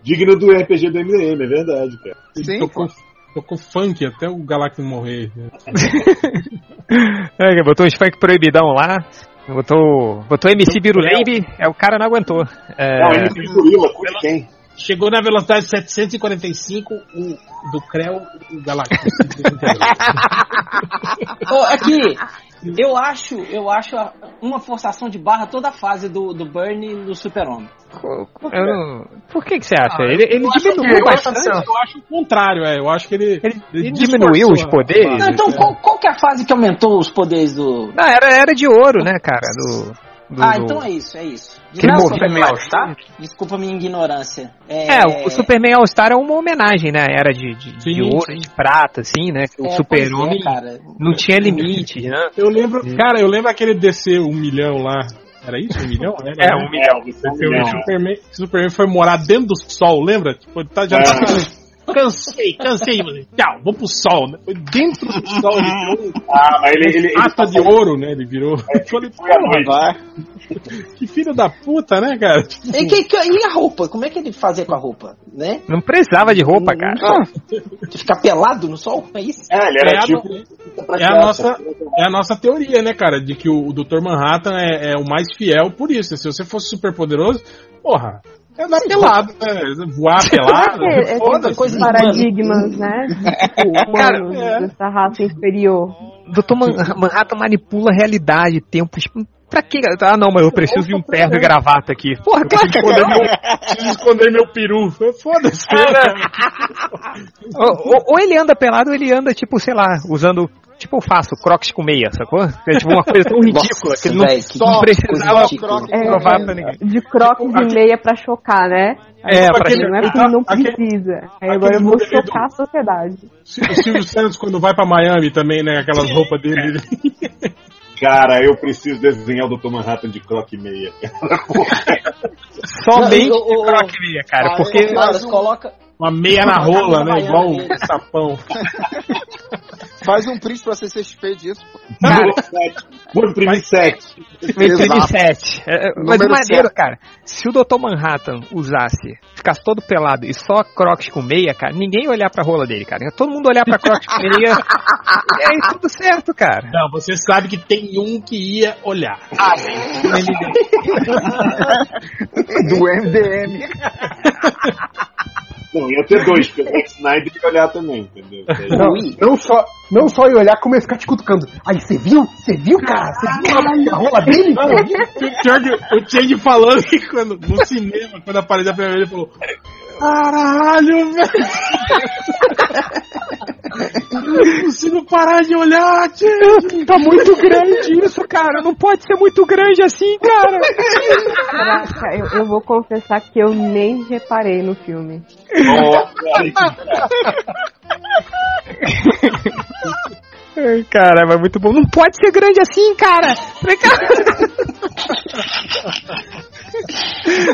Digno do- RPG do MDM, é verdade, cara. Sim, Tocou, pô. tocou funk até o Galactus morrer. né? É, botou uns funk proibidão lá. Botou, botou MC Biruleibe, é o cara não aguentou. É, Não, gorila, curte quem? Chegou na velocidade 745, o do Creu, o Galactus. Ô, aqui, eu acho, eu acho uma forçação de barra toda a fase do, do Burn no Super-Homem. por que, que você acha? Ah, ele ele diminuiu bastante. Eu acho o contrário, é. Eu acho que ele. Ele, ele diminuiu os né? poderes? Não, então, qual, qual que é a fase que aumentou os poderes do. Não, era, era de ouro, né, cara? Do, do- Ah, do- então é isso, é isso. Desculpa, morreu. minha- All-Star? Desculpa a minha ignorância. É, o- o Superman All-Star é uma homenagem, né? Era de, de, de Sim, ouro, sim. de prata, assim, né? O É, Super-Homem é, cara. não tinha limites, né? Eu lembro, cara, eu lembro aquele descer um milhão lá. Era isso? Um milhão? Era, É, né? um milhão. É, Porque o milhão. Superman, Superman foi morar dentro do sol, lembra? Tipo, ele tá, já tá falando, Cansei, cansei, mano. Tchau, vou pro sol, né? Foi dentro do sol, ele virou Ah, mas ele. ele, ele pasta de ouro, né? Ele virou. Falei, porra. Vai. que filho da puta, né, cara? Tipo, E, que- que- e a roupa? Como é que ele fazia com a roupa? Né? Não precisava de roupa, cara. De ficar pelado no sol? É isso? É, ele era É a tipo. É a nossa, é a nossa teoria, né, cara? De que o, o Dr. Manhattan é, é o mais fiel por isso. Se você fosse super poderoso, porra, é andar pelado, né? Voar pelado. É, é, Foda-se. coisa paradigmas, né? Tipo, Cara, é. dessa raça inferior. Dr. Man- Manhattan manipula a realidade, tempos. Pra quê? Ah, não, mas eu preciso de um terno e gravata aqui. Porra, que Esconder meu, preciso esconder meu peru. Foda-se. ou, ou- ou ele anda pelado ou ele anda, tipo, sei lá, usando. Tipo, eu faço crocs com meia, sacou? É tipo uma coisa tão ridícula que ele não, véi, que não precisava. Crocs É, provar pra ninguém. De crocs de meia pra chocar, né? É, pra Não é porque não Aquele- precisa. Aí agora eu vou chocar a sociedade. O Silvio Santos, quando vai pra Miami também, né? Aquelas roupas dele. Cara, eu preciso desenhar o Dr. Manhattan de croque e meia. Somente Não, o- o- croc e meia, cara. Ah, Porque. Caras, coloca. Uma meia na rola, né? Igual um sapão. Faz um print pra CCXP disso. pô. Cara, Vou imprimir sete. Imprime 7. É, é, mas Número maneiro, cara. Se o Dr. Manhattan usasse, ficasse todo pelado e só crocs com meia, cara, ninguém ia olhar pra rola dele, cara. Ia todo mundo olhar pra crocs com meia. e aí tudo certo, cara. Não, você sabe que tem um que ia olhar. Do MDM. Não, ia ter dois, porque o Zack Snyder ia olhar também, entendeu? Não, não só, não só ia olhar, como ia ficar te cutucando. Aí, você viu? Você viu, cara? Você viu a rola dele? Você viu? O Change, o Change falando que quando, no cinema, quando apareceu a primeira vez, ele falou: Caralho, velho! Eu não consigo parar de olhar, Change! Tá muito grande isso, cara. Não pode ser muito grande assim, cara. Caraca, eu, eu vou confessar que eu nem reparei no filme. Ai, cara, mas muito bom. Não pode ser grande assim, cara. Falei, cara.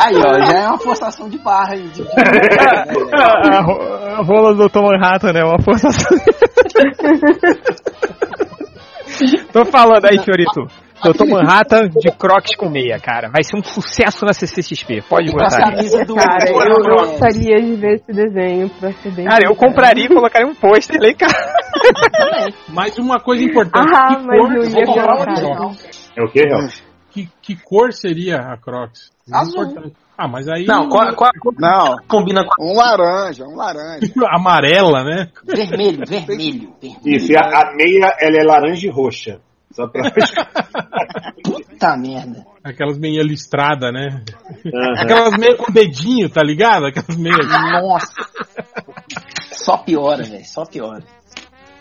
Aí, ó, já é uma forçação de barra. aí, De... A, ro- a rola do Dr. Manhattan, né? Uma forçação. Tô falando aí, senhorito. Dr. Manhattan de crocs com meia, cara. Vai ser um sucesso na CCXP. Pode a botar. Cara, eu gostaria de ver esse desenho pra ser bem. Cara, eu compraria e colocaria um pôster lá em casa. Mas uma coisa importante: Ah, que, mas eu ia comprar uma. É o quê, Real? Que, que cor seria a Crocs? Azul. Importante. Ah, mas aí. Não, qual, qual Não, combina com um laranja, um laranja. Amarela, né? Vermelho, vermelho, vermelho. Isso, e a, a meia, ela é laranja e roxa. Só pra... Puta merda. Aquelas meias listradas, né? Aham. Aquelas meias com dedinho, tá ligado? Aquelas meias. Nossa. Só piora, velho. Só piora.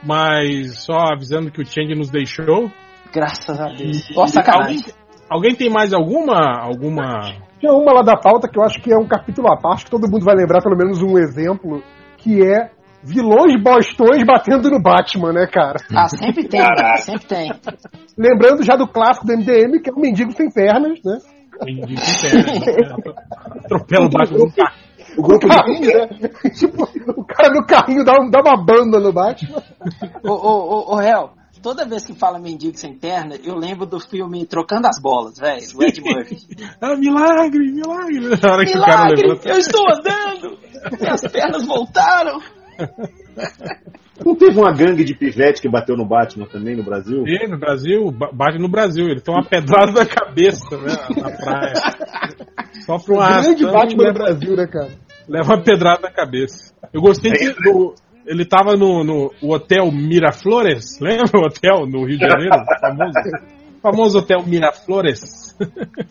Mas só avisando que o Change nos deixou. Graças a Deus. Ó, sacanagem. Alguém, alguém tem mais alguma. alguma. Tinha uma lá da pauta que eu acho que é um capítulo à parte, que todo mundo vai lembrar pelo menos um exemplo, que é vilões bostões batendo no Batman, né, cara? Ah, sempre tem, Caraca. sempre tem. Lembrando já do clássico do MDM, que é o Mendigo Sem Pernas, né? Mendigo sem perna, né? Atropela o Batman. O grupo carrinho, né? tipo, o cara no carrinho dá, um- dá uma banda no Batman. Ô, ô, ô, ô, Hel, toda vez que fala mendigo sem perna, eu lembro do filme Trocando as Bolas, velho, do Ed Murphy. Ah, milagre, milagre. Na hora que o cara Milagre, levanta. eu estou andando, minhas pernas voltaram. Não teve uma gangue de pivete que bateu no Batman também no Brasil? E no Brasil, ba- bate no Brasil. Ele toma uma pedrada na cabeça, né? Na praia. Sofre um Grande arrastão, Batman leva, Brasil, né, cara? leva uma pedrada na cabeça. Eu gostei que do- ele tava no, no Hotel Miraflores, lembra o hotel no Rio de Janeiro? O famoso, famoso Hotel Miraflores.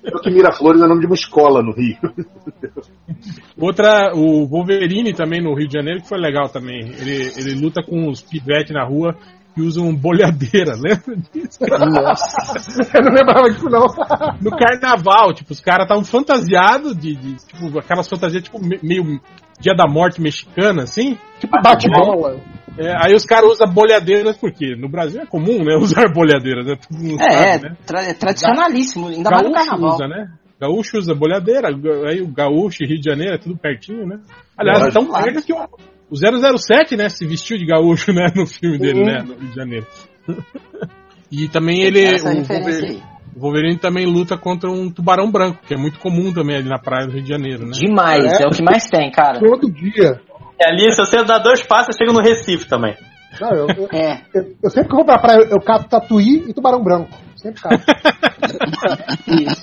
Eu que Miraflores é o nome de uma escola no Rio. Outra, o Wolverine também no Rio de Janeiro, que foi legal também. Ele, ele luta com os pivetes na rua que usam bolhadeira, lembra disso? Eu não lembrava disso, não. No carnaval, tipo, os caras estavam fantasiados de, de, tipo, aquelas fantasias, tipo, me- meio Dia da Morte mexicana, assim. tipo bate-bola. É, aí os caras usam bolhadeiras, porque no Brasil é comum, né, usar bolhadeiras, né? Todo mundo É, é, sabe, né? tra- é tradicionalíssimo, ainda mais no Gaúcho carnaval. usa, né? Gaúcho usa bolhadeira, aí o Gaúcho e Rio de Janeiro é tudo pertinho, né? Aliás, é tão perto que o, o 007, né, se vestiu de gaúcho, né, no filme dele, Uhum. né, no Rio de Janeiro. e também ele, o referência Wolverine, aí. o Wolverine também luta contra um tubarão branco, que é muito comum também ali na praia do Rio de Janeiro, né? Demais, é. o que mais tem, cara. Todo dia. E ali, se você dá dois passos, chega no Recife também. Não, eu, eu, É. eu- eu sempre que vou pra praia, eu, cato tatuí e tubarão branco. Sempre cato. Isso.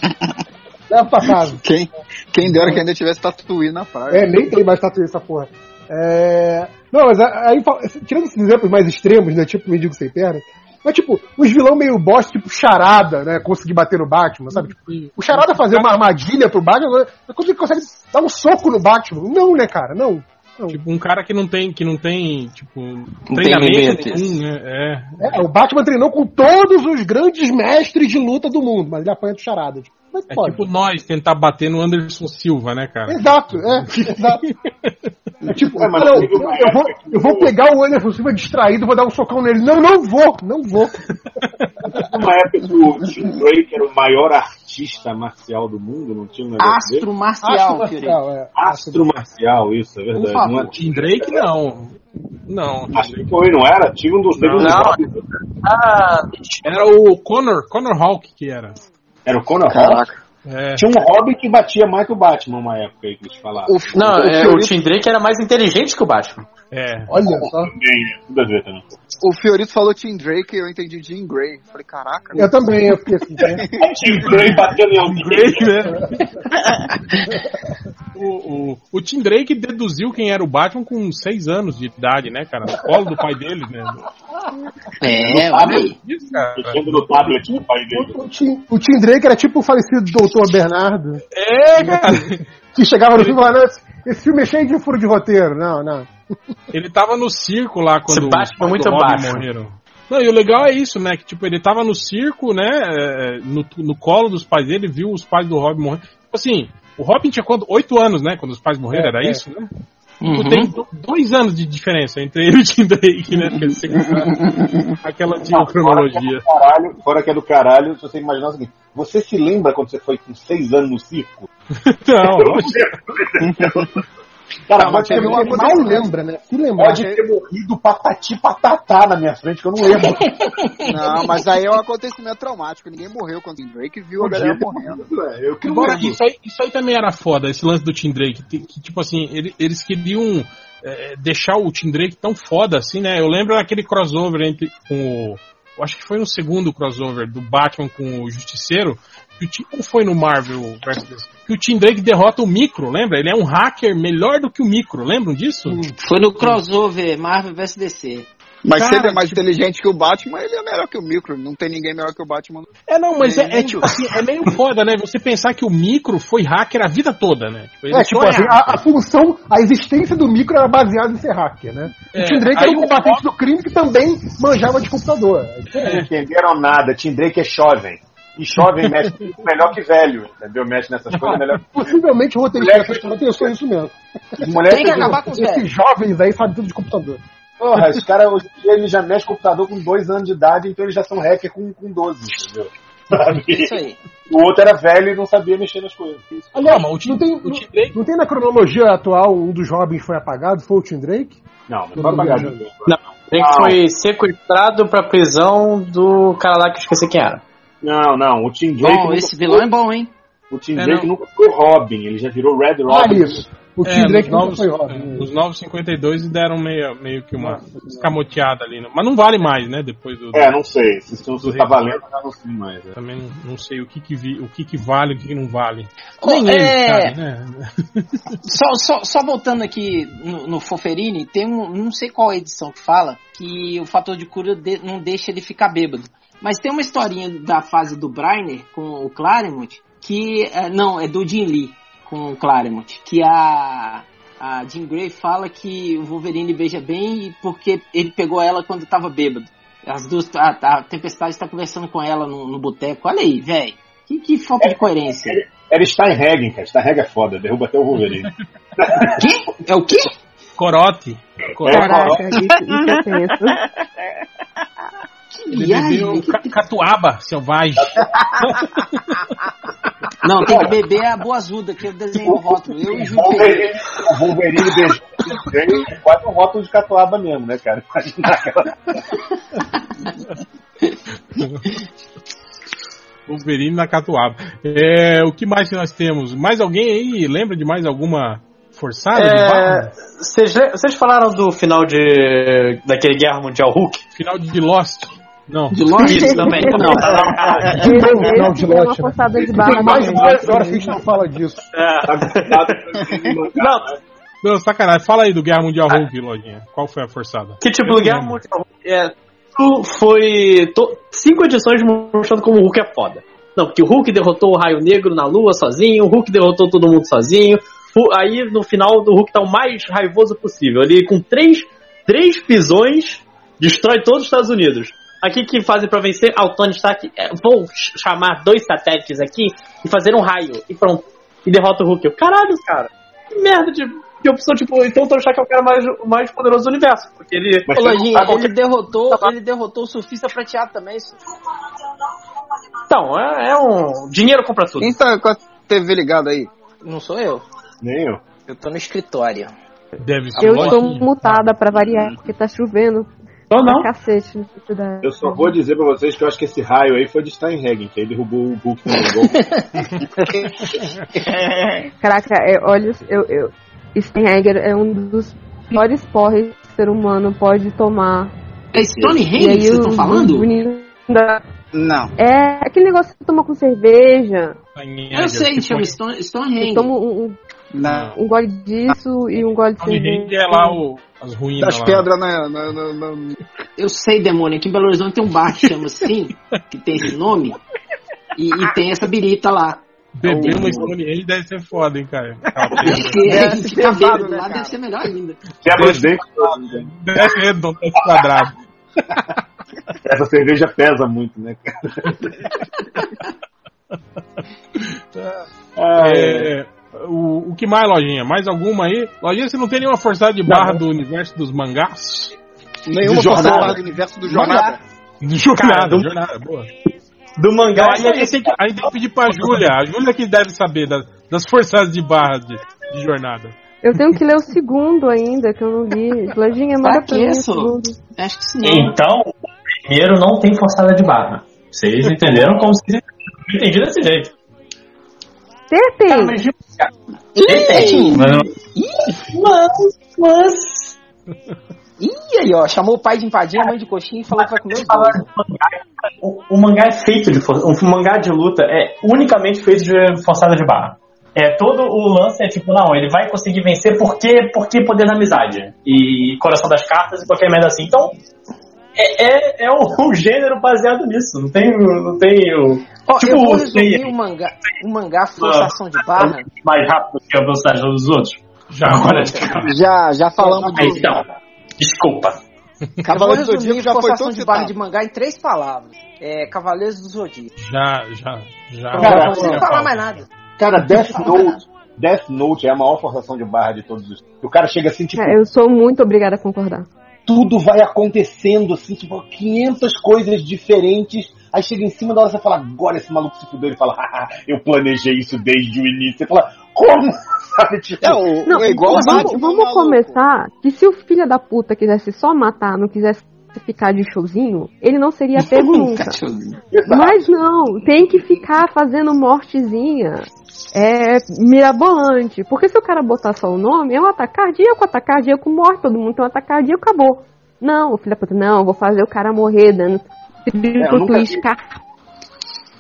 Levo pra casa. Quem, quem dera que ainda tivesse tatuí na praia. É, nem tem mais tatuí essa porra. É... Não, mas aí, tirando esses exemplos mais extremos, né? Tipo Mendigo Sem Perna, mas tipo, os vilão meio bosta, tipo Charada, né? Conseguir bater no Batman, sabe? Tipo, o Charada fazer uma armadilha pro Batman, quando ele consegue dar um soco no Batman? Não, né, cara? Não. Tipo, um cara que não tem, que não tem, tipo, tem treinamento limites. nenhum, né? É. É, o Batman treinou com todos os grandes mestres de luta do mundo, mas ele apanha do Charada. Tipo, como é É pode? tipo nós tentar bater no Anderson Silva, né, cara? Exato, é, exato. tipo, É, mas não, uma eu, vou, eu vou pegar o Anderson Silva distraído, vou dar um socão nele. Não, não vou, não vou. Numa época que o Tim Drake era o maior artista marcial do mundo, não tinha um? Astro marcial, querido. marcial, é. Astro marcial, isso, é verdade. Não é- Tim Drake, não. Não. Acho que foi, não era? Tinha um dos Não. dos- Ah, Era o Connor, Connor Hawk que era. Era o Conor. Caraca. É. Tinha um Robin que batia mais que o Batman uma época aí que eles falaram. O, não, o, é, o Tim Drake era mais inteligente que o Batman. É. Olha só. Né? Tudo a ver também. O Fiorito falou Tim Drake e eu entendi Jean Grey. Falei, caraca. Eu também, eu fiquei assim. né? Tim Drake batendo em alguém. Drake, né? o, o, o Tim Drake deduziu quem era o Batman com 6 anos de idade, né, cara? No colo do pai dele, né? É, olha. Isso, cara. Mexendo no tablet do pai dele. O Tim, o Tim Drake era tipo o falecido Doutor Bernardo, É, cara. que chegava no filme e falava, "Não, esse, esse filme é cheio de furo de roteiro. Não, não. Ele tava no circo lá quando Batman os pais muito baixo. morreram. Não, e o legal é isso, né? Que tipo, ele tava no circo, né? é, No, no colo dos pais dele, viu os pais do Robin morrer. Tipo assim, o Robin tinha quanto? Oito anos, né? Quando os pais morreram, É, era é. isso, né? Uhum. Tipo, tem do- dois anos de diferença entre ele e o Tim Drake, né? Aquela antiga cronologia. Caralho, fora que é do caralho, se você imaginar o seguinte, você se lembra quando você foi com 6 anos no circo? Não, Cara, Não, pode mas teve uma Ele mal lembra, né? Se lembrar. pode ter morrido patati patatá na minha frente, que eu não lembro. Não, mas aí é um acontecimento traumático. Ninguém morreu quando o Tim Drake viu a galera morrendo. Eu que não Agora, lembro. isso aí, isso aí também era foda, esse lance do Tim Drake. Que, que, tipo assim, ele- eles queriam é, deixar o Tim Drake tão foda assim, né? Eu lembro daquele crossover entre com o. Eu acho que foi no segundo crossover do Batman com o Justiceiro. Que o Tim, ou foi no Marvel versus. Que o Tim Drake derrota o Micro, lembra? Ele é um hacker melhor do que o Micro, lembram disso? Foi no crossover Marvel vs DC. Mas se Cara, ele é mais tipo- inteligente que o Batman, ele é melhor que o Micro. Não tem ninguém melhor que o Batman. É, não, mas é, é tipo assim, é meio foda, né? Você pensar que o Micro foi hacker a vida toda, né? Tipo, ele É, tipo assim, hacker. a, a função, a existência do micro era baseada em ser hacker, né? É, o Tim Drake era um o- combatente do crime que também manjava de computador. É. Não entenderam nada, Tim Drake é jovem. E jovem mexe melhor que velho, entendeu? Mexe nessas coisas melhor. Possivelmente o roteirista dessa história pensou nisso mesmo. As mulheres Tem que acabar com os velhos. Esses jovens aí sabem tudo de computador. Porra, os caras hoje em dia eles já mexem computador com 2 anos de idade, então eles já são hacker com, com 12, entendeu? Sabe? Isso aí. O outro era velho e não sabia mexer nas coisas. Aliás, Não, mas o Tim- não, tem, o Tim Drake- não tem na cronologia atual um dos jovens foi apagado? Foi o Tim Drake? Não, não vai pagar ninguém. Ele Ah. foi sequestrado pra prisão do cara lá que eu esqueci quem era. Não, não, o Tim Drake. Bom, esse vilão foi- é bom, hein? O Tim É, Drake não. nunca foi Robin, ele já virou Red Ah, Robin. isso. O É, Tim Drake nos nunca novos, foi é, Robin. nos novos 52 deram meio, meio que uma escamoteada ali. né? Mas não vale mais, né? Depois do. É, não sei. Se isso tá valendo, já não sei mais. é. Também não, não sei o que que, vi, o que que vale e o que que não vale. Nem ele, é, sabe, né? Só, só, só voltando aqui no, no Foferini, tem um, não sei qual edição que fala, que o fator de cura de- não deixa ele ficar bêbado. Mas tem uma historinha da fase do Briner com o Claremont, que, é, não, é do Jim Lee com o Claremont, que a, a Jean Grey fala que o Wolverine beija bem e porque ele pegou ela quando tava bêbado. As duas, a, a Tempestade está conversando com ela no, no boteco. Olha aí, velho. Que, que falta de coerência. Era Steinhagen, cara. Steinhagen é foda, derruba até o Wolverine. É o quê? Corote. Corote. Caraca, isso, isso é tenso. Ele viagem, bebeu que- ca- catuaba selvagem. Não, tem que beber a boazuda, que eu desenhei o rótulo. Eu o Wolverine, o Wolverine beijou quase um rótulo de catuaba mesmo, né, cara? Imagina aquela... Wolverine na catuaba. É, o que mais que nós temos? Mais alguém aí lembra de mais alguma forçada de É, vocês falaram do final de daquele Guerra Mundial Hulk? Final de Lost? Não. De Lost? Isso também. Não, tá Não, de é uma lote, né? forçada de Tem barra mais de duas horas que a gente não fala disso. É. Tá o Não, Não, sacanagem. Fala aí do Guerra Mundial Hulk, Lojinha. Qual foi a forçada? que tipo, do Guerra Mundial Hulk é, foi to- cinco edições mostrando como o Hulk é foda. Não, porque o Hulk derrotou o Raio Negro na Lua sozinho, o Hulk derrotou todo mundo sozinho. O- Aí no final do Hulk tá o mais raivoso possível. Ele com três, três pisões destrói todos os Estados Unidos. Aqui que fazem pra vencer? Ah, o Tony Stark, é, vou ch- chamar dois satélites aqui e fazer um raio. E pronto. E derrota o Hulk. Eu, caralho, cara. Que merda de, de opção. Tipo, então o Tony Stark é o cara mais, o mais poderoso do universo. Porque ele. Mas Lojinha, ele derrotou, ele derrotou o surfista prateado também. Isso. Então, é, é um. Dinheiro compra tudo. Quem tá com a TV ligada aí? Não sou eu. Nem eu. Eu tô no escritório. Deve ser Eu estou mutada pra variar, porque tá chovendo Ou não. pra cacete no sítio da... Eu só vou dizer pra vocês que eu acho que esse raio aí foi de Steinhagen, que aí derrubou o Hulk no gol. Caraca, é, olha, eu, eu, Steinegger é um dos piores porres que o ser humano pode tomar. É Stonehenge que vocês estão falando? da- Não. É aquele negócio que toma com cerveja. Eu sei, chama Stone, Stonehenge. toma um, um, Não. um gole disso e um gole de cerveja. é lá o, as ruínas Das pedras na, na, na, na- Eu sei, demônio. Aqui em Belo Horizonte tem um bar que chama assim, que tem esse nome, e, e tem essa birita lá. Beber uma Stonehenge deve ser foda, hein, cara. Pedra. Porque É, se ficar pesado, bêbado né, lá cara? deve ser melhor ainda. Dentes. Deve redondo, deve quadrado. Essa cerveja pesa muito, né, cara? Ah, é. É, o, o que mais, Lojinha? Mais alguma aí? Lojinha, você não tem nenhuma forçada de barra do universo dos mangás? Nenhuma De forçada do universo do jornada. De jornada, Cara, do- jornada, boa. Do mangá. Aí a gente tem que, a gente tem que pedir pra Júlia. A Júlia que deve saber das, das forçadas de barra de, de jornada. Eu tenho que ler o segundo ainda, que eu não li. Lojinha, manda Pra isso? segundo. Acho que não. Então, o primeiro não tem forçada de barra. Vocês entenderam como se entendi desse jeito. Ter tem. Cara, mas, cara, Ih, mas não- mas, mas... Ih, aí, ó, chamou o pai de empadinha, a mãe de coxinha e falou que vai comer os dois. o, o mangá é feito de força. O mangá de luta é unicamente feito de forçada de barra. É, todo o lance é tipo, não, ele vai conseguir vencer porque, porque poder da amizade. E coração das cartas e qualquer merda assim. Então, é, é, é um, um gênero baseado nisso. Não tem, não tem o. Ó, Tipo, eu vou o resumir o mangá, o mangá forçação de barra. mais rápido que a velocidade dos outros. Já, Agora, Já, já falamos Aí, do. então, desculpa. Cavaleiro do Zodíaco já foi forçação todo de barra de mangá em três palavras. É Cavaleiros do Zodíaco. Já, já, já. Cara, Não precisa falar mais nada. Cara, Death Note. Death Note é a maior forçação de barra de todos os. O cara chega assim, tipo, É, eu sou muito obrigada a concordar. Tudo vai acontecendo, assim, tipo, 500 coisas diferentes. Aí chega em cima da hora você fala, agora esse maluco se fudeu. Ele fala, haha, eu planejei isso desde o início. Você fala, como? Sabe, tipo, É, o, Não, é igual o vamos, Batman, vamos maluco. começar que se o filho da puta quisesse só matar, não quisesse ficar de showzinho, ele não seria pego nunca. Mas não, tem que ficar fazendo mortezinha. É mirabolante. Porque se o cara botar só o nome, é um ataque cardíaco, ataque cardíaco morre, todo mundo tem um ataque cardíaco, acabou. Não, o filho da puta, não, vou fazer o cara morrer dando eu nunca twist, vi. cara.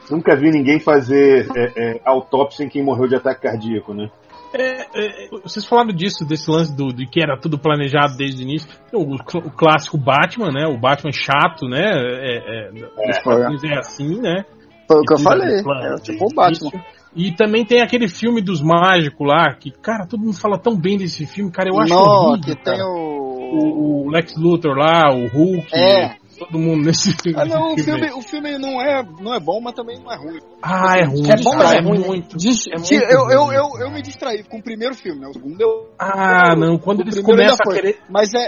Nunca vi ninguém fazer é, é, autópsia em quem morreu de ataque cardíaco, né? É, é, vocês falaram disso, desse lance do, de que era tudo planejado desde o início. O, o clássico Batman, né? O Batman chato, né? É, é, quadrinhos é assim, né? Foi o que eu falei. É tipo o Batman. E também tem aquele filme dos mágicos lá, que, cara, todo mundo fala tão bem desse filme, cara, eu acho Não, horrível, que tem o. o, o Lex Luthor lá, o Hulk, É. todo mundo nesse filme. Ah, não, o filme, o filme não, é, não é bom, mas também não é ruim. Ah, é ruim. É bom, mas cara, é ruim, né? muito. Diz- é eu, eu, ruim. eu, eu me distraí com o primeiro filme, né? O segundo eu. Ah, não, quando eles começam a querer Mas é.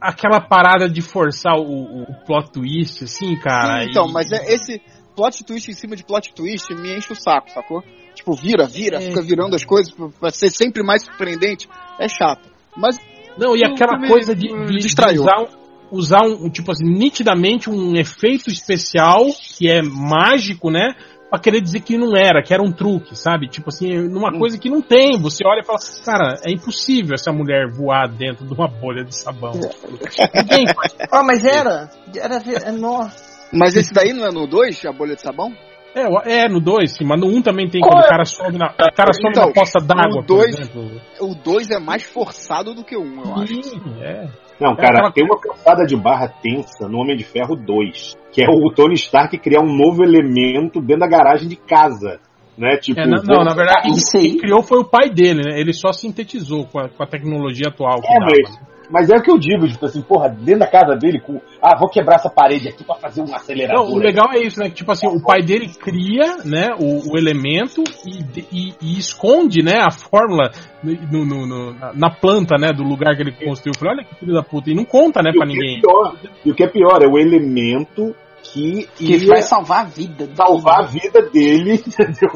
aquela parada de forçar o, o plot twist, assim, cara. Sim, então, e- mas é esse plot twist em cima de plot twist me enche o saco, sacou? Tipo, vira, vira, É. fica virando as coisas pra- ser sempre mais surpreendente. É chato. Mas Não, e aquela coisa de, me de- de distraiu. usar, um, usar um, um, tipo assim, nitidamente um efeito especial que é mágico, né? Pra querer dizer que não era, que era um truque, sabe? Tipo assim, numa Hum. coisa que não tem. Você olha e fala, cara, é impossível essa mulher voar dentro de uma bolha de sabão. Ninguém faz. Ah, mas era. Era. é, Nossa. Mas esse daí não é no 2, a bolha de sabão? É, é, no 2, sim, mas no 1 um também tem Qual quando é? o cara sobe na, o cara sobe Então, na poça d'água, por exemplo. O 2 é mais forçado do que o 1, um, eu acho. Sim, é. Não, É cara, aquela- tem uma forçada de barra tensa no Homem de Ferro 2, que é o Tony Stark criar um novo elemento dentro da garagem de casa. Né? Tipo, É, vou- não, na verdade, quem criou foi o pai dele, né? Ele só sintetizou com a, com a tecnologia atual É, mas, mas é o que eu digo, tipo assim, porra, dentro da casa dele, com. Ah, vou quebrar essa parede aqui pra fazer um acelerador. Não, o legal é isso, né? Que, tipo assim, o pai dele cria, né, o, o elemento e, e- e esconde, né, a fórmula no- no- no- na- planta, né, do lugar que ele construiu. Eu falei, olha que filho da puta. E não conta, né, pra o que ninguém. É pior, e o que é pior é o elemento que, Que ia vai salvar a vida. salvar a vida dele, entendeu?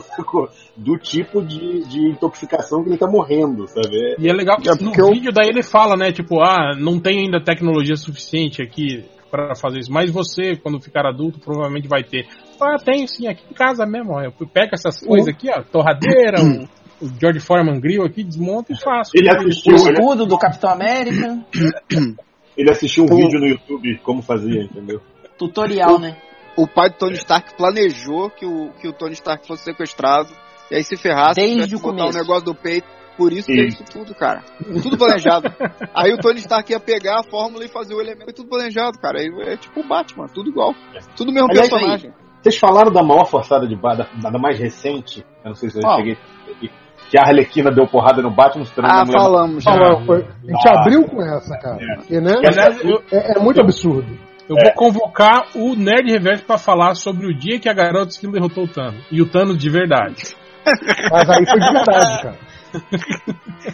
Do tipo de, de intoxicação que ele tá morrendo, sabe? E é legal que É no eu- vídeo daí ele fala, né, tipo, ah, não tem ainda tecnologia suficiente aqui pra fazer isso, mas você, quando ficar adulto, provavelmente vai ter. Ah, tem sim, aqui em casa mesmo, ó, eu pego essas coisas aqui, ó, torradeira, o, o George Foreman grill aqui, desmonto e faço. Ele O assistiu, ele, escudo do Capitão América. ele assistiu um vídeo no YouTube como fazia, entendeu? Tutorial, né? O pai do Tony Stark planejou que o, que o Tony Stark fosse sequestrado e aí se ferrasse, Desde o botar um negócio do peito. Por isso que é isso tudo, cara. Tudo planejado. aí o Tony Stark ia pegar a fórmula e fazer o elemento. É tudo planejado, cara. Aí É tipo o Batman, tudo igual. Tudo mesmo Aliás, personagem. Vocês falaram da maior forçada de barra, da, da mais recente, eu não sei se eu Qual? cheguei aqui, que a Arlequina deu porrada no Batman, se Ah, falamos já. Falou, foi- a gente Ah. abriu com essa, cara. Porque, né? Aliás, eu, É, é muito absurdo. Eu vou convocar o Nerd Reverso pra falar sobre o dia que a garota Esquilo derrotou o Thanos. E o Thanos de verdade. Mas aí foi de verdade, cara.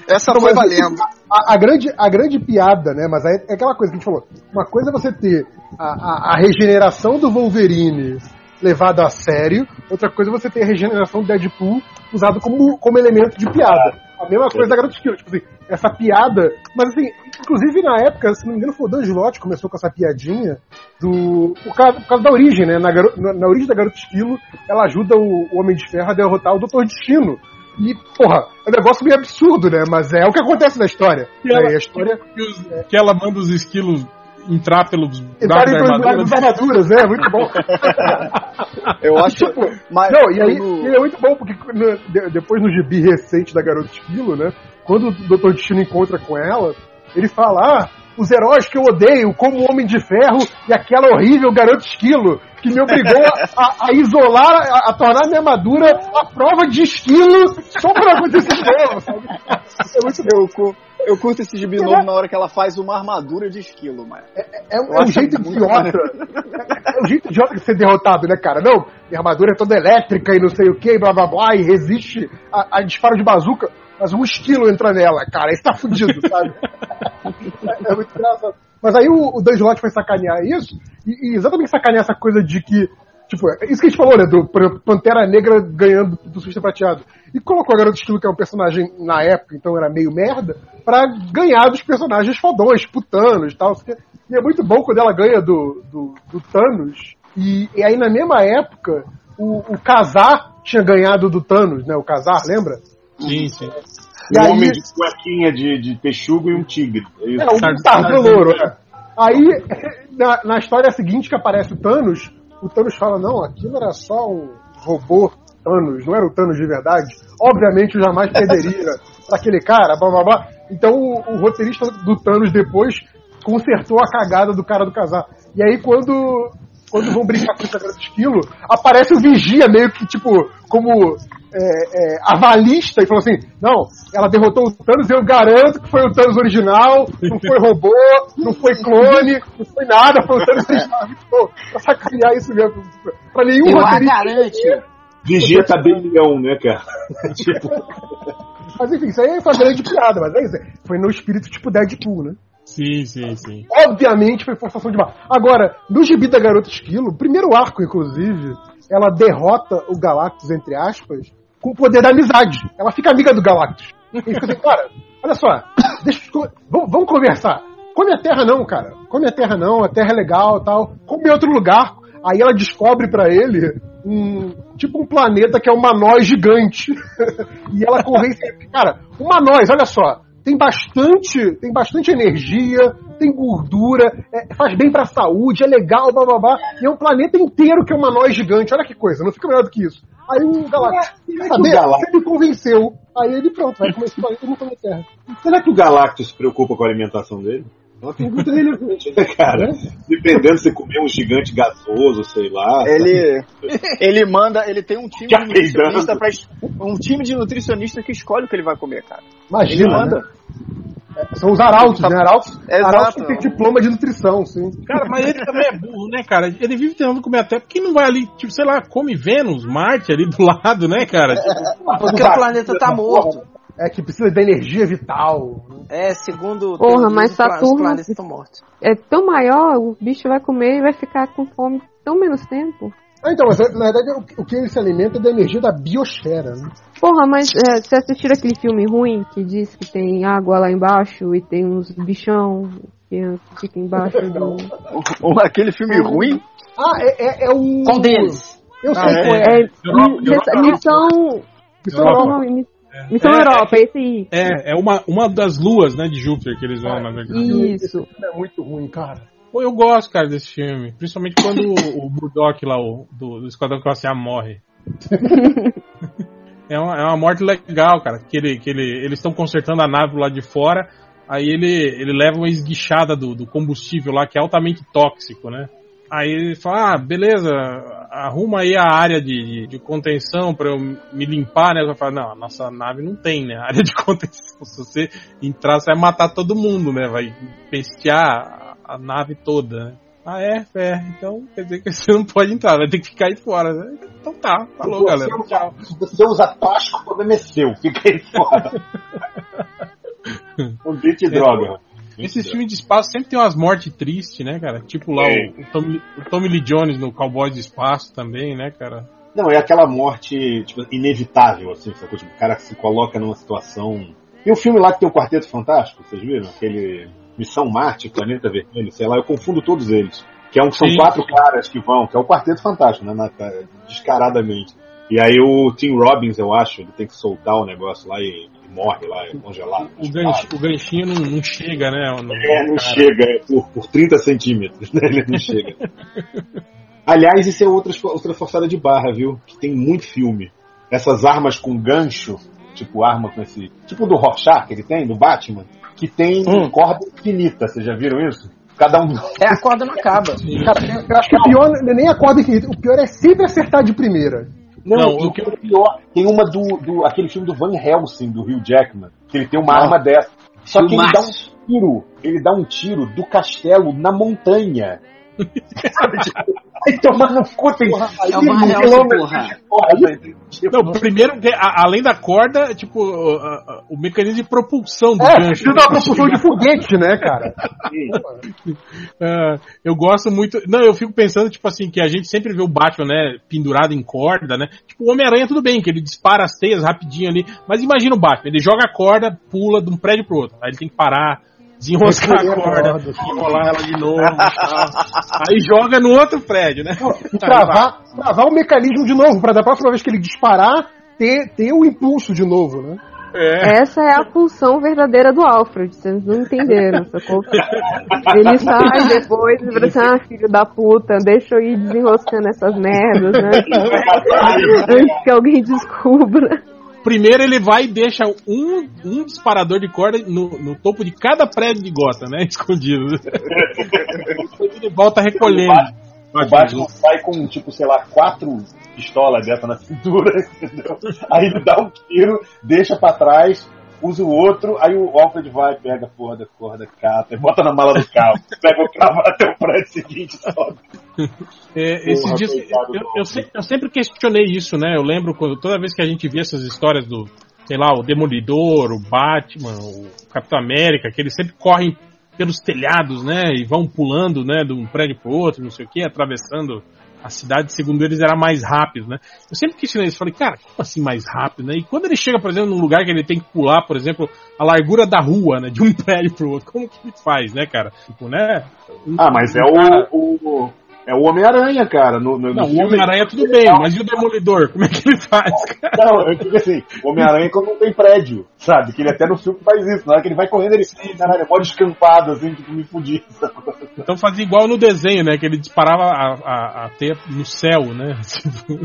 Essa Não, foi valendo. A, a grande, a grande piada, né? Mas aí é aquela coisa que a gente falou. Uma coisa é você ter a, a, a regeneração do Wolverine levada a sério, outra coisa é você ter a regeneração do Deadpool usado como, como elemento de piada. A mesma coisa da Garota Esquilo, tipo assim, essa piada. Mas assim, inclusive na época, se não me engano, foi o Dan Slott que começou com essa piadinha do. Por causa, por causa da origem, né? Na, garo- na, origem da Garota Esquilo, ela ajuda o, o Homem de Ferro a derrotar o Doutor Destino. E, porra, é um negócio meio absurdo, né? Mas é o que acontece na história. E ela- É, a história Que, os- que ela manda os esquilos entrar pelos entrar buracos da em armadura. das armaduras, é muito bom. Eu acho. Tipo, mas Não, e aí no- e é muito bom, porque no- de- depois no gibi recente da Garota Esquilo, né? Quando o Dr. Destino encontra com ela, ele fala: Ah, os heróis que eu odeio, como o Homem de Ferro e aquela horrível Garota Esquilo, que me obrigou a, a- a isolar, a, a tornar minha armadura a prova de esquilo só pra acontecer de novo, sabe? É muito bom. Eu, curto esse gibi novo na hora que ela faz uma armadura de esquilo, mas. É, um- Eu é um acho jeito idiota. É, é um jeito idiota de ser derrotado, né, cara? Não, minha armadura é toda elétrica e não sei o que, blá blá blá, e resiste a, a disparo de bazuca, mas um esquilo entra nela, cara. Isso tá fudido, sabe? É, é muito engraçado. Mas aí o, o Dan Slott vai sacanear isso, e, e exatamente sacanear essa coisa de que. Tipo, é isso que a gente falou, né? Do por exemplo, Pantera Negra ganhando do Surfista Prateado. E colocou a Garota Esquilo, que é um personagem na época, então era meio merda, pra ganhar dos personagens fodões, tipo Thanos e tal. E é muito bom quando ela ganha do, do, do Thanos. E, e aí, na mesma época, o, o Kazar tinha ganhado do Thanos, né? O Kazar, lembra? Sim, sim. E um aí- homem de cuequinha de, de texugo e um tigre. É. É, o Tarzan louro, é. Aí, na, na história seguinte que aparece o Thanos, o Thanos fala, não, aquilo era só um robô Thanos, não era o Thanos de verdade. Obviamente eu jamais perderia pra aquele cara, blá blá blá. Então o, o roteirista do Thanos depois consertou a cagada do cara do casar. E aí quando, quando vão brincar com esse grande esquilo, aparece o Vigia meio que, tipo, como é, é, avalista e falou assim: não, ela derrotou o Thanos, eu garanto que foi o Thanos original, não foi robô, não foi clone, não foi nada, foi o Thanos original. Pô, pra sacanear isso mesmo. Pra nenhum Eu a roteirista. garante. Vigia tabelião, né, cara? tipo, Mas enfim, isso aí foi uma grande piada, mas é isso. Foi no espírito tipo Deadpool, né? Sim, sim, sim. Obviamente foi forçação de barra. Agora, no gibi da Garota Esquilo, o primeiro arco, inclusive, ela derrota o Galactus, entre aspas, com o poder da amizade. Ela fica amiga do Galactus. E fica assim, cara, olha só, deixa, vamos, vamos conversar. Come a Terra não, cara. Come a Terra não, a Terra é legal tal. Come em outro lugar. Aí ela descobre pra ele um tipo um planeta que é uma nós gigante. e ela convence ele, cara, uma nós, olha só, tem bastante, tem bastante energia, tem gordura, é, faz bem pra saúde, é legal, blá blá blá. E é um planeta inteiro que é uma nós gigante. Olha que coisa, não fica melhor do que isso. Aí o Galactus, quer saber? Você me convenceu. Aí ele pronto, vai comer esse planeta e não come a Terra. será que o Galactus se preocupa com a alimentação dele? É uma pergunta relevante, né, cara? Dependendo se comer um gigante gasoso, sei lá. Ele, ele manda, ele tem um time Já de nutricionista pra, um time de nutricionista que escolhe o que ele vai comer, cara. Imagina, ele manda. né? São os arautos, né? Arautos, Exato. arautos que tem diploma de nutrição, sim. Cara, mas ele também é burro, né, cara? Ele vive tentando comer até porque não vai ali, tipo, sei lá, come Vênus, Marte ali do lado, né, cara? Tipo, Porque o planeta tá morto. É que precisa da energia vital. É, segundo Porra, mas os Saturno- planetas estão mortos. É tão maior, o bicho vai comer e vai ficar com fome tão menos tempo. Ah, então, mas na verdade o, que ele se alimenta é da energia da biosfera, né? Porra, mas é, você assistiu aquele filme ruim que diz que tem água lá embaixo e tem uns bichão que fica embaixo do. Um- Aquele filme ruim. Ah, é, é, é o. Qual deles? Eu sei Ah, é? qual é. É, Europa, Europa, missão. Missão Europa. Missão É, Europa, esse aí. É, é uma, uma das luas, né, de Júpiter que eles vão, na verdade. Isso. É muito ruim, cara. Pô, eu gosto, cara, desse filme. Principalmente quando o, o Murdoch lá, o, do, do Esquadrão Classe A, morre. é, uma, é uma morte legal, cara. Que, ele, que ele, eles estão consertando a nave lá de fora. Aí ele, ele leva uma esguichada do, do combustível lá, que é altamente tóxico, né? Aí ele fala, ah, beleza, arruma aí a área de, de, de contenção pra eu me limpar, né? Eu falo, não, a nossa nave não tem, né? Área de contenção. Se você entrar, você vai matar todo mundo, né? Vai pestear a, a nave toda, né? Ah, é? É. Então quer dizer que você não pode entrar, vai ter que ficar aí fora, né? Então tá, falou, galera. você Tchau. usa- Se você usa plástico, o problema é seu. Fica aí fora. Não dente droga. Esses filmes de espaço sempre tem umas mortes tristes, né, cara? Tipo lá É. o, o, Tommy, o Tommy Lee Jones no Cowboy de Espaço também, né, cara? Não, é aquela morte tipo, inevitável, assim, sacou? Tipo, o cara que se coloca numa situação. E o filme lá que tem o Quarteto Fantástico, vocês viram? Aquele Missão Marte, Planeta Vermelho, sei lá, eu confundo todos eles. Que é um, são Sim. quatro caras que vão, que é o Quarteto Fantástico, né? na- descaradamente. E aí o Tim Robbins, eu acho, ele tem que soltar o negócio lá e morre lá, é congelado. O, ganch, o ganchinho não, não chega, né? no- É, não cara. chega, é por, por 30 centímetros, né? Ele não chega. Aliás, isso é outra, outra forçada de barra, viu? Que tem muito filme. Essas armas com gancho, tipo arma com esse. Tipo do Rorschach que ele tem, do Batman, que tem Hum. corda infinita, vocês já viram isso? Cada um. É, a corda não acaba. Cara, eu acho que o pior não é nem a corda infinita. O pior é sempre acertar de primeira. Não, Não, o que é pior, tem uma do, do. aquele filme do Van Helsing, do Hugh Jackman, que ele tem uma Ah. arma dessa. Só que ele dá um tiro, ele dá um tiro do castelo na montanha. Vai tomar no cu, tem É uma um real, porra. Não, primeiro, a- além da corda, tipo, o, a- o mecanismo de propulsão do É, gancho. uma propulsão de foguete, né, cara? Ah, eu gosto muito. Não, eu fico pensando, tipo assim, que a gente sempre vê o Batman, né, pendurado em corda, né? Tipo, o Homem-Aranha, tudo bem, que ele dispara as teias rapidinho ali. Mas imagina o Batman, ele joga a corda, pula de um prédio pro outro. Aí ele tem que parar, desenroscar a corda, enrolar ela de novo tal. Aí joga no outro prédio, né? E travar, travar o mecanismo de novo, pra da próxima vez que ele disparar, ter, ter o impulso de novo, né? É. Essa é a função verdadeira do Alfred, vocês não entenderam, sacou? Ele sai depois e fala assim, ah, filho da puta, deixa eu ir desenroscando essas merdas, né? Antes que alguém descubra. Primeiro ele vai e deixa um, um disparador de corda no, no topo de cada prédio de gota, né? Escondido. Depois ele volta recolhendo. O Batman sai com, tipo, sei lá, quatro pistolas dessa na cintura, entendeu? Aí ele dá um tiro, deixa pra trás, usa o outro, aí o Alfred vai, pega a porra da corda, cata, e bota na mala do carro, pega o carro até o prédio seguinte, sobe. É, esses Porra, dias, coitado do eu, eu se- eu sempre questionei isso, né? Eu lembro quando toda vez que a gente via essas histórias do, sei lá, o Demolidor, o Batman, o Capitão América, que eles sempre correm pelos telhados, né? E vão pulando, né? De um prédio pro outro, não sei o que, atravessando a cidade, segundo eles, era mais rápido, né? Eu sempre questionei isso, falei, cara, como assim mais rápido, né? E quando ele chega, por exemplo, num lugar que ele tem que pular, por exemplo, a largura da rua, né? De um prédio pro outro, como que ele faz, né, cara? Tipo, né? Ah, mas é cara- o, o, é o Homem-Aranha, cara. No, no, no Não, o Homem-Aranha tudo bem, mas e o Demolidor? Como é que ele faz, cara? Não, eu digo assim, o Homem-Aranha quando não tem prédio, sabe? Que ele até no filme faz isso. Na hora que ele vai correndo, ele, caralho, é mó descampado, assim, tipo, me fudir. sabe? Então fazia igual no desenho, né? Que ele disparava a, a, a teia no céu, né? Tipo,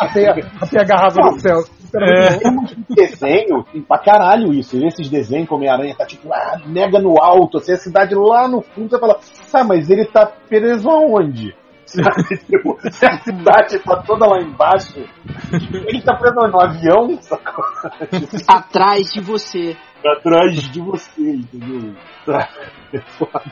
Até, até agarrava no céu. É. Desenho, pra caralho isso. E esses desenhos que o Homem-Aranha tá tipo lá, mega no alto, assim, a cidade lá no fundo, você fala, ah, mas ele tá preso aonde? Sabe? Tipo, se a cidade tá toda lá embaixo, ele tá preso no avião, sacou? Atrás de você. Atrás de você, entendeu? É foda.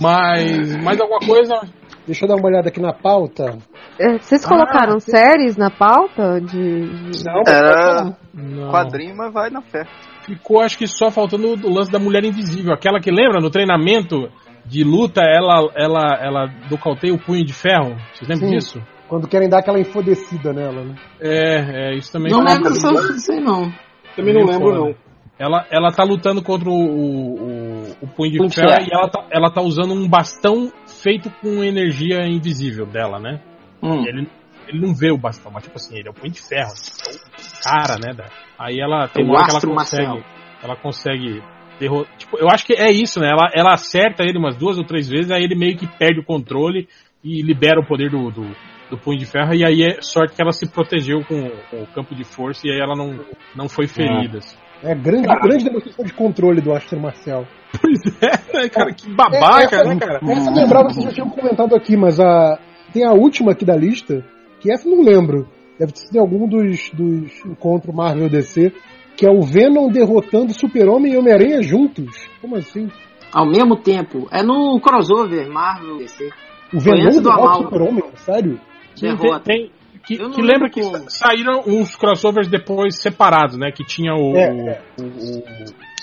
mas mais alguma coisa? Deixa eu dar uma olhada aqui na pauta. É, Vocês colocaram séries na pauta de. Não, era Não. quadrinho, mas vai na fé. Ficou, acho que só faltando o lance da mulher invisível. Aquela que lembra no treinamento de luta, ela, ela, ela nocauteia o punho de ferro. Vocês lembram Sim. disso? Quando querem dar aquela enfodecida nela, né? É, é, isso também Não lembro disso aí, não. Também não lembro, foda. não. Ela, ela tá lutando contra o, o, o- o punho de ferro. e ela tá, ela tá usando um bastão feito com energia invisível dela, né? Hum. Ele, ele não vê o bastão, mas tipo assim, ele é o punho de ferro. É o cara, né? da- aí ela tem uma hora que ela consegue. marcial. Ela consegue. derro- Tipo, eu acho que é isso, né? Ela, ela acerta ele umas duas ou três vezes, aí ele meio que perde o controle e libera o poder do, do, do punho de ferro, e aí é sorte que ela se protegeu com, com o campo de força e aí ela não, não foi ferida. assim. É grande, grande demonstração de controle do Astro Marcial. Pois é, né, cara, que babaca, essa, né, cara? Essa eu lembrava, vocês já tinham comentado aqui, mas a, tem a última aqui da lista, que essa eu não lembro. Deve ter sido em algum dos, dos encontros Marvel DC, que é o Venom derrotando Super-Homem e Homem-Aranha juntos. Como assim? Ao mesmo tempo. É no crossover Marvel DC. O Venom do derrota. Super-Homem? Sério? Sim, tem, Derrota. tem- que, que lembra que como. saíram uns crossovers depois separados, né? Que tinha o, É, o- é. o- o-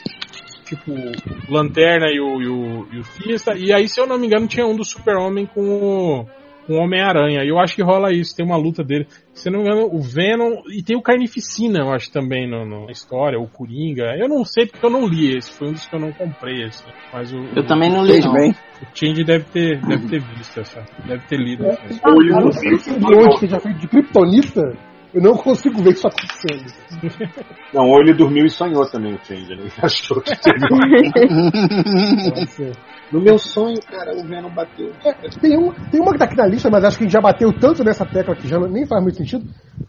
tipo Lanterna e o, e o, e o Fiesta, e aí, se eu não me engano, tinha um do Super-Homem com o, com o Homem-Aranha. E eu acho que rola isso, tem uma luta dele. Se não me engano, o Venom e tem o Carnificina, eu acho também no, no- na história, o Coringa. Eu não sei porque eu não li esse, foi um dos que eu não comprei, assim. Mas o, Eu o, também não li, não. bem. o Change deve ter, deve ter visto essa, deve ter lido. É, essa. Bicho. que simbionte seja feito de Kryptonita, eu não consigo ver isso acontecendo. Não, ou ele dormiu e sonhou também o Change, né? Ele achou que teve Nossa. No meu sonho, cara, o Venom bateu. É, tem, uma, tem uma que tá aqui na lista, mas acho que a gente já bateu tanto nessa tecla que já nem faz muito sentido,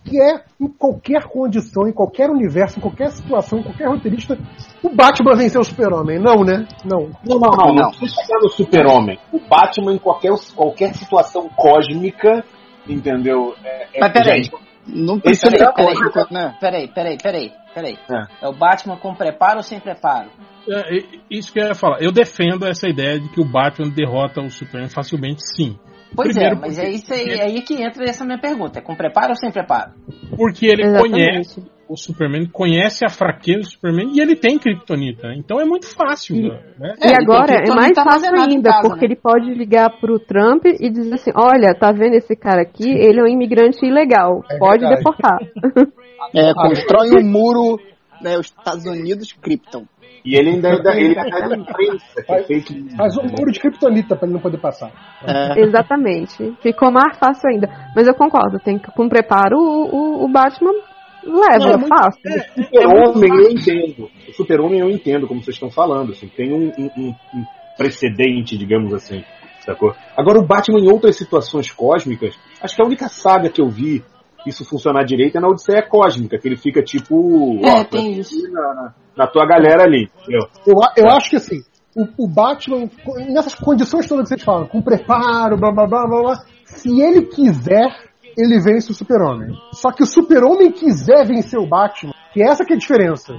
que é em qualquer condição, em qualquer universo, em qualquer situação, em qualquer roteirista, o Batman venceu o Super-Homem. Não, né? Não. Não, não, não. Não Não. precisa chegar no super-homem. O Batman, em qualquer, qualquer situação cósmica, entendeu? É, é- Mas peraí. gente, Não precisa Esse ficar é- peraí, cósmico, né? Peraí, peraí, peraí. Peraí. É. É o Batman com preparo ou sem preparo? É, é, isso que eu ia falar. Eu defendo essa ideia de que o Batman derrota o Superman facilmente, sim. Pois Primeiro é, mas porque- é isso aí, é aí que entra essa minha pergunta. É com preparo ou sem preparo? Porque ele Exatamente. conhece o Superman, conhece a fraqueza do Superman e ele tem Kryptonita. Então é muito fácil. E- né? É, e ele agora é mais fácil ainda, casa, porque né? ele pode ligar pro Trump e dizer assim, olha, tá vendo esse cara aqui? Ele é um imigrante ilegal, É pode verdade. deportar. É, constrói um muro, né, os Estados Unidos Krypton. E ele ainda, ele é da imprensa, que é Faz um muro de kryptonita pra ele não poder passar. É, Exatamente. Ficou mais fácil ainda. Mas eu concordo, tem que com preparo o, o, o Batman leva, Não, é fácil. O super-homem eu entendo. O super-homem eu entendo, como vocês estão falando. Assim, tem um, um- um- precedente, digamos assim. Sacou? Agora, o Batman em outras situações cósmicas, acho que a única saga que eu vi isso funcionar direito é na Odisseia Cósmica, que ele fica tipo. É, ó, tem isso. Na, na- tua galera ali, entendeu? Eu, eu acho que assim, o, o Batman, nessas condições todas que vocês falam, com preparo, blá blá blá blá blá, se ele quiser, ele vence o Super-Homem. Só que o Super-Homem quiser vencer o Batman, que essa que é a diferença.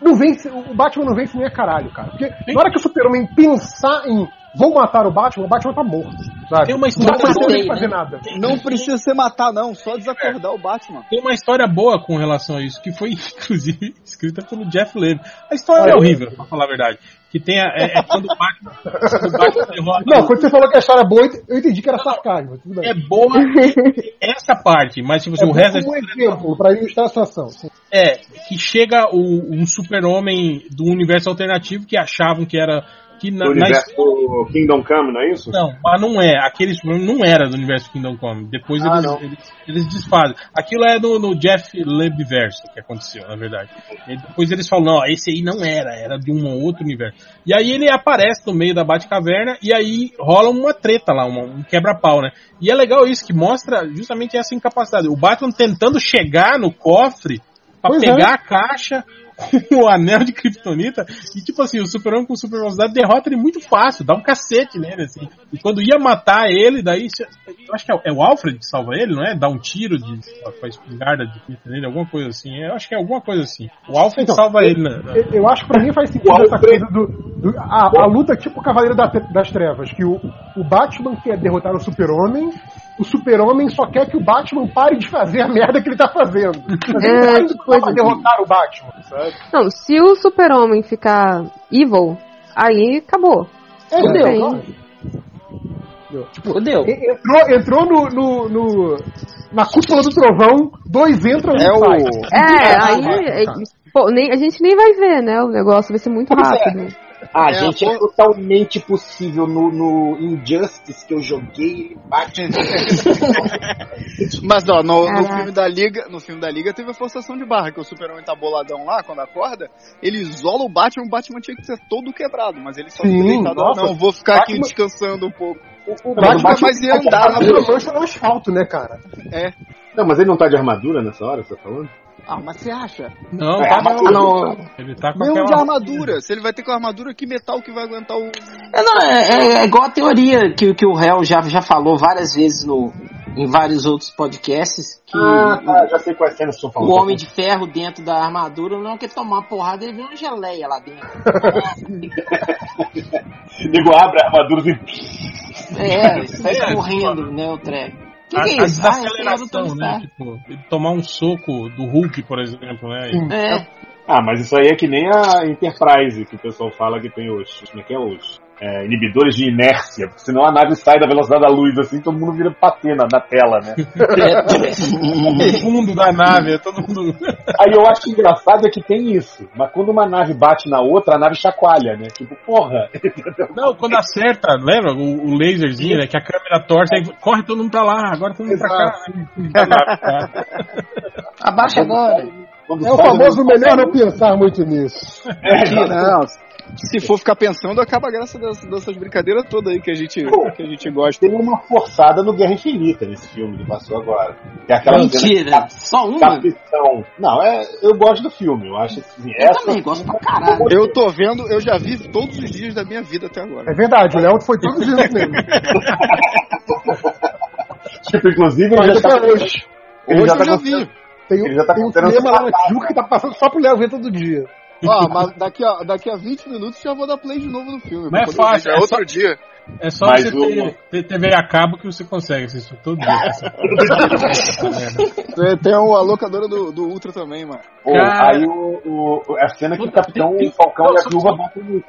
Não vence, o Batman não vence nem a caralho, cara. Porque na hora que o Super-Homem pensar em vou matar o Batman, o Batman tá morto. Sabe? Tem uma história não boa, fazer né? nada. não precisa ser matar, não, só desacordar o Batman. Tem uma história boa com relação a isso, que foi inclusive escrita pelo Jeff Levy. A história é é? horrível, pra falar a verdade. Que tem a, é, é quando o Batman, o Batman derrota. Não, quando você falou que a história é boa, eu entendi que era sarcasmo. É boa essa parte, mas tipo assim, É o resto como um exemplo, pra ilustrar a situação. é que chega o, um super-homem do universo alternativo que achavam que era. Que na, Do na universo do Kingdom Come, não é isso? Não, mas não é. Aquele não era do universo Kingdom Come. Depois Ah, eles, eles, eles desfazem. Aquilo é no, no Jeff Lebverso que aconteceu, na verdade. E depois eles falam, não, esse aí não era, era de um outro universo. E aí ele aparece no meio da Batcaverna e aí rola uma treta lá, uma- um quebra-pau, né? E é legal isso, que mostra justamente essa incapacidade. O Batman tentando chegar no cofre pra Pois pegar é. a caixa com o anel de Kryptonita e tipo assim, o Super-Homem com super velocidade derrota ele muito fácil, dá um cacete nele assim. E quando ia matar ele, daí eu acho que é, o- é o Alfred que salva ele, não é? Dá um tiro de com a espingarda de Kryptonita nele, alguma coisa assim. Eu acho que é alguma coisa assim. O Alfred Então, salva ele, né? Eu, eu acho que pra mim faz sentido essa coisa do. do- a, a luta é tipo o Cavaleiro da- das Trevas, que o, o Batman quer derrotar o Super-Homem, o Super-Homem só quer que o Batman pare de fazer a merda que ele tá fazendo. Mas ele É, tá indo que coisa pra derrotar o Batman, sabe? Não, se o super-homem ficar evil, aí acabou. É, é, claro. Tipo, Fudeu. e- entrou, entrou no, no- no- na cúpula do trovão, dois entram e É um sai. o. É, aí. é, pô, nem, a gente nem vai ver, né? O negócio vai ser muito Pois é. Ah, É, gente, é totalmente possível no, no Injustice que eu joguei, ele bate. Mas ó, no, no filme da Liga, no filme da Liga teve a forçação de barra, que o Super-Homem tá boladão lá, quando acorda, ele isola o Batman, o Batman tinha que ser todo quebrado, mas ele só Sim, fica deitado, nossa. não, vou ficar aqui Batman- descansando um pouco. O, o Batman, Batman ia andar a na mancha no asfalto, né, cara? É. Não, mas ele não tá de armadura nessa hora, você tá falando? Ah, mas você acha? Não, É, tá não. não. Ele tá com Mesmo de armadura, se ele vai ter com armadura, que metal que vai aguentar o. É, não, é, é- é igual a teoria que, que o Hell já, já falou várias vezes no, em vários outros podcasts, que Ah, tá, já sei quais cenas estão o falando. Homem de Ferro dentro da armadura não quer tomar uma porrada, ele vê uma geleia lá dentro. Nego abre a armadura e. É, sai correndo, né, o treco. Que A, que é a isso? Ah, desaceleração, Tony né? Tipo, tomar um soco do Hulk, por exemplo, né? Sim. É, Ah, mas isso aí é que nem a Enterprise que o pessoal fala que tem os. Como é que é os? É, inibidores de inércia, porque senão a nave sai da velocidade da luz assim, todo mundo vira patê na, tela, né? O fundo da nave, é todo mundo. Aí eu acho engraçado é que tem isso, mas quando uma nave bate na outra, a nave chacoalha, né? Tipo, porra! Não, quando acerta, lembra? O, o laserzinho, né? Que a câmera torce, aí corre todo mundo pra lá, agora todo mundo pra cá. abaixa agora. Quando É o famoso melhor não pensar muito nisso. Não, se for ficar pensando, acaba a graça dessas, dessas brincadeiras todas aí que a gente, que a gente gosta. Tem uma forçada no Guerra Infinita nesse filme que passou agora. Que é aquela Mentira, só de uma? capitão. Não, é, eu gosto do filme. Eu acho assim, Eu essa também gosto pra caralho. Eu tô vendo, eu já vi todos os dias da minha vida até agora. É verdade, o Léo foi todos os dias mesmo. tipo, inclusive, ele Mas já até tá, hoje. ele Hoje já eu tá já com- vi. Tem, Ele já tá tem um cinema lá na. Tijuca que tá passando só pro Léo ver todo dia. Ó, mas daqui a, daqui a 20 minutos já vou dar play de novo no filme. Não é fácil, ver. é É outro só- dia. É só Mas você o- ter, ter TV a cabo que você consegue assistir todo dia. Tem, tem a locadora do, do Ultra também, mano. Pô, Cara. aí o, o- a cena que o Puta, Capitão tem- tem- Falcão e a só- Viúva batem no...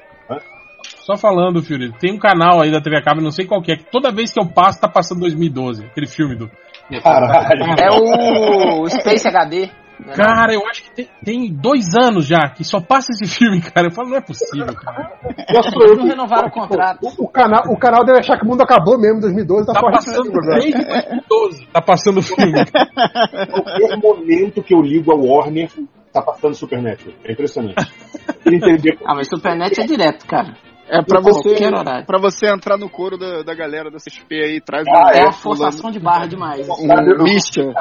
Só falando, Fury, tem um canal aí da TV a cabo, não sei qual que é, que toda vez que eu passo tá passando 2012, aquele filme do. Caralho. É o Space HD. Né? Cara, eu acho que tem, tem dois anos já que só passa esse filme, cara. Eu falo, não é possível, cara. Eles não renovaram o contrato. O, o canal, o canal deve achar que o mundo acabou mesmo em 2012, tá, Tá passando agora. desde 2012. Tá passando o filme. Qualquer momento que eu ligo a Warner, tá passando Supernatural. É impressionante. Entender Ah, mas Supernet é direto, cara. É pra você, pra você entrar no coro da, da galera da CSP aí, traz Ah, É é, a forçação de barra demais. um Mistia.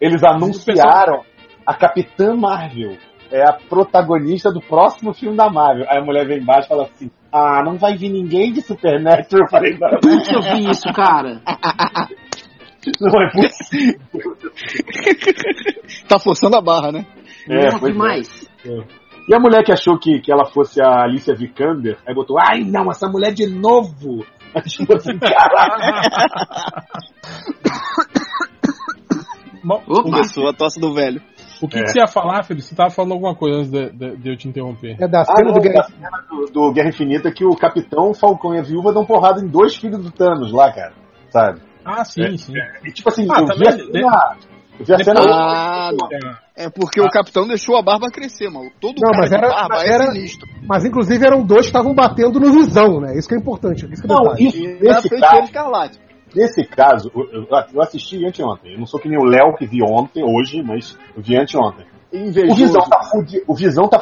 Eles anunciaram a Capitã Marvel. É a protagonista do próximo filme da Marvel. Aí a mulher vem embaixo e fala assim: Ah, não vai vir ninguém de Supernatural. Eu falei: Não, Onde que eu vi isso, cara? não é possível. Tá forçando a barra, né? É, Não, pois é. demais. E a mulher que achou que, que ela fosse a Alicia Vikander, aí botou: Ai, não, essa mulher de novo. Tipo assim, caralho. Começou a tosse do velho. O que, É. que você ia falar, Felipe? Você tava falando alguma coisa antes de, de- de eu te interromper. É da Ah, cena não, do da Guerra cena do, do Guerra Infinita que o Capitão, Falcão e a Viúva dão porrada em dois filhos do Thanos lá, cara. Sabe? Ah, sim, sim. E tipo assim, Ah, eu, vi também- a cena, eu vi a cena. Depois- Ah, não. É porque o capitão deixou a barba crescer, mano. Todo Não, cara mas era- barba mas é era- sinistro. Mas inclusive eram dois que estavam batendo no visão, né? Isso que é importante. Isso que é Não, isso, E feiticeira caso, escarlate. Nesse caso, eu, eu- eu assisti anteontem. Eu não sou que nem o Léo que vi ontem, hoje, mas eu vi anteontem. O. Visão tá, fudi, o Visão tá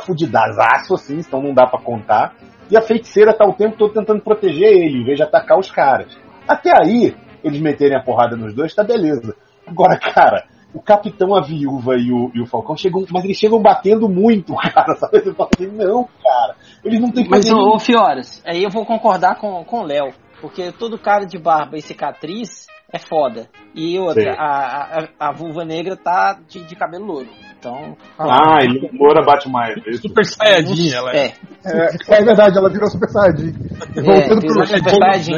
assim, então não dá pra contar. E a feiticeira tá o tempo todo tentando proteger ele, em vez de atacar os caras. Até aí, eles meterem a porrada nos dois, tá beleza. Agora, cara, o Capitão, a Viúva e o, e o Falcão chegam, mas eles chegam batendo muito, cara, sabe? Você fala assim, não, cara, eles não têm que Mas, fazer ô Fioras, aí eu vou concordar com, com o Léo. Porque todo cara de barba e cicatriz é foda. E outra, a, a, a vulva negra tá de, de cabelo louro. Então. Ah, e Moura bate mais. é isso. Super Saiyajin, ela é. É, É, é verdade, ela virou super saiyajin. é, Voltando pro Super Saiyajin.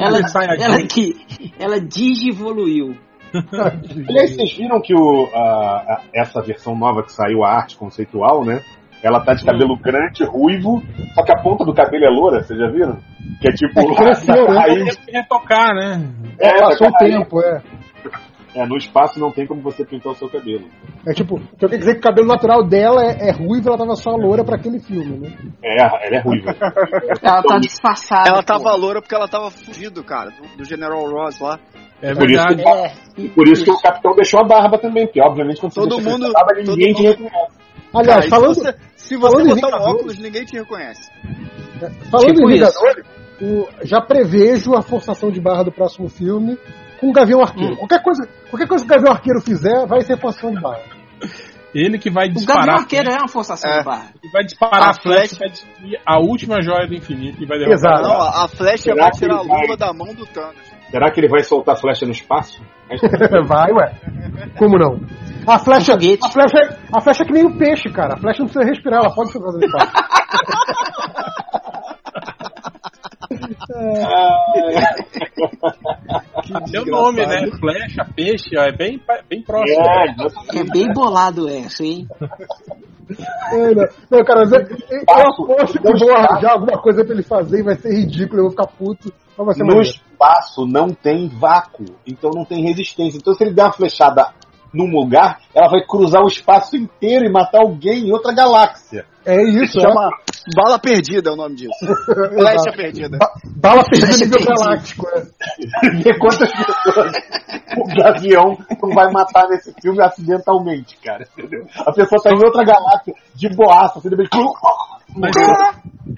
Ela, Super Saiyajin. ela que. Ela digivoluiu. Aliás, vocês viram que o, a- a- essa versão nova que saiu, a arte conceitual, né? Ela tá de cabelo grande, ruivo, só que a ponta do cabelo é loura, vocês já viram? Que é tipo. É que cresceu, né? que retocar, né? é, Passou o tempo, é. é, no espaço não tem como você pintar o seu cabelo. É tipo, então quer dizer que o cabelo natural dela é, é ruivo ela tava só loura pra aquele filme, né? É, ela é ruiva. Ela tá disfarçada. Ela pô. tava loura porque ela tava fugido, cara, do, do General Ross lá. É Por isso verdade. que- É, Por isso que o capitão deixou a barba também, porque obviamente quando Todo você mundo- a barba, todo ninguém te mundo- reconhece. Aliás, Cara, falando, se você, se você falando botar um óculos, ninguém te reconhece. falando Tipo em. Vingadores, o- já prevejo a forçação de barra do próximo filme com o Gavião Arqueiro. Qualquer, coisa, qualquer coisa que o Gavião Arqueiro fizer vai ser forçação de barra. Ele que vai o Gavião disparar. Arqueiro é uma forçação É. de barra. Ele vai disparar A a flecha flecha- vai destruir a última joia do infinito e vai derrotar. Exato. Não, a, flecha vai tirar a luva da mão do Thanos. Será que ele vai soltar a flecha no espaço? vai, ué. Como não? A flecha, a flecha, a flecha é que nem o peixe, cara. A flecha não precisa respirar, ela pode ficar no espaço. Seu nome, né? Flecha, peixe, ó, é bem, bem próximo. É, É bem bolado essa, hein? É, não. Não, cara, mas eu, eu aposto que vou arranjar alguma coisa pra ele fazer e vai ser ridículo, eu vou ficar puto. Mas vai ser no maneiro. espaço não tem vácuo, então não tem resistência. Então se ele der uma flechada num lugar, ela vai cruzar o espaço inteiro e matar alguém em outra galáxia. É isso, é. Chama Bala Perdida é o nome disso. Flecha Perdida. Ba- Bala perdida Flecha nível galáctico, é. Ver quantas pessoas o Gavião não vai matar nesse filme acidentalmente, cara. Entendeu? A pessoa tá em outra galáxia, de boaça, assim, de repente. Mas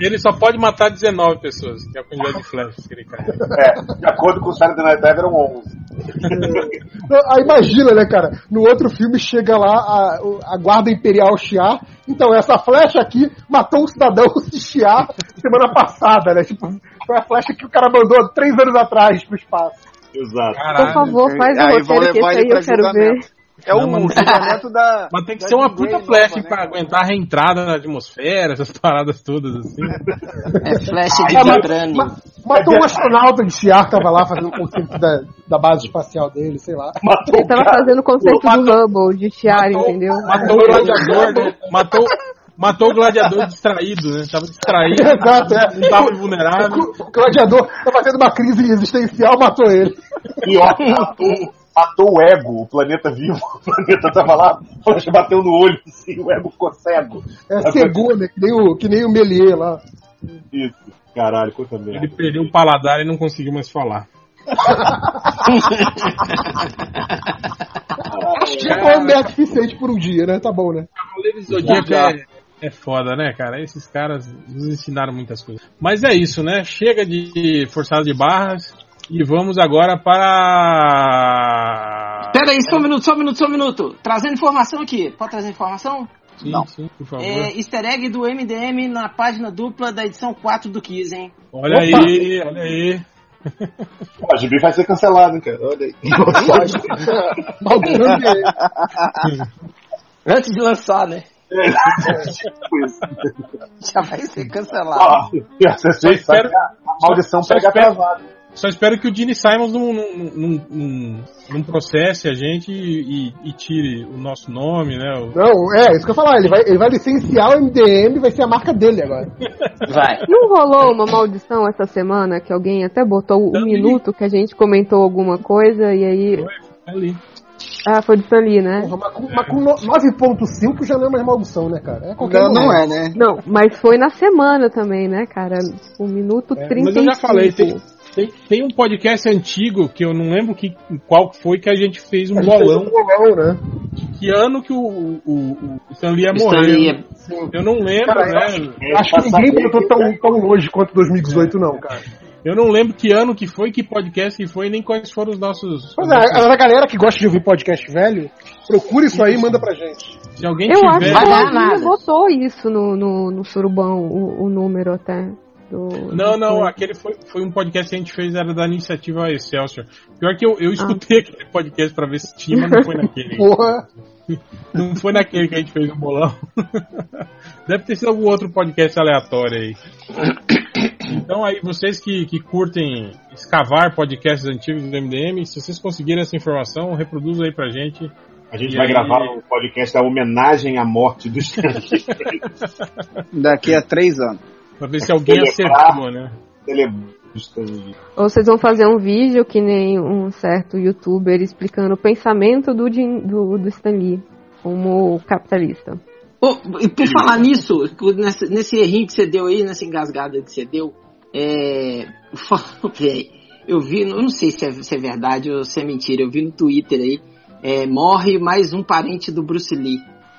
ele só pode matar 19 pessoas, que é a quantidade de flechas que ele carrega. É, de acordo com o Saturday Night Live, eram 11. Não, Aí imagina, né, cara? No outro filme chega lá a, a guarda imperial Shiar. Então, essa flecha aqui matou um cidadão de Shiar semana passada, né? Tipo, foi a flecha que o cara mandou três anos atrás pro espaço. Exato. Por Caralho. favor, faz o vão roteiro que esse aí eu quero ver. É o Não, julgamento da. Mas tem que ser uma puta nova, flash né, pra cara? aguentar a reentrada na atmosfera, essas paradas todas assim. É flash de Ah, vibrânio. ma- Matou um astronauta de Chiar, tava lá fazendo um conceito da, da base espacial dele, sei lá. Matou Ele tava fazendo o conceito do Hubble, de Tiara, entendeu? Matou o gladiador, né? Matou, matou o gladiador distraído, né? Tava distraído, Exato, é. não tava vulnerável. O gladiador tá fazendo uma crise existencial, matou ele. pior, matou, matou o ego, o planeta vivo. O planeta tava lá, o flash bateu no olho, assim, o ego ficou cego. É cegou, né? Que nem o, que nem o Melier lá. Isso. Caralho, quanta merda. Ele perdeu o paladar e não conseguiu mais falar. Acho que já come é suficiente por um dia, né? Tá bom, né? Cavaleiros Zodíaco é, é foda, né, cara? Esses caras nos ensinaram muitas coisas. Mas é isso, né? Chega de forçado de barras e vamos agora para. Pera aí, só um minuto, só um minuto, só um minuto. Trazendo informação aqui. Pode trazer informação? Sim, Não. sim, por favor. É, easter egg do MDM na página dupla da edição 4 do Kiss, hein? Olha aí, olha aí. Pô, a Gibi vai ser cancelado, hein, cara. Olha aí. Antes de lançar, né? Tipo isso. Já vai ser cancelado. Ó, Vocês espero- a maldição pega espero- atrasado. Só espero que o Gene Simons não, não, não, não, não processe a gente e, e- e tire o nosso nome, né? O- Não, é, isso que eu ia falar. Ele vai, ele vai licenciar o MDM, vai ser a marca dele agora. Vai. Não rolou uma maldição essa semana que alguém até botou um Também. minuto que a gente comentou alguma coisa e aí. ali. Ah, foi do Stanley, né? Porra, mas com, com no- 9.5 já não é mais maldição, né, cara? É qualquer Não, não é, né? Não, mas foi na semana também, né, cara? Um minuto É, 35. mas eu já falei, tem, tem, tem um podcast antigo que eu não lembro que, qual que foi que a gente fez um A fez bolão. um bolão, né? Que ano que o, o, o Stanley ia Stanley morrer. Eu não lembro, Cara, né? Acho que ninguém botou tão, tão longe quanto 2018, não, cara. Eu não lembro que ano que foi, que podcast que foi, nem quais foram os nossos. Pois é, a, a galera que gosta de ouvir podcast velho, procura isso aí e manda pra gente. Se alguém Eu acho tiver. que Vai o dar Lojinha nada. botou isso no, no, no surubão, o, o número até. Do, Não, do não, aquele foi, foi um podcast que a gente fez, era da iniciativa Excelsior. Pior que eu, eu escutei aquele podcast pra ver se tinha, mas não foi naquele. Porra. Não foi naquele que a gente fez o bolão. Deve ter sido algum outro podcast aleatório aí. Então aí, vocês que, que curtem escavar podcasts antigos do MDM, se vocês conseguirem essa informação, reproduzam aí pra gente. A gente E vai aí- gravar um podcast da homenagem à morte do Stanley. Daqui a três anos. Pra ver se alguém Celebrar. acertou, né? Stanley. Ou vocês vão fazer um vídeo que nem um certo youtuber explicando o pensamento do, do, do Stan Lee como capitalista. Ô, e por falar nisso, nesse, nesse errinho que você deu aí, nessa engasgada que você deu, é. Eu vi, eu não sei se é, se é verdade ou se é mentira, eu vi no Twitter aí, é, morre mais um parente do Bruce Lee.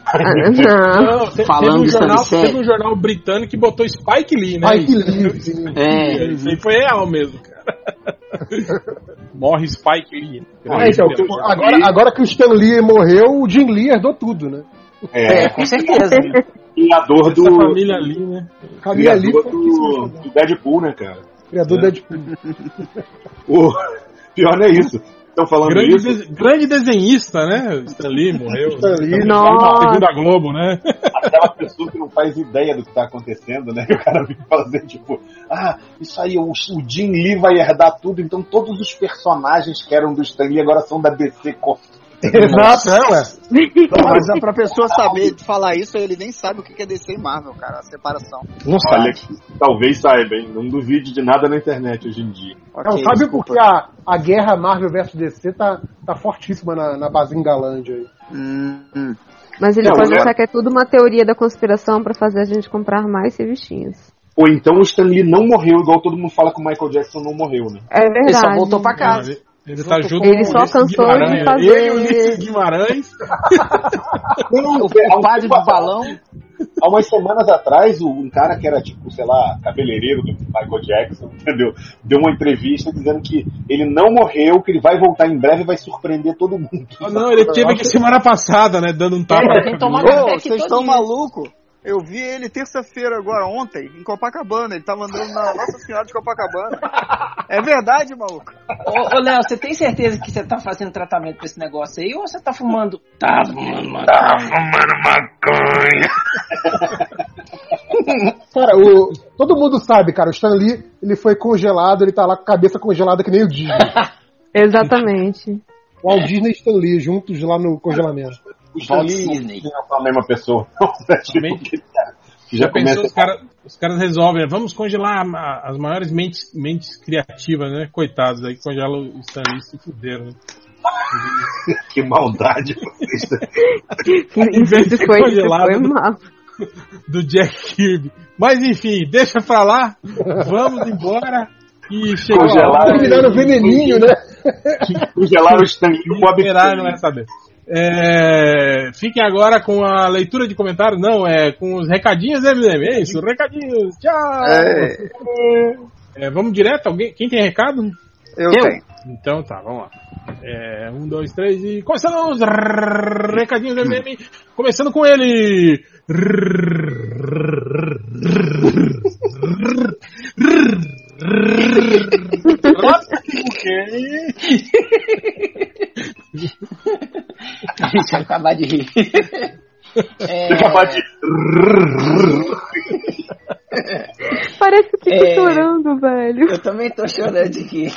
Ah, não. Te- Falando teve, um jornal, sério. teve um jornal britânico que botou Spike Lee, né? Lindo. sim. É, Isso aí foi real mesmo, cara. Morre Spike Lee. É, então, agora, agora que o Stan Lee morreu, o Jim Lee herdou tudo, né? É, é, com certeza. criador Essa do. família Lee, né? Família Lee do, do Deadpool, né, cara? criador É. do Deadpool. O pior não é isso. Estão falando Grande, isso. de- grande desenhista, né? Stan Lee morreu. Stan Lee. Nossa. Segundo a Globo, né? Aquela pessoa que não faz ideia do que tá acontecendo, né? Que o cara vem fazer, tipo, ah, isso aí, o, o Jim Lee vai herdar tudo, então todos os personagens que eram do Stan Lee agora são da DC. Exato, é, ué. Não, mas é pra pessoa saber falar isso, ele nem sabe o que é DC e Marvel, cara, a separação. Não Olha, talvez saiba, hein? Não duvide de nada na internet hoje em dia. Ok, Não, sabe desculpa. porque a, a guerra Marvel vs DC tá, tá fortíssima na, na Bazingalândia aí. Hum, hum. Mas ele Não, pode né? achar que é tudo uma teoria da conspiração pra fazer a gente comprar mais revistinhas. Ou então o Stan Lee não morreu, igual todo mundo fala que o Michael Jackson não morreu, né? É verdade. Ele só voltou pra casa. Ele, ele tá junto Ele com só cansou de fazer- Ele e o Ulisses Guimarães. O, o padre do balão. Há umas semanas atrás, o- um cara que era, tipo, sei lá, cabeleireiro do Michael Jackson, entendeu? Deu uma entrevista dizendo que ele não morreu, que ele vai voltar em breve e vai surpreender todo mundo. Ah, não, ele teve aqui semana passada, né? Dando um tapa. É. Ô, vocês estão malucos? Eu vi ele terça-feira agora, ontem, em Copacabana. Ele tava andando na Nossa Senhora de Copacabana. É verdade, maluco. Ô, ô, Léo, você tem certeza que você tá fazendo tratamento pra esse negócio aí ou você tá fumando? Tá fumando maconha. Tá fumando maconha. Cara, o, todo mundo sabe, cara, o Stan Lee, ele foi congelado, ele tá lá com a cabeça congelada que nem o Disney. Exatamente. O Walt Disney e Stan Lee juntos lá no congelamento. O Stanley Disney. não é a mesma pessoa. É tipo, que já Já pensou, os, cara- os caras resolvem, né? vamos congelar as maiores mentes, mentes criativas, né? Coitados, aí congelam o Stanley e se fuderam. Né? que maldade. Em vez de foi, congelado, foi mal. do Jack Kirby. Mas enfim, deixa pra lá, vamos embora e chegou a Congelar. hora Terminar no veneninho, né? Congelaram o Stanley e o Bob Esperar, não Stanley. É fiquem agora com a leitura de comentários, não, é com os recadinhos, né, MDM? É isso, recadinhos, tchau! É, É, vamos direto, alguém, quem tem recado? eu, Eu. tenho. Então tá, vamos lá. É, um, dois, três e. Começando os recadinhos do MDM. Começando com ele. Deixa eu acabar de rir. É, Acabar de. Parece que eu tô É. chorando, velho. Eu também tô chorando aqui.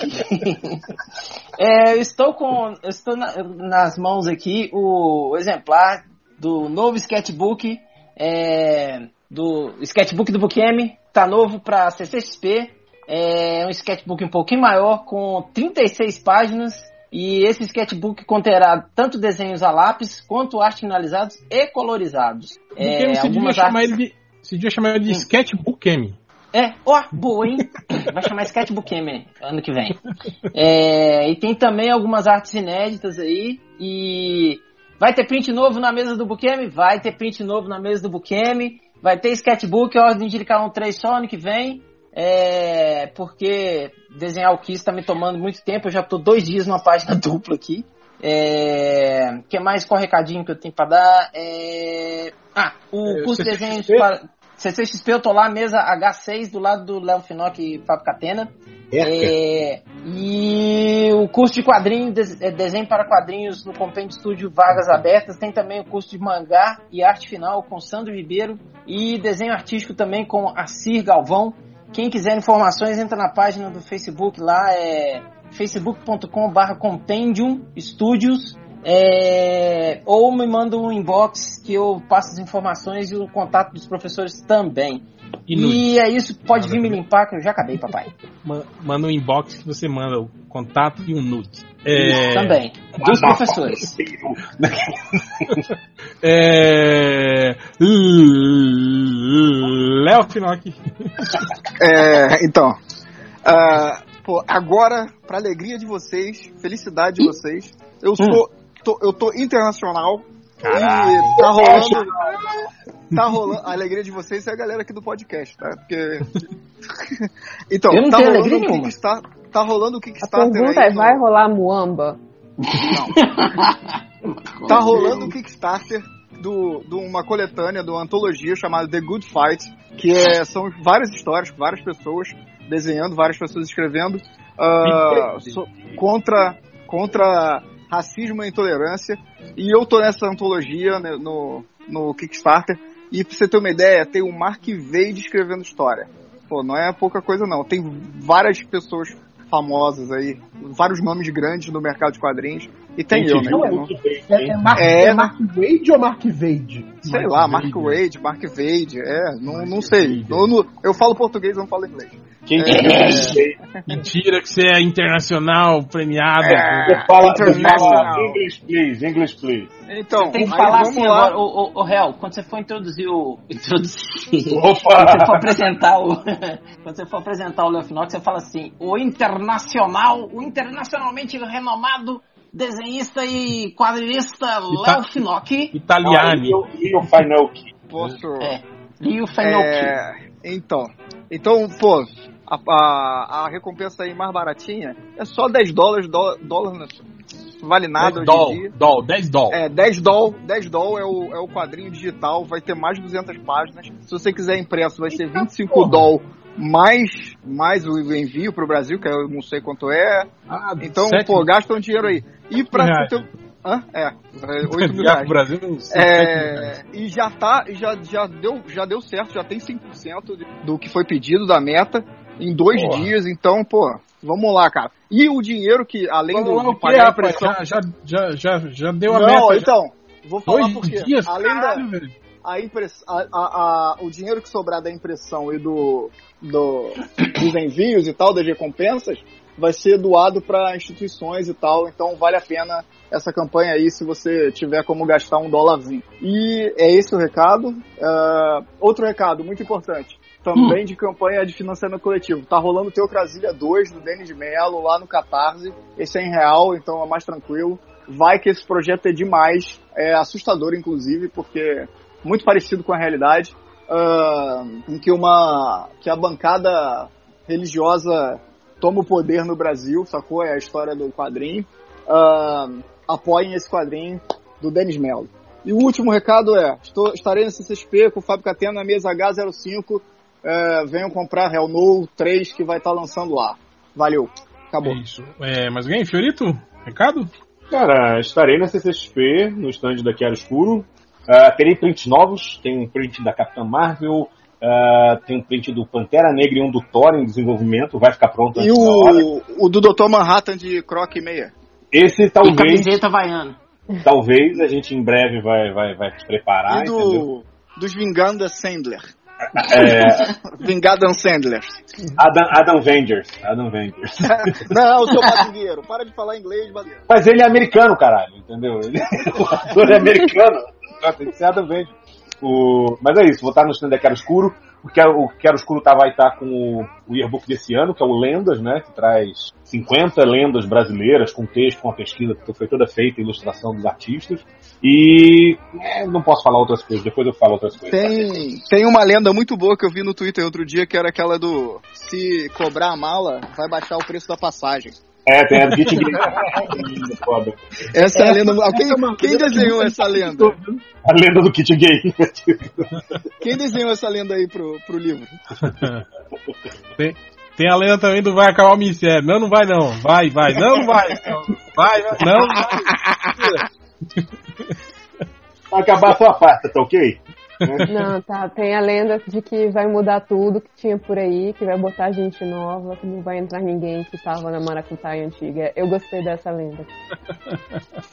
É, eu estou com. Eu estou na- nas mãos aqui o exemplar do novo sketchbook. é, do sketchbook do Bookm. Tá novo para CCXP. É um sketchbook um pouquinho maior, com 36 páginas. E esse sketchbook conterá tanto desenhos a lápis quanto arte finalizados e colorizados. É, você devia algumas chamar artes- ele de. Você devia chamar ele de Sketchbook M. é, ó, boa, hein? Vai chamar Sketchbook M ano que vem. É, e tem também algumas artes inéditas aí. E vai ter print novo na mesa do Bookm? Vai ter print novo na mesa do Bookm. Vai ter sketchbook, ordem de um 3 só ano que vem. É, porque desenhar o Kiss tá me tomando muito tempo. Eu já tô dois dias numa página dupla aqui. É, que mais? Qual recadinho que eu tenho pra dar? É, ah, o É, curso de desenhos para CCXP, eu tô lá, mesa H6, do lado do Léo Finock e Fábio Catena. É, e o curso de quadrinhos, é, desenho para quadrinhos no Compêndio Estúdio Vagas Abertas. Tem também o curso de mangá e arte final com Sandro Ribeiro. E desenho artístico também com Assir Galvão. Quem quiser informações, entra na página do Facebook lá, é facebook.com.br Compendium Studios. É, ou me manda um inbox que eu passo as informações e o contato dos professores também. E no- E é isso, pode vir me limpar que eu já acabei, papai. ma- Manda um inbox que você manda o contato e um nude. É, Também. Dos professores. É... Léo Finock. É, então. ah, pô, agora, pra alegria de vocês, felicidade de vocês, eu sou. tô- eu tô internacional. E tá rolando. Tá rolando. A alegria de vocês é a galera aqui do podcast, tá? Porque. então, Eu não tá tenho rolando alegria o nenhuma. Kickstarter. Tá rolando o A Kickstarter pergunta aí. é, no- vai rolar muamba? Tá rolando o Kickstarter do- de uma coletânea, de uma antologia chamada The Good Fight, que é- são várias histórias, várias pessoas desenhando, várias pessoas escrevendo ah, so- contra, contra racismo e intolerância. E eu tô nessa antologia né, no, no Kickstarter. E pra você ter uma ideia, tem o Mark Vade escrevendo história. Pô, não é pouca coisa não. Tem várias pessoas famosas aí, vários nomes grandes no mercado de quadrinhos. E tem eu, né? não- É, é Mark, É. é Mark Wade ou Mark Vade? Sei Mark lá, Mark. Wade, Mark Vade, é, não, não sei. Eu, não- eu falo português, não falo inglês. Quem É. que viu Mentira que você é internacional, premiado. É. fala, International. fala English, please, English, please. Então, Tem que falar vamos assim lá. agora, o, o, o Real, quando você for introduzir o. Introduzir. Opa! Quando você for apresentar o. quando você for apresentar o Léo Finock, você fala assim: o internacional, o internacionalmente renomado desenhista e quadrinista Ita- Léo Finock. Italiani. E o Final Key. Posso. É. E o Finock. É, então, então, pô, a, a, a recompensa aí mais baratinha é só 10 dólares, dó- dólar, vale nada 10 hoje em doll, dia. doll, 10 doll. É, 10 doll, 10 doll é o, é o quadrinho digital, vai ter mais de 200 páginas. Se você quiser impresso, vai ser 25 porra. doll mais, mais o envio pro Brasil, que eu não sei quanto é. Ah, Então, sete pô, gasta um dinheiro aí. E pra reais. teu... Hã? É, 8 mil Já reais. Brasil, É, e já tá, já, já, deu, já deu certo, já tem 5% do que foi pedido da meta em dois Porra. dias, então, pô, vamos lá, cara. E o dinheiro que, além Vamos do, lá, o que, pagar a rapaz? impressão... Já, já, já, já, já deu a Não, meta. já. então, vou falar Dois porque, dias, além da, caralho, velho. a impress, a, a, a- o dinheiro que sobrar da impressão e do, do dos envios e tal, das recompensas, vai ser doado para instituições e tal, então vale a pena essa campanha aí se você tiver como gastar um dólarzinho. E é esse o recado. Ah, outro recado muito importante. Também de campanha de financiamento coletivo. Tá rolando Teocrasilha 2 do Denis Mello lá no Catarse. Esse é em real, então é mais tranquilo. Vai que esse projeto é demais. É assustador, inclusive, porque muito parecido com a realidade. Ah, em que uma que a bancada religiosa toma o poder no Brasil, sacou? É a história do quadrinho. Ah, apoiem esse quadrinho do Denis Mello. E o último recado é: estou, estarei no CCXP com o Fábio Catena na mesa H05. É, venham comprar Hell No 3 que vai estar lançando lá. Valeu. Acabou. É isso. É, mas alguém, Fiorito? Recado? Cara, estarei na CCXP, no stand da Chiaro Escuro. Ah, terei prints novos, tem um print da Capitã Marvel, ah, tem um print do Pantera Negra e um do Thor em desenvolvimento, vai ficar pronto E antes da hora. o, o do Dr. Manhattan de Croc e meia. Esse E talvez, camiseta vaiana. talvez a gente em breve vai, vai, vai se preparar, e entendeu? do, dos Vinganda Sandler. É, Vingada Sandler. Adam, Adam Vengers, Adam Vengers. Não, seu badingueiro. Para de falar inglês, badingueiro. Mas ele é americano, caralho, entendeu? Ele, o ator é americano. Tem que ser. O, mas é isso, vou estar no stand da Quero Escuro. O Quero, o Quero Escuro tá, vai estar com o, o yearbook desse ano, que é o Lendas, né? Que traz 50 lendas brasileiras, com texto, com a pesquisa que foi toda feita, ilustração dos artistas. E é, não posso falar outras coisas, depois eu falo outras coisas. Tem, tem uma lenda muito boa que eu vi no Twitter outro dia, que era aquela do se cobrar a mala, vai baixar o preço da passagem. É, tem a Kit Gay. Foda. Essa é a lenda. Quem, quem desenhou essa lenda? A lenda do Kit Gay. Quem desenhou essa lenda aí pro, pro livro? Tem, tem a lenda também do vai acabar o mistério. Não, não vai não. Vai, vai. Não, não vai. Não, vai, vai. Não, vai. Vai acabar a sua parte, tá ok? Não, tá. Tem a lenda de que vai mudar tudo que tinha por aí, que vai botar gente nova, que não vai entrar ninguém que tava na Maracutaia antiga. Eu gostei dessa lenda.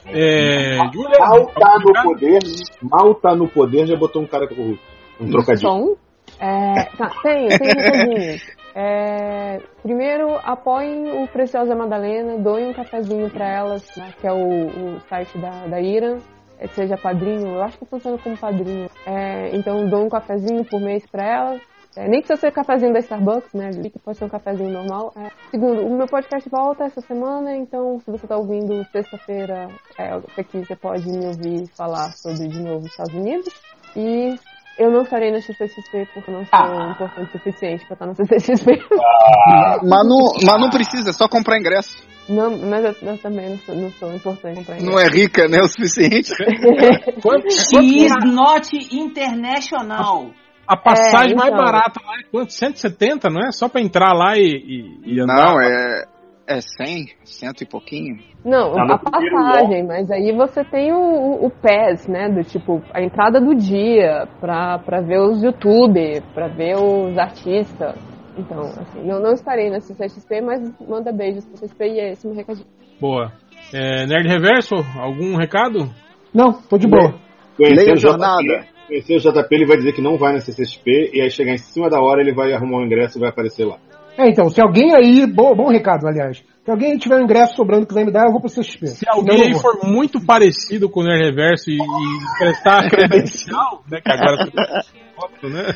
É, Júlia, Mal tá no poder, mal tá no poder, já botou um cara corrupto. Um trocadilho. Som? É, tá, tem, tem recadinhos. É, primeiro, apoiem o Preciosa Madalena, doem um cafezinho pra elas, né, que é o, o site da, da Ira. É, Seja padrinho, eu acho que funciona como padrinho. É, então, doem um cafezinho por mês pra elas. É, nem precisa ser cafezinho da Starbucks, né? Que pode ser um cafezinho normal. É. Segundo, o meu podcast volta essa semana, então se você tá ouvindo sexta-feira, é, aqui você pode me ouvir falar sobre de novo os Estados Unidos. E eu não estarei na CCXP porque eu não sou importante o suficiente pra estar na CCXP. Mas não, mas não precisa, é só comprar ingresso. Não, mas eu, eu também não sou, não sou importante pra Não é rica, né? O suficiente. quanto, She is not international. a passagem É, mais então. barata lá é quanto? 170, não é? Só pra entrar lá e, e, e andar. Não, é. É 100, cento e pouquinho. Não, Tá a passagem, mas aí você tem o, o, PES, né? Do tipo, a entrada do dia pra, pra ver os YouTube, pra ver os artistas. Então, assim, eu não estarei na CCXP, mas manda beijos pra CCXP e é esse meu recadinho. Boa. É, Nerd Reverso, algum recado? Não, tô de boa. Conhecer Leia jornada. Conhecer o JP, ele vai dizer que não vai na CCXP e aí chegar em cima da hora ele vai arrumar um ingresso e vai aparecer lá. É, então, se alguém aí, bom, bom recado, aliás, se alguém tiver um ingresso sobrando que quiser me dar, eu vou pro CXP. Se alguém aí for muito parecido com o Nerd Reverso e, e prestar credencial, né? Que agora foto, né?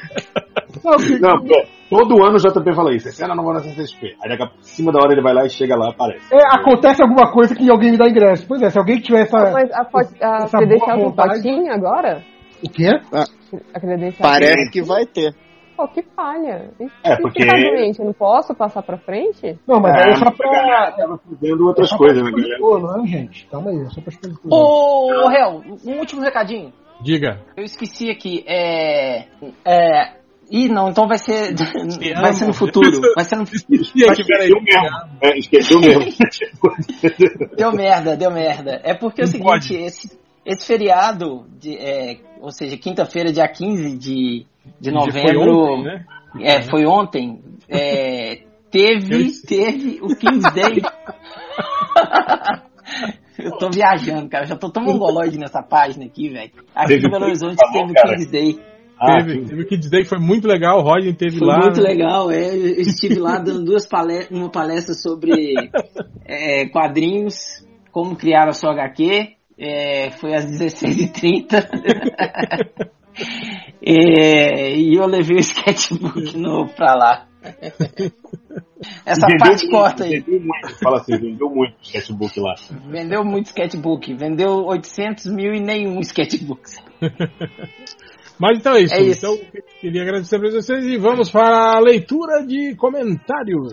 Não, que- Não, pô, todo ano o JP fala isso. Esse ano eu não vou na CCXP. Aí daqui a pouco, em cima da hora ele vai lá e chega lá e aparece. é, acontece alguma coisa que alguém me dá ingresso. Pois é, se alguém tiver essa. Mas a, foto- a essa credencial. Patinho agora? O quê? A credencial. Parece que vai ter. Pô, que falha. E É, se porque- tá doente, eu não posso passar pra frente? Não, mas É, aí é só pra. galera tava fazendo outras é só coisas, né, galera? Não é, gente? Calma aí, é só pra expositor. Ô, Réu, um último recadinho. Diga. Eu esqueci aqui. É. É. Ih, não, então vai ser. Vai ser no futuro. Vai ser no aqui, peraí. Esqueceu mesmo. É, esqueceu mesmo. Deu merda, deu merda. É porque é o Não seguinte, pode. esse, esse feriado, de, é, ou seja, quinta-feira, dia 15 de, de Foi novembro. ontem, né? É, foi ontem. é, teve, teve o King's Day. Eu tô viajando, cara. Já tô tão mongoloide nessa página aqui, velho. Aqui Teve em Belo o Horizonte King's teve o cara. King's Day. Ah, teve, teve o Kids Day que foi muito legal, o Rodney teve Foi lá. muito né? legal, é. Eu estive lá dando duas palestras, uma palestra sobre é, quadrinhos, como criar a sua HQ. É, foi às 16h30. É, e eu levei o sketchbook novo pra lá. Essa Vendeu parte muito, corta aí. Vendeu muito, fala assim, vendeu muito sketchbook lá. Vendeu muito sketchbook. Vendeu 800 mil e nenhum sketchbook. Mas então é isso. É isso. Então, eu queria agradecer pra vocês e vamos para a leitura de comentários.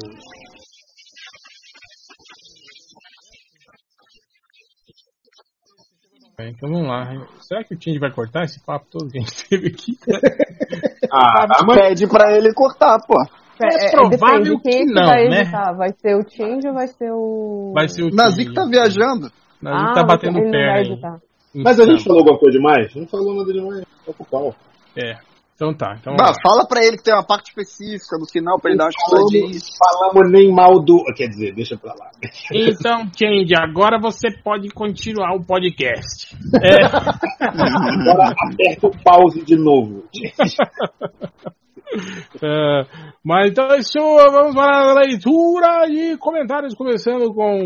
Então vamos lá. Será que o Tindy vai cortar esse papo todo que a gente teve aqui? Ah, mas Pede pra ele cortar, pô. É provável depende, quem é que que não, vai né? editar? Vai ser o Tindy ou vai ser o. Vai ser o Nazik tá viajando. Nazik tá batendo editar. Mas a gente falou alguma coisa demais? Não falou nada demais. Tá com pau. É. Então tá. Então, Bah, fala pra ele que tem uma parte específica no final pra ele dar uma estudadinha. Falamos nem mal do. Quer dizer, deixa pra lá. então Change, agora você pode continuar o podcast. É. Agora aperta o pause de novo. É, mas então é isso, vamos para a leitura de comentários, começando com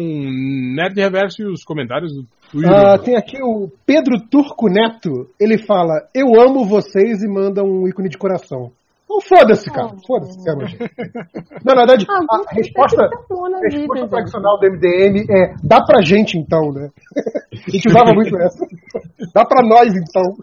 Nerd Reverso e os comentários do Twitter. Ah, tem aqui o Pedro Turco Neto. Ele fala: Eu amo vocês e manda um ícone de coração. Então foda-se, cara. Foda-se, cara. Na verdade, Ah, a resposta, a resposta tradicional do MDM é: dá pra gente então, né? A gente usava muito essa. Dá pra nós então.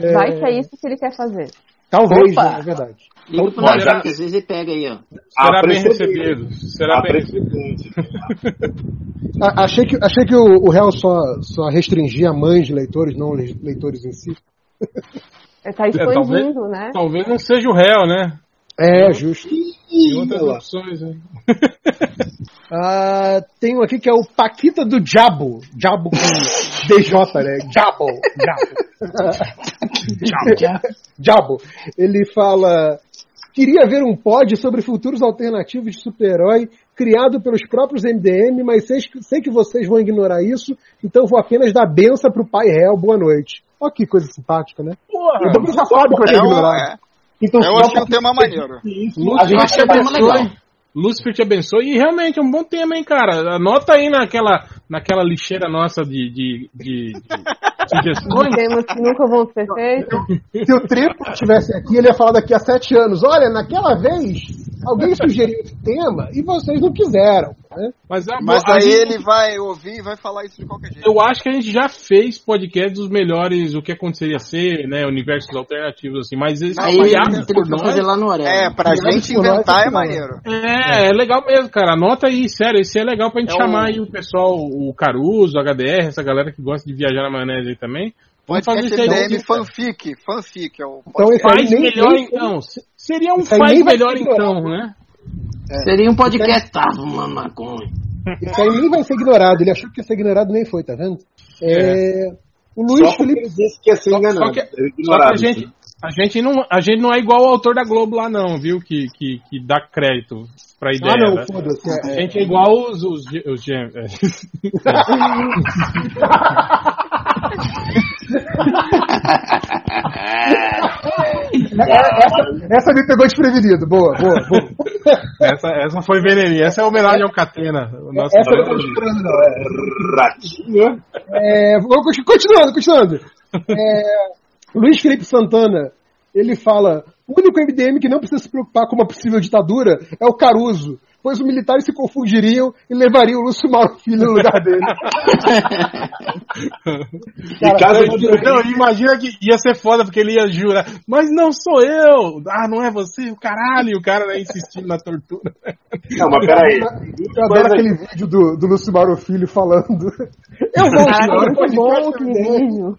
É, Vai que é isso que ele quer fazer. Talvez, Opa! é verdade. Liga pro já- às vezes ele pega aí, ó. Será bem recebido. Será bem. A- achei que, achei que o, o réu só, só restringia a mães de leitores, não le- leitores em si. É, tá talvez- expandindo, né? Talvez não seja o réu, né? É, justo. Tem outras opções, né? Ah, tem um aqui que é o Paquita do Diabo. Diabo com DJ, né? Diabo. Diabo. Diabo. Ele fala. Queria ver um pod sobre futuros alternativos de super-herói criado pelos próprios MDM, mas sei, que- sei que vocês vão ignorar isso, então vou apenas dar benção pro pai réu. Boa noite. Olha que coisa simpática, né? Porra! Então você já sabe que eu É ia ignorar. É. Então, Eu só achei pra- um tema maneiro. Isso, a Eu gente bem legal. Lúcifer te abençoe. E realmente é um bom tema, hein, cara. Anota aí naquela, naquela lixeira nossa de, de, de, de sugestões. Temas que nunca vão ser feitos. Se o Tripo estivesse aqui, ele ia falar daqui a sete anos. Olha, naquela vez, alguém sugeriu esse tema e vocês não quiseram. Né? Mas, a- Mas aí gente- ele vai ouvir e vai falar isso de qualquer jeito. Eu acho que a gente já fez podcast dos melhores, o que aconteceria ser, né, universos alternativos, assim, mas eles Aí ele por vai nós. fazer lá no Orelha. É, pra Criado gente inventar é é maneiro. É, é legal mesmo, cara. Anota aí, sério, isso é legal pra gente É chamar o- aí o pessoal, o Caruso, o HDR, essa galera que gosta de viajar na maionese aí também. Vamos fazer isso aí. Fanfic. Fanfic é o Então, Faz melhor nem- então. Se- Seria um faz melhor então, né? Seria um podcast. Tava uma maconha. Isso aí nem vai ser ignorado. Ele achou que ia ser ignorado nem foi, tá vendo? É, O Luiz Só Felipe. disse que ia ser enganado. Só que, Ele só que a ignorado. gente, a gente não, a gente não é igual o autor da Globo lá não, viu? Que, que, que dá crédito pra ideia. Ah, não, né? foda-se. A É, gente é igual os, os, os gê- é. é, essa, essa me pegou desprevenido. Boa, boa, boa. essa, essa foi veneninha. Essa é homenagem ao Catena. O nosso Essa não esperando, não. É. É, vamos continuando, continuando. É, Luiz Felipe Santana, ele fala: o único MDM que não precisa se preocupar com uma possível ditadura é o Caruso, pois os militares se confundiriam e levariam o Lúcio Mauro Filho no lugar dele. Em casa de Não, imagina que ia ser foda porque ele ia jurar, mas não sou eu! Ah, não é você, o caralho! E o cara né, insistindo na tortura. Não, mas peraí. Eu adoro aquele vídeo do, do Lucimaro Filho falando. Eu vou Ah, tirar o muito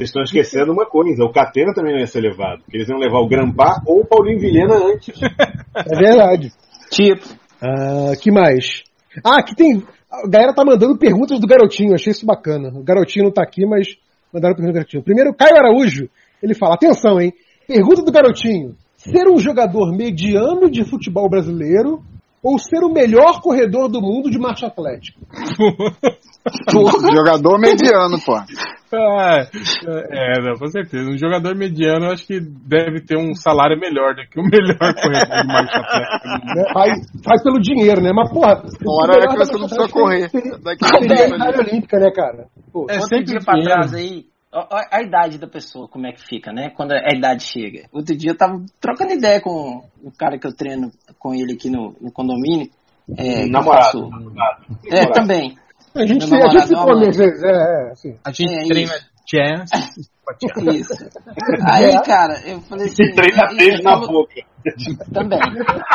Vocês estão esquecendo uma coisa, o Catena também não ia ser levado. Porque eles iam levar o Grampar ou o Paulinho Vilhena antes. É verdade. Tipo, Ah, que mais? Ah, aqui tem. A galera tá mandando perguntas do garotinho, achei isso bacana. O garotinho não tá aqui, mas mandaram perguntas do garotinho. Primeiro, Caio Araújo. Ele fala: atenção, hein? Pergunta do garotinho: ser um jogador mediano de futebol brasileiro ou ser o melhor corredor do mundo de marcha atlética? Jogador mediano, pô. Ah, é, não, com certeza. Um jogador mediano eu acho que deve ter um salário melhor do que o melhor corredor de marcha atlética. Né? Vai, vai pelo dinheiro, né? Mas, porra. Hora é que você não precisa correr. Daqui a Seria a medalha olímpica, né, cara? Pô, É sempre pra trás aí, ó a idade da pessoa, como é que fica, né? Quando a idade chega. Outro dia eu tava trocando ideia com o cara que eu treino com ele aqui no, no condomínio. É, Namorado. namorado. É, Namorado. também. a gente, Meu a gente se namorado, come não, às vezes, é, é, assim. A gente É treina isso. jazz. Isso. Aí, cara, eu falei assim. Se treina beijo na boca. Também.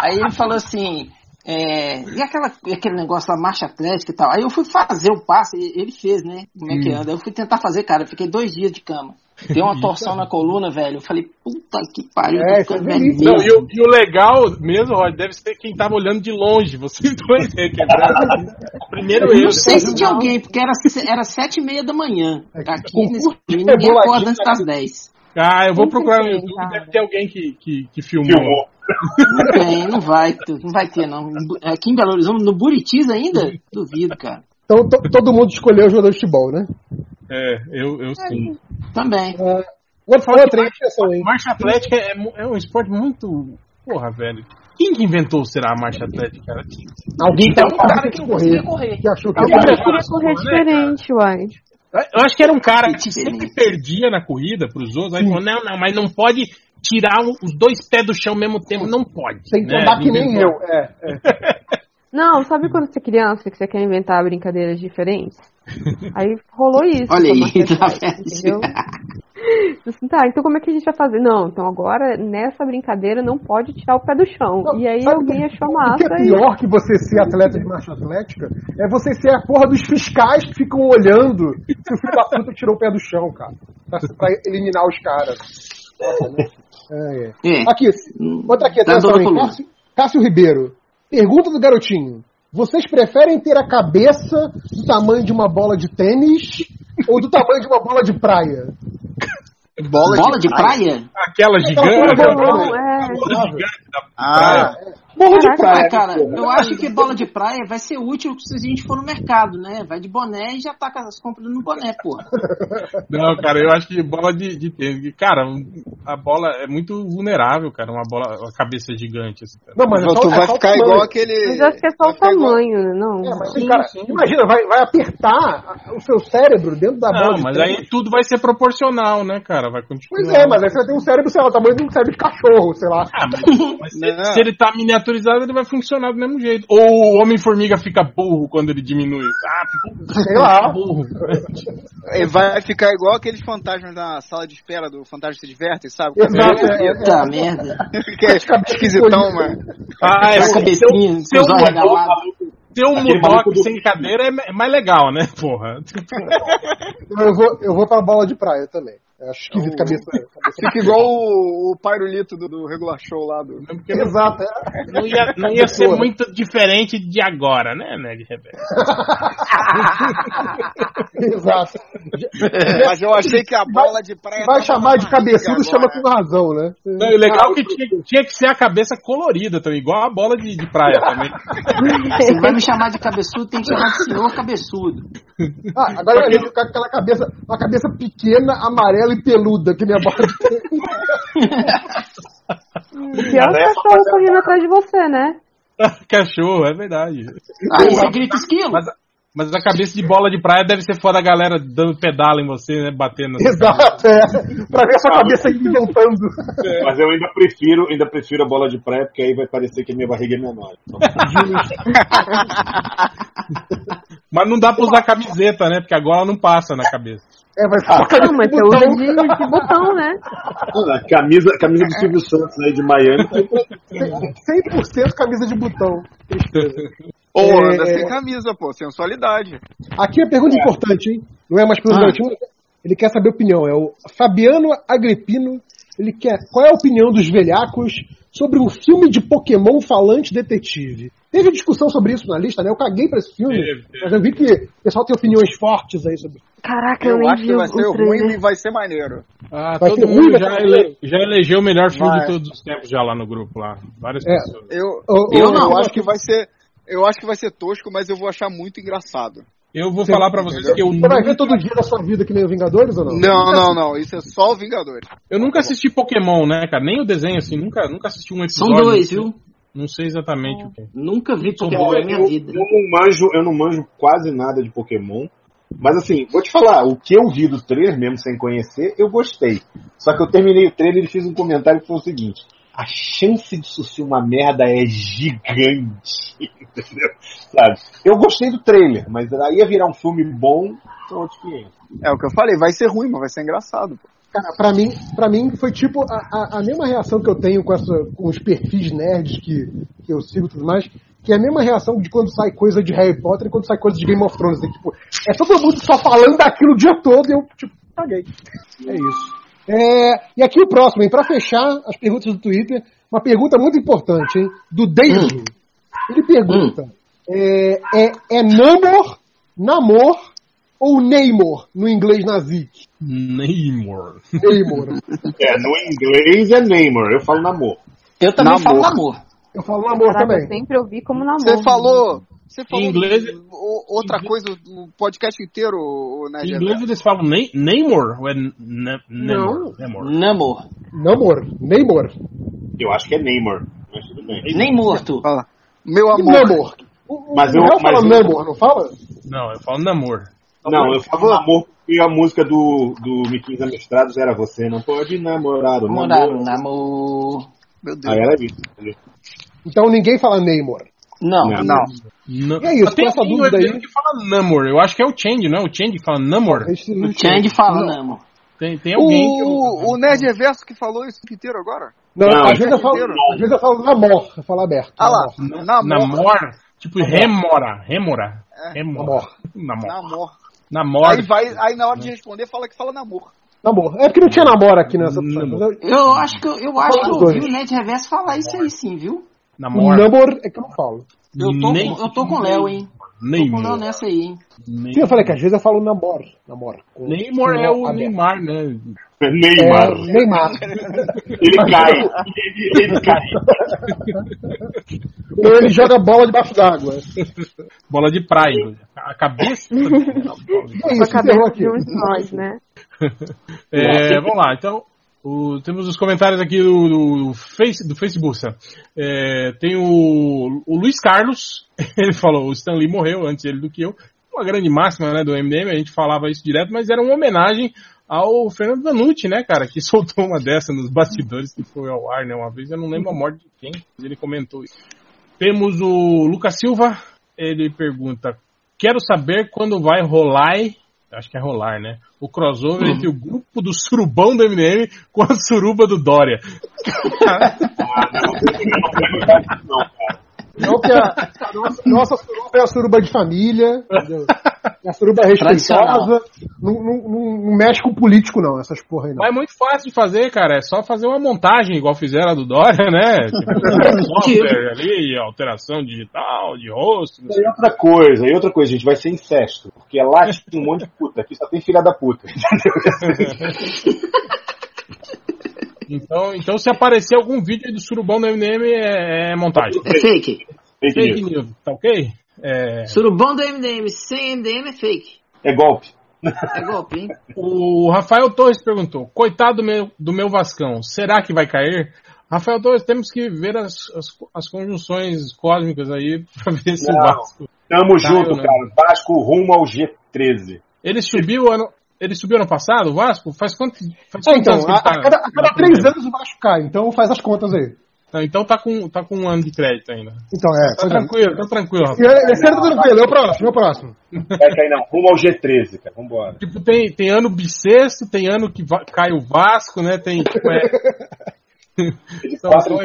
Aí ele falou assim. É, e aquela, aquele negócio da marcha atlética e tal. Aí eu fui fazer o passe, ele fez, né? Como é que anda? Eu fui tentar fazer, cara. Eu fiquei dois dias de cama. Deu uma torção na coluna, velho. Eu falei, puta que pariu, É, é velho. Não, e, o, e o legal mesmo, Rod, deve ser quem tava olhando de longe. Vocês dois né, quebrando. Primeiro Eu eu. não sei se tinha alguém, porque era, era sete e meia da manhã. Aqui nesse de ninguém acorda antes das dez. Ah, eu vou procurar no YouTube, cara. deve ter alguém que, que, que filmou. Filmou. Não tem, não vai, ter- não vai ter, não. Aqui em Belo Horizonte, no Buritis ainda? Duvido, cara. Então to- todo mundo escolheu o jogador de futebol, né? É, eu, eu sim. Também. Ah, outra, outra aí, atenção, hein? Marcha atlética é, é um esporte muito. Porra, velho. Quem que inventou será a marcha atlética, cara? Alguém Então, tá um cara que não conseguia correr. que achou que Eu ia queria correr. correr diferente, uai. Eu acho que era um cara que sempre perdia na corrida pros outros. Aí falou: não, não, mas não pode tirar os dois pés do chão ao mesmo tempo. Não pode. Tem que né? andar que nem eu. É, é. Não, sabe quando você é criança que você quer inventar brincadeiras diferentes? Aí rolou isso. Olha aí, tá entendeu? Assim, tá, então como é que a gente vai fazer? Não, então agora nessa brincadeira não pode tirar o pé do chão. Não, e aí sabe alguém o que- achou O massa que é e pior que você ser atleta de marcha atlética é você ser a porra dos fiscais que ficam olhando se o filho da puta tirou o pé do chão, cara. Pra, pra eliminar os caras. Nossa, né? É, é. É. Aqui, outra aqui, coluna. Cássio, Cássio Ribeiro. Pergunta do garotinho. Vocês preferem ter a cabeça do tamanho de uma bola de tênis ou do tamanho de uma bola de praia? Bola, Bola de praia? Aquela Aquela gigante. Não, é. bola gigante da Ah, Bola de praia. Ah, cara, eu acho que bola de praia vai ser útil se a gente for no mercado, né? Vai de boné e já tá com as compras no boné, porra. Não, cara, eu acho que bola de, de tênis. Cara, a bola é muito vulnerável, cara. Uma bola, uma cabeça gigante. Assim, cara. Não, mas é só, tu é vai ficar tamanho. igual aquele. Mas eu acho que é só o ficar igual- tamanho, né? Não. É, mas, Sim, cara, sim. imagina, vai, vai apertar o seu cérebro dentro da bola Não, de mas tênis. aí tudo vai ser proporcional, né, cara? Vai continuar. Pois é, mas aí você vai ter um cérebro, sei lá, o tamanho de um cérebro de cachorro, sei lá. Ah, mas, mas se, Não. se ele tá miniaturizado, ele vai funcionar do mesmo jeito. Ou o Homem-Formiga fica burro quando ele diminui. Ah, fica Sei lá. burro. Ele vai ficar igual aqueles fantasmas na sala de espera do Fantasma se diverte, sabe? Exato, é, é. Puta merda. que é esquisitão, mano. Ah, é, A se cabecinha, eu- se eu com os olhos mudar- regalados. Ter um do- sem cadeira é, é mais legal, né, porra? Eu vou, eu vou pra bola de praia também. Eu acho esquisito cabeça. cabeça. Fica igual o, o Pairulito do, do regular show lá do. Porque não, Exato, é. não ia, não ia ser muito diferente de agora, né, Ned Rebelde? Exato. Mas eu achei que a bola de praia. Vai chamar de cabeçudo, chama com razão, né? Não, e o legal é que tinha, tinha que ser a cabeça colorida também, igual a bola de, de praia também. Se vai me chamar de cabeçudo, tem que chamar de senhor cabeçudo. Ah, agora imagina ficar com aquela cabeça, uma cabeça pequena, amarela e peluda, que minha bola de O pior é os cachorros correndo atrás de você, né? Cachorro, é verdade. Aí você grita esquilo. Mas, Mas a cabeça de bola de praia deve ser foda a galera dando pedala em você, né? Batendo. Exato, é. Pra ver a sua cabeça inventando. Mas eu ainda prefiro, ainda prefiro a bola de praia, porque aí vai parecer que a minha barriga é menor. Então, Mas não dá pra usar camiseta, né? Porque a gola não passa na cabeça. É, vai ficar Não, mas você usa de, de botão, né? a camisa, a camisa do Silvio Santos aí de Miami. tá 100% camisa de botão. Ou É, anda é. sem camisa, pô, sensualidade. Aqui é pergunta importante, hein? Não é mais pergunta Ah. Ele quer saber a opinião. É o Fabiano Agripino. Ele quer. Qual é a opinião dos velhacos sobre um filme de Pokémon falante detetive? Teve discussão sobre isso na lista, né? Eu caguei pra esse filme. Teve, teve. Mas eu vi que o pessoal tem opiniões fortes aí sobre. Caraca, eu, Eu acho vi que vai ser o ruim trailer. e vai ser maneiro. Ah, Vai todo ser mundo ruim, já, ele- já elegeu o melhor filme Vai. de todos os tempos já lá no grupo lá. Várias É. pessoas. Eu, eu, ô, não, acho que vai ser. Eu acho que vai ser tosco, mas eu vou achar muito engraçado. Eu vou falar pra vocês que eu Você vai nunca, ver todo dia da sua vida que nem o Vingadores ou não? Não, não, não. Isso é só o Vingadores. eu nunca assisti Pokémon, né, cara? Nem o desenho, assim, nunca, nunca assisti um São episódio. dois, viu? Não sei exatamente o que. Nunca vi São Pokémon na minha eu, vida. eu não manjo, eu não manjo quase nada de Pokémon. Mas assim, vou te falar, o que eu vi do trailer, mesmo sem conhecer, eu gostei. Só que eu terminei o trailer e fiz um comentário que foi o seguinte: a chance disso ser uma merda é gigante. Entendeu? Sabe? Eu gostei do trailer, mas aí ia virar um filme bom, são outros 500. É o que eu falei, vai ser ruim, mas vai ser engraçado. Pô. Cara, pra mim, pra mim foi tipo a, a, a mesma reação que eu tenho com, essa, com os perfis nerds que, que eu sigo e tudo mais, que é a mesma reação de quando sai coisa de Harry Potter e quando sai coisa de Game of Thrones. É, tipo, é todo mundo só falando daquilo o dia todo e eu, tipo, caguei. É isso. É, e aqui o próximo, hein? Pra fechar as perguntas do Twitter, uma pergunta muito importante, hein? Do David. Ele pergunta: é, é, é Namor, Namor ou Neymor no inglês nazique? Neymar. Neymor. É, no inglês é Neymar, eu falo namoro. Eu também Namor. falo namor. Eu falo namoro Caraca, eu também. sempre ouvi como namoro. Você falou. Você falou Em inglês- o- outra coisa do podcast inteiro, o Nerd Em inglês eles falam Ney- Neymar ou é Ne- Nemor? Nemor. Namor. Namor. Neymor. Eu acho que é Neymar, mas tudo bem. Nem morto. Fala. Meu E amor. Namor. O, o Mas eu- mas eu- Namor, não fala? Não, eu falo Namor. Não, eu falo namoro porque a música do, do Miquinhos Amestrados era Você não pode namorar o Namorar, namoro. namor. Meu Deus. Aí era isso. Então ninguém fala Neymor. Não. Não. Não. Não. E é isso, tem essa alguém dúvida aí- que fala Namor. Eu acho que é o Change, não é? O Change fala Namor. O Change fala namor. Tem, tem alguém que eu... O, o Nerd Reverso que falou isso inteiro agora? Não, Não, às, vezes eu falo, inteiro. às vezes eu falo Namor, eu falo aberto. Ah lá. Namor. Namor. Namor. Tipo, remora. Remora. É. Remora. Namor. Namor. Namor. Aí, vai, aí na hora de responder fala que fala namor. Namor. É porque não tinha namoro aqui nessa opção. Eu- acho que eu, eu acho que eu ouvi o Ned Reverso falar isso aí sim, viu? Namor. Namor é que eu não falo. Eu tô, Nem- com, eu tô com o Léo, hein? Tô com o Léo nessa aí, hein? Sim, eu falei que às vezes eu falo namor. Namor. Neymar é o. Neymar, né? Neymar. É, Neymar. Ele cai. Ele, ele cai. Ou ele joga bola debaixo d'água. Bola de praia. A cabeça. É Com a isso, cabeça de um de nós, né? É, vamos lá, então. O- temos os comentários aqui do, do, face, do Facebook. É, tem o, o Luiz Carlos, ele falou: o Stan Lee morreu antes ele do que eu. Uma grande máxima né, do MDM, a gente falava isso direto, mas era uma homenagem ao Fernando Danucci, né, cara, que soltou uma dessa nos bastidores que foi ao ar, né, uma vez, eu não lembro a morte de quem, mas ele comentou isso. Temos o Lucas Silva, ele pergunta: quero saber quando vai rolar, acho que é rolar, né? O crossover entre o grupo do surubão do MDM com a suruba do Dória. Não, cara. Não que a, a nossa, nossa suruba é a suruba de família, entendeu? É a suruba respeitosa. Não, não, não, não mexe com político, não, essas porra aí não. Mas é muito fácil de fazer, cara. É só fazer uma montagem, igual fizeram a do Dória, né? Tipo, software ali, alteração digital, de rosto. não sei. E outra coisa, e outra coisa, gente, vai ser incesto. Porque lá tem um monte de puta, aqui só tem filha da puta. Então, então, se aparecer algum vídeo do surubão do MDM, é, é montagem. É fake. Fake Fake news. news, tá ok? É, Surubão do MDM sem MDM é fake. É golpe. É golpe, hein? o Rafael Torres perguntou: Coitado do meu, do meu Vascão, será que vai cair? Rafael Torres, temos que ver as, as, as conjunções cósmicas aí pra ver se o Não. Vasco. Tamo Caiu, junto, né? cara. Vasco rumo ao G13. Ele subiu ano. Ele subiu ano passado, o Vasco? Faz quanto? Faz É, quantos então, anos que a, ele tá a cada, a cada três primeira? anos o Vasco cai, então faz as contas aí. Não, Então tá com, tá com um ano de crédito ainda. Então, é. Tá é. tranquilo, tá tranquilo, rapaz. Esse ano tá tranquilo, é o próximo, é o próximo. Vai cair não. Rumo ao G13, cara. Vambora. Tipo, tem, tem ano bissexto, tem ano que va- cai o Vasco, né? Tem. Tipo, é, em quatro.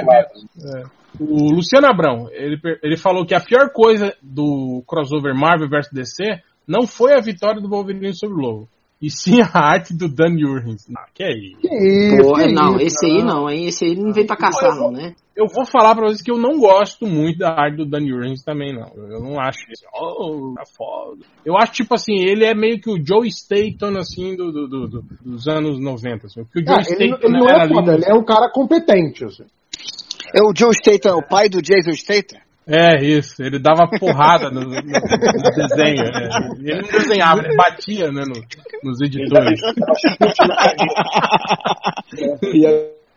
O Luciano Abrão, ele, ele falou que a pior coisa do crossover Marvel vs DC não foi a vitória do Wolverine sobre o Lobo, e sim a arte do Dan Jurgens. Ah, que é isso? Que isso, Pô, que não, isso, esse aí não, hein? Esse aí não veio pra caçar, não, né? Eu vou falar pra vocês que eu não gosto muito da arte do Dan Jurgens também, não. Eu não acho isso. Oh, tá foda. Eu acho, tipo assim, ele é meio que o Joe Staton, assim, do, do- do- do- dos anos 90. Assim. Porque o Joe Ah, ele, Staton ele não era é ali foda, no- ele é um cara competente, assim. É o Joe Statham, o pai do Jason Statham? É, isso. Ele dava porrada no, no- no desenho. é. Ele não desenhava, ele batia né, no- nos editores.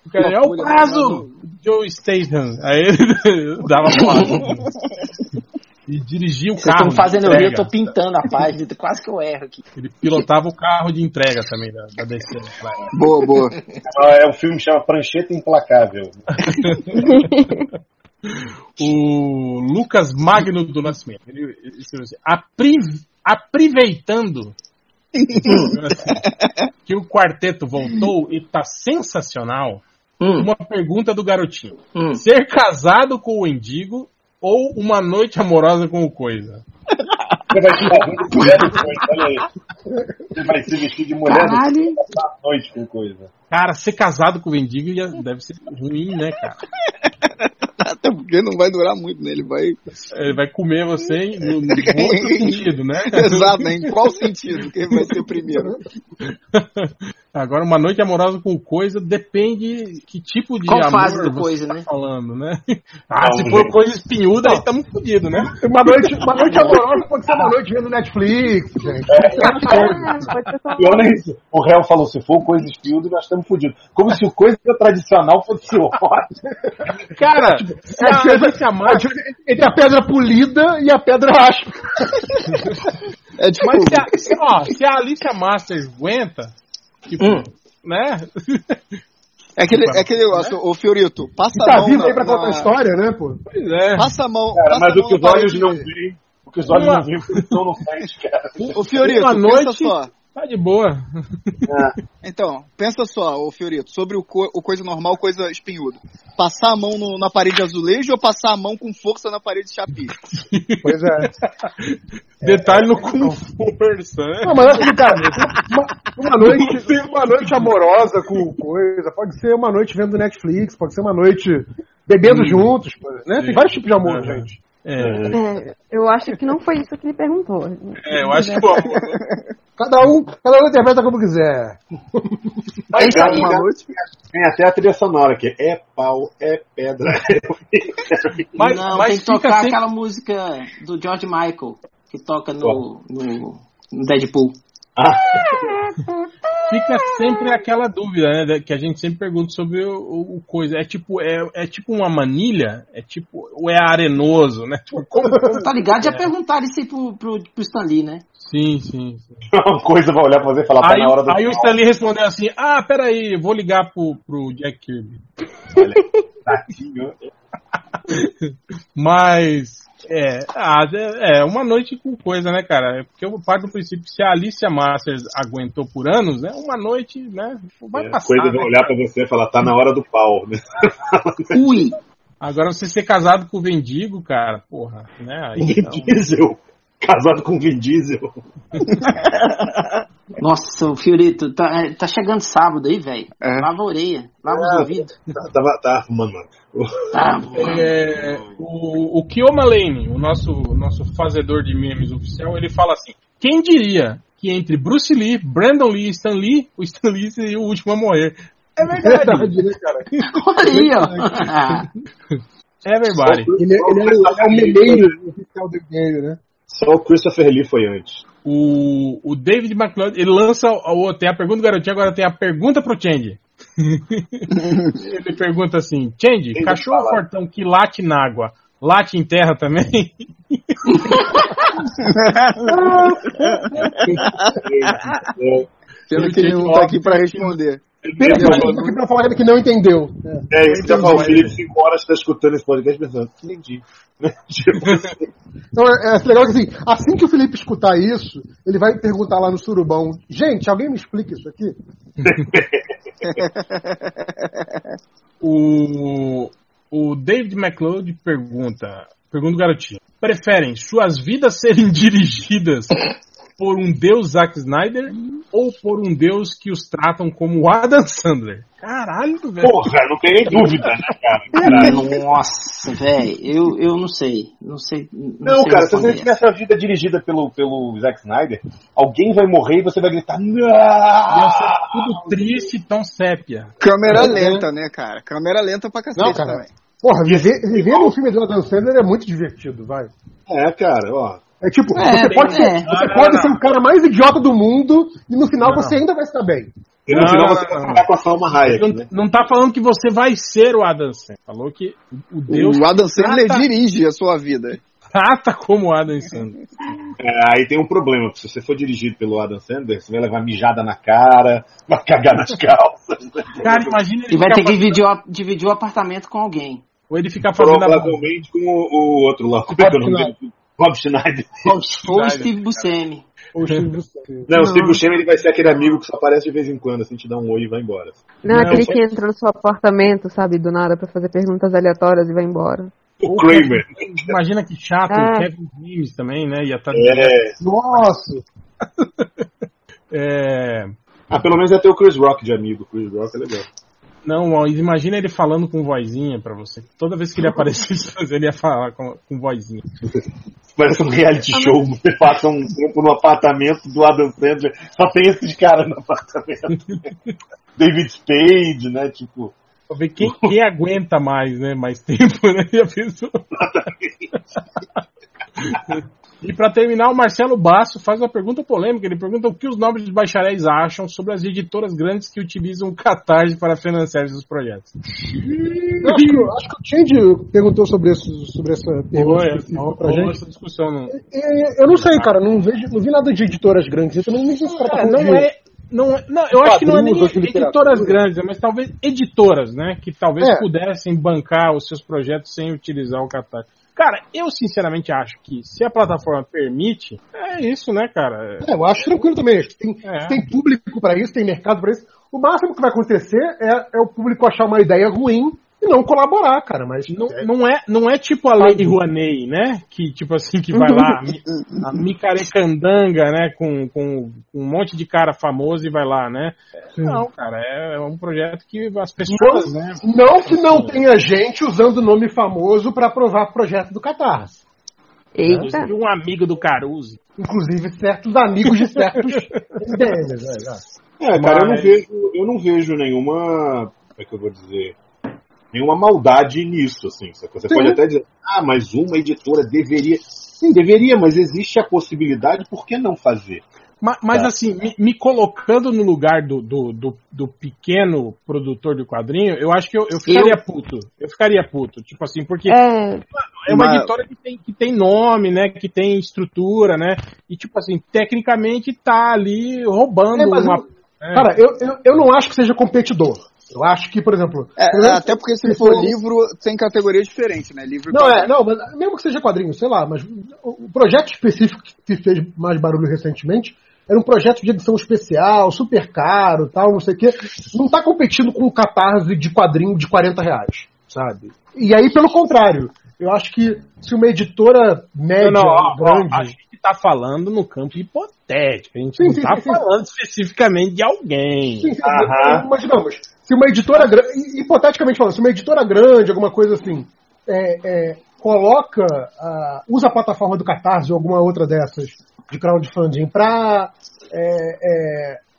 O cara, é o prazo! Joe Statham. Aí ele dava porrada. E dirigia o Vocês carro. estão fazendo de eu rir, eu tô pintando a página, quase que eu erro aqui. Ele pilotava o carro de entrega também da, da DC. claro. Boa, boa. Ah, É um filme que chama Prancheta Implacável. O Lucas Magno do Nascimento. Ele, ele escreveu assim: "Apri- aproveitando assim, que o quarteto voltou e tá sensacional, Hum, uma pergunta do garotinho: hum. ser casado com o Endigo ou uma noite amorosa com o Coisa? Você vai se vestir de mulher do coisa, olha aí. Você vai se vestir de mulher Caralho. a noite com coisa. Cara, ser casado com o Endigo ia- deve ser ruim, né, cara? Até porque não vai durar muito, né? Ele vai. Ele vai comer você no, no outro sentido, né? Exato, né? Em qual sentido? Quem vai ser primeiro? Agora, uma noite amorosa com coisa depende que tipo de Qual amor fase do você coisa, tá né? falando, né? Ah, Não, se for coisa espinhuda, aí estamos fodidos, né? Uma noite, uma noite amorosa pode ser uma noite vendo Netflix, gente. É, pode ser só Pior é isso. O réu falou, se for coisa espinhuda, nós estamos fodidos. Como se o coisa tradicional fosse ótimo. Cara, se a Alicia Masters, Entre a pedra polida e a pedra áspera. É tipo. mas se a, se, ó, se a Alicia Masters aguenta, tipo, Hum. né? É aquele, é aquele negócio, ô Fiorito, passa a Tá mão. vivo na- aí pra contar na- a história, né, pô? Pois é. Passa a mão. Cara, passa mas a o mão que os olhos não veem, o que os olhos não veem, estão no frente, cara. Ô Fiorito, Uma pensa noite- só. Tá de boa. Então, pensa só, ô Fiorito, sobre o, co- o coisa normal, coisa espinhuda. Passar a mão no- na parede de azulejo ou passar a mão com força na parede de chapisco? Pois é. Detalhe no Kung Fu Person. Não, mas assim, cara, uma, uma noite, uma noite amorosa com coisa, pode ser uma noite vendo Netflix, pode ser uma noite bebendo juntos, pô, né? Tem vários tipos de amor, Uhum. gente. É, É, eu acho que não foi isso que ele perguntou. é, eu acho que bom. Cada um, cada um interpreta como quiser. Aí, tem, Uma noite. tem até a trilha sonora aqui. É pau, é pedra. Mas, não, mas tem que tocar sempre- aquela música do George Michael, que toca no, no, no Deadpool. Fica sempre aquela dúvida, né? Que a gente sempre pergunta sobre o, o- o coisa. É tipo, é, é tipo uma manilha? É tipo, ou é arenoso, né? Tipo, como- Tá ligado? Já perguntaram isso aí pro, pro, pro Stan Lee, né? Sim, sim. sim. Uma coisa vai olhar pra você e falar, tá Aí, na hora do aí o pau. Stanley respondeu assim: Ah, peraí, eu vou ligar pro, pro Jack Kirby. Mas. É, ah, é é uma noite com coisa, né, cara? É Porque eu parto do princípio que se a Alicia Masters aguentou por anos, né? Uma noite, né? Vai É, passar. coisa né? vai olhar pra você e falar, tá na hora do pau. né? Ui! Agora você ser casado com o Vendigo, cara, porra, né? Aí, então, Vin Diesel. Casado com Vin Diesel. Nossa, o Fiorito, tá, é, tá chegando sábado aí, velho. É. Lava a orelha, lava É. os ouvidos. Tá, tava, tá fumando, mano. Tá, É, o, o Kioma Lane, o nosso, nosso fazedor de memes oficial, ele fala assim: quem diria que entre Bruce Lee, Brandon Lee e Stan Lee, o Stan Lee seria o último a morrer? É verdade. né, cara? olha aí, ó. É verdade. Ele, ele é, o- é o meleiro oficial do game, né? Só o Christopher Lee foi antes. O, o David McLeod, ele lança o, o- tem a pergunta do garotinho, agora tem a pergunta pro Change. ele pergunta assim: Change, cachorro falar. fortão que late na água, late em terra também? Sendo que ele não tá aqui pra responder. Pena que aqui pra falar que não entendeu. É, isso que eu falo, o Felipe 5 horas tá escutando esse podcast pensando, entendi. Então é, é legal que assim, assim que o Felipe escutar isso, ele vai perguntar lá no surubão, gente, alguém me explica isso aqui? O, o David McLeod pergunta, pergunta o garotinho, preferem suas vidas serem dirigidas por um deus Zack Snyder ou por um deus que os tratam como Adam Sandler? Caralho, velho. porra, não tem nem dúvida, né, cara? Caralho. Nossa, velho, eu, eu não sei. Não sei. Não, Não, sei cara, se você responder. tivesse a vida dirigida pelo, pelo Zack Snyder, alguém vai morrer e você vai gritar. Ia "Não!" ser tudo triste e tão sépia. Câmera É. lenta, né, cara? Câmera lenta pra cacete Não, cara. também. Porra, viver, viver no filme do Adam Sandler é muito divertido, vai. É, cara, ó. É tipo, É, você pode, ser, é. você Não, pode não, ser não. o cara mais idiota do mundo e no final Não. você ainda vai estar bem. E no Não, final não, você não, vai não. ficar com a Salma Hayek, Não, né? não tá falando que você vai ser o Adam Sandler. Falou que o Deus o Adam Sandler trata, dirige a sua vida. trata como o Adam Sandler. É, aí tem um problema, porque se você for dirigido pelo Adam Sandler, você vai levar mijada na cara, vai cagar nas calças. Cara, imagina ele E vai ter que fazendo- dividir o, dividir o apartamento com alguém. Ou ele ficar fazendo a Provavelmente com o, o outro lá. Como é que é o nome dele? Rob Schneider. Ou o Steve Buscemi. Ou o Steve Buscemi. Não, o Steve Buscemi ele vai ser aquele amigo que só aparece de vez em quando, assim, te dá um oi e vai embora. Não, Não, aquele só- que entra no seu apartamento, sabe, do nada pra fazer perguntas aleatórias e vai embora. O Kramer. Imagina que chato, Ah. o Kevin James também, né? Ia estar. É. Nossa! É, Ah, pelo menos ia ter o Chris Rock de amigo. Chris Rock é legal. Não, ó, imagina ele falando com vozinha pra você. Toda vez que ele aparecesse, ele ia falar com, com vozinha. Parece um reality show. Você passa um tempo no apartamento do Adam Sandler, só tem esses caras no apartamento. David Spade, né? Tipo. Pra ver quem, quem aguenta mais, né? Mais tempo, né? E a pessoa. E pra terminar, o Marcelo Basso faz uma pergunta polêmica. Ele pergunta o que os nobres bacharéis acham sobre as editoras grandes que utilizam o Catarse para financiar seus projetos. Eu acho, que, acho que o Change perguntou sobre, isso, sobre essa pergunta específica pra rolou gente. essa discussão. Não, É, Eu não sei, cara, não, vejo, não vi nada de editoras grandes. Eu não sei se cara tá É, falando não é. Não, é- não, eu acho que não é nem editoras grandes, mas talvez editoras, né? Que talvez É. pudessem bancar os seus projetos sem utilizar o Catarse. Cara, eu sinceramente acho que se a plataforma permite, é isso, né, cara? É, eu acho tranquilo também. Tem, É. tem público pra isso, tem mercado pra isso. O máximo que vai acontecer é, é o público achar uma ideia ruim e não colaborar, cara. Mas Não, não, é, não é tipo a Lei Rouanet, né? Que tipo assim, que vai lá, a mi- a micarecandanga, né? Com, com um monte de cara famoso e vai lá, né? Não, cara, é, é um projeto que as pessoas, né? não que não tenha gente usando o nome famoso pra aprovar projeto do Catarse. Eita. Inclusive um amigo do Caruso. Inclusive certos amigos de certos MDMs, né. É, cara, eu não vejo, eu não vejo nenhuma. Como é que eu vou dizer? Nenhuma maldade nisso, assim. sabe? Você Sim. pode até dizer, ah, mas uma editora deveria. Sim, deveria, mas existe a possibilidade, por que não fazer? Ma- Mas, Tá. assim, me, me colocando no lugar do, do, do, do pequeno produtor do quadrinho, eu acho que eu, eu ficaria puto. Eu ficaria puto. Tipo assim, porque É, é uma Mas- editora que tem, que tem nome, né? Que tem estrutura, né? E, tipo assim, tecnicamente tá ali roubando É, mas uma. eu- Cara, eu, eu, eu não acho que seja competidor. Eu acho que, por exemplo. É, pelo menos até porque se se for for- livro, tem categoria diferente, né? Livro e Não, é, não, mas mesmo que seja quadrinho, sei lá, mas o o projeto específico que fez mais barulho recentemente era um projeto de edição especial, super caro tal, não sei o quê. Não tá competindo com o catarse de quadrinho de 40 reais, sabe? E aí, pelo contrário, eu acho que se uma editora média, Não, não, ó, ó, grande. a gente tá falando no campo hipotético. A gente Sim, não tá sim, sim. falando especificamente de alguém. Sim, sim, Aham. mas digamos, se uma editora grande, hipoteticamente falando, se uma editora grande, alguma coisa assim, é, é, coloca, ah, usa a plataforma do Catarse ou alguma outra dessas de crowdfunding para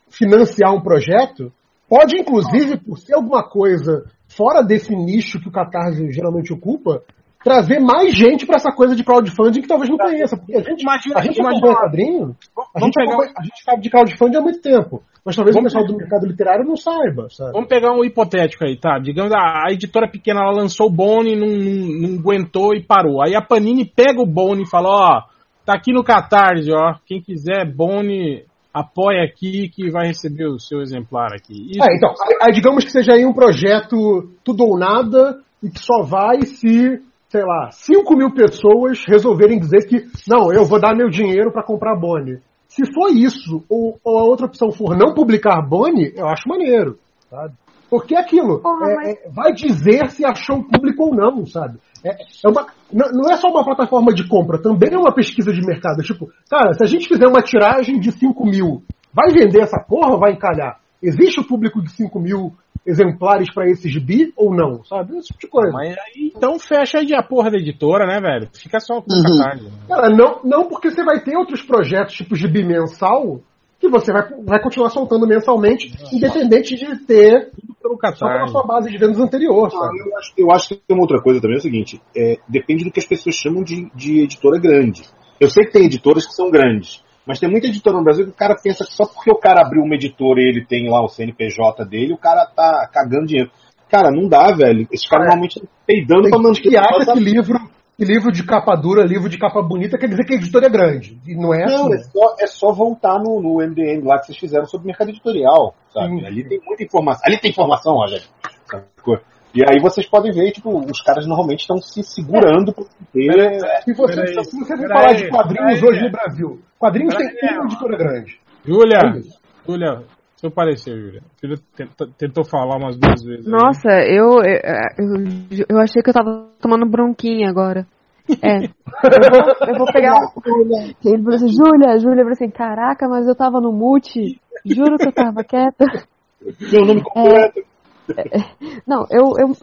financiar um projeto, pode inclusive, por ser alguma coisa fora desse nicho que o Catarse geralmente ocupa, trazer mais gente pra essa coisa de crowdfunding que talvez não conheça. Porque a gente, Imagina- a gente imagina- acompanha quadrinho, a gente, pegar, a gente sabe de crowdfunding há muito tempo. Mas talvez Vamos o pessoal do mercado literário não saiba, sabe? vamos pegar um hipotético aí, tá? Digamos, a, a editora pequena ela lançou o Bone, não, não, não aguentou e parou. Aí a Panini pega o Bone e fala, ó, tá aqui no Catarse, ó. Quem quiser Bone, apoia aqui que vai receber o seu exemplar aqui. Isso, É, então, aí digamos que seja aí um projeto tudo ou nada e que só vai se, sei lá, 5 mil pessoas resolverem dizer que, não, eu vou dar meu dinheiro pra comprar Boni. Se for isso, ou, ou a outra opção for não publicar Boni, eu acho maneiro, sabe? Porque é aquilo, Porra, é- mas- é- vai dizer se achou público ou não, sabe? É, é uma, não, não é só uma plataforma de compra, também é uma pesquisa de mercado. Tipo, cara, se a gente fizer uma tiragem de 5 mil, vai vender essa porra ou vai encalhar? Existe o público de 5 mil exemplares pra esse gibi ou não, sabe? Esse tipo de coisa. Mas aí, então fecha aí a porra da editora, né, velho? Fica só com o Uhum. Né? Cara, não, não porque você vai ter outros projetos, tipo gibi mensal, que você vai, vai continuar soltando mensalmente, independente de ter Pelo só pela sua base de vendas anterior, Ah, eu, acho, eu acho que tem uma outra coisa também, é o seguinte, é, depende do que as pessoas chamam de, de editora grande. Eu sei que tem editoras que são grandes, mas tem muita editora no Brasil que o cara pensa que só porque o cara abriu uma editora e ele tem lá o CNPJ dele, o cara tá cagando dinheiro. Cara, não dá, velho. Esses caras É. normalmente estão peidando Tem pra manter que livro, que livro de capa dura, livro de capa bonita, quer dizer que a editora é grande. E não é Não, assim. é só, é só voltar no, no MDM lá que vocês fizeram sobre mercado editorial, sabe? Ali tem muita informação. Ali tem informação, Rogério. E aí vocês podem ver, tipo, os caras normalmente estão se segurando pra ter. Se você, se você for falar de quadrinhos hoje no Brasil, quadrinhos tem uma editora grande. Júlia, É isso. Júlia, seu parecer, Júlia. Júlia tentou, tentou falar umas duas vezes. aí. Nossa, eu, eu, eu achei que eu tava tomando bronquinha agora. É. Eu vou, eu vou pegar um. Ele falou assim, Júlia, Júlia, eu falei assim, caraca, mas eu tava no mute. Juro que eu tava quieta. Meu nome completo. Não, eu, eu.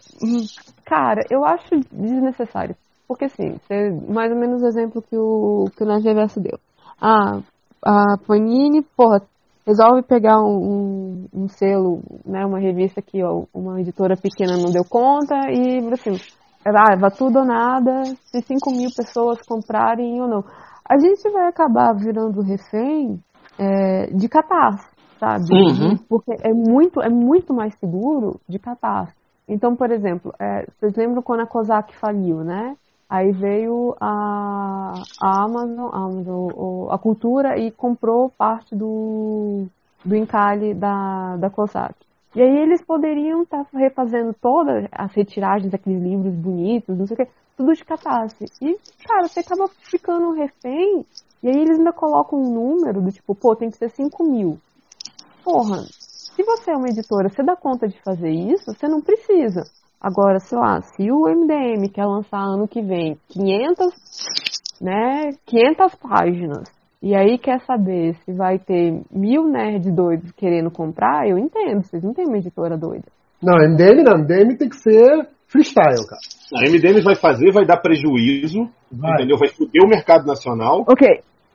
Cara, eu acho desnecessário. Porque assim, você- mais ou menos o exemplo que o, que o Nerd Reverso deu. Ah, a Panini, porra, resolve pegar um, um, um selo, né, uma revista que ó, uma editora pequena não deu conta e assim, ah, vai tudo ou nada, se 5 mil pessoas comprarem ou não. A gente vai acabar virando refém é, de catarse, sabe? Uhum. Porque é muito, é muito mais seguro de catarse. Então, por exemplo, é, vocês lembram quando a COSAC faliu, né? Aí veio a, a Amazon, a, Amazon, a Cultura e comprou parte do, do encalhe da, da COSAC. E aí eles poderiam estar refazendo todas as retiragens daqueles livros bonitos, não sei o que, tudo de catarse. E, cara, você acaba ficando refém, e aí eles ainda colocam um número do tipo, pô, tem que ser 5 mil. Porra, se você é uma editora, você dá conta de fazer isso, você não precisa. Agora, sei lá, se o MDM quer lançar ano que vem 500, né, 500 páginas, e aí quer saber se vai ter mil nerds doidos querendo comprar, eu entendo, vocês não têm uma editora doida. Não, MDM não, MDM tem que ser freestyle, cara. A MDM vai fazer, vai dar prejuízo, Vai. entendeu? Vai foder o mercado nacional Ok,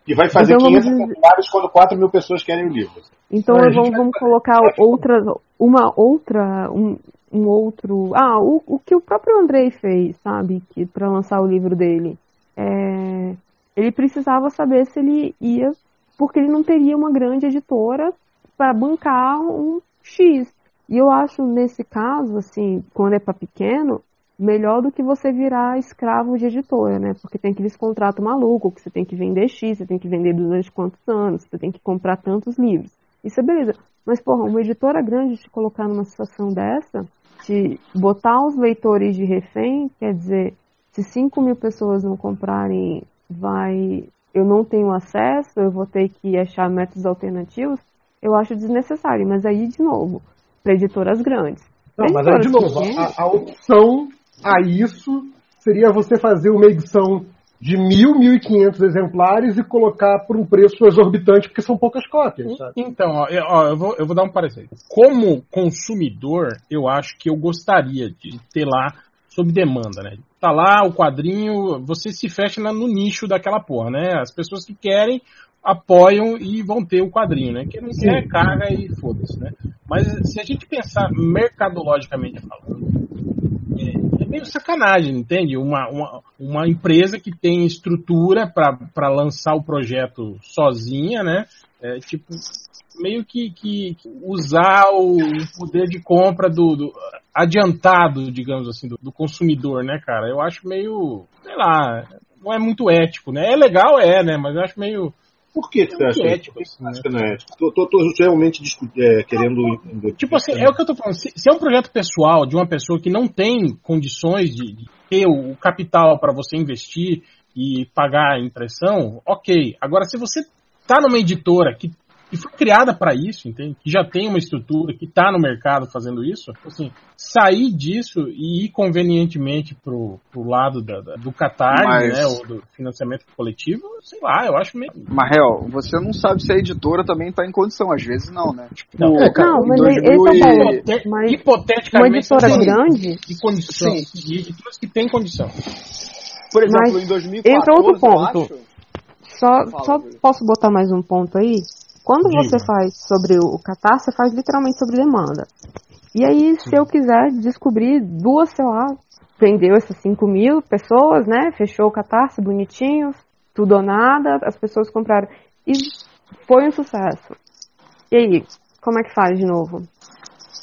e vai fazer Então vamos 500 dizer- exemplares quando 4 mil pessoas querem o livro. Então vamos, vamos colocar outra, uma outra, um, um outro. Ah, o, o que o próprio Andrei fez, sabe, que para lançar o livro dele, é, ele precisava saber se ele ia, porque ele não teria uma grande editora para bancar um X. E eu acho nesse caso, assim, quando é para pequeno, melhor do que você virar escravo de editora, né? Porque tem aqueles contratos malucos que você tem que vender X, você tem que vender durante quantos anos, você tem que comprar tantos livros. Isso é beleza. Mas, porra, uma editora grande te colocar numa situação dessa, de botar os leitores de refém, quer dizer, se 5 mil pessoas não comprarem, vai. Eu não tenho acesso, eu vou ter que achar métodos alternativos, eu acho desnecessário. Mas aí, de novo, para editoras grandes. Não, mas aí, de novo, a, a opção a isso seria você fazer uma edição de mil, mil e quinhentos exemplares e colocar por um preço exorbitante, porque são poucas cópias, sabe? Então, ó, eu, vou, eu vou dar um parecer. Como consumidor, eu acho que eu gostaria de ter lá sob demanda, né? Tá lá o quadrinho, você se fecha no nicho daquela porra, né? As pessoas que querem apoiam e vão ter o quadrinho, né? Quem não quer, caga e foda-se, né? Mas se a gente pensar mercadologicamente falando, é meio sacanagem, entende? Uma, uma, uma empresa que tem estrutura para lançar o projeto sozinha, né? É, tipo, meio que, que usar o poder de compra do, do adiantado, digamos assim, do, do, consumidor, né, cara? Eu acho meio, sei lá, não é muito ético, né? É legal, é, né? Mas eu acho meio por que, que você acha, ético, assim, acha que não é ético? Tô, tô, tô realmente é, querendo. Tipo assim, é o que eu tô falando. Se, se, é um projeto pessoal de uma pessoa que não tem condições de, de ter o, o capital para você investir e pagar a impressão, ok. Agora, se você tá numa editora que que foi criada para isso, entende? Que já tem uma estrutura, que está no mercado fazendo isso. Assim, sair disso e ir convenientemente pro, pro lado da, da, do Qatar, Mas... né? Ou do financiamento coletivo, sei lá, eu acho meio. Marrel, você não sabe se a editora também está em condição, às vezes não, né? Tipo, não, é, cara, não mas esse é bom. Mas hipoteticamente. Uma editora grande? E condição. Sim. E editoras que têm condição. Por exemplo, mas em 2014, entra outro ponto. Só, só posso botar mais um ponto aí? Quando Diga. você faz sobre o Catar, você faz literalmente sobre demanda. E aí, se eu quiser descobrir duas, sei lá, prendeu essas 5 mil pessoas, né? Fechou o catarse bonitinho, tudo ou nada, as pessoas compraram. E foi um sucesso. E aí, como é que faz de novo?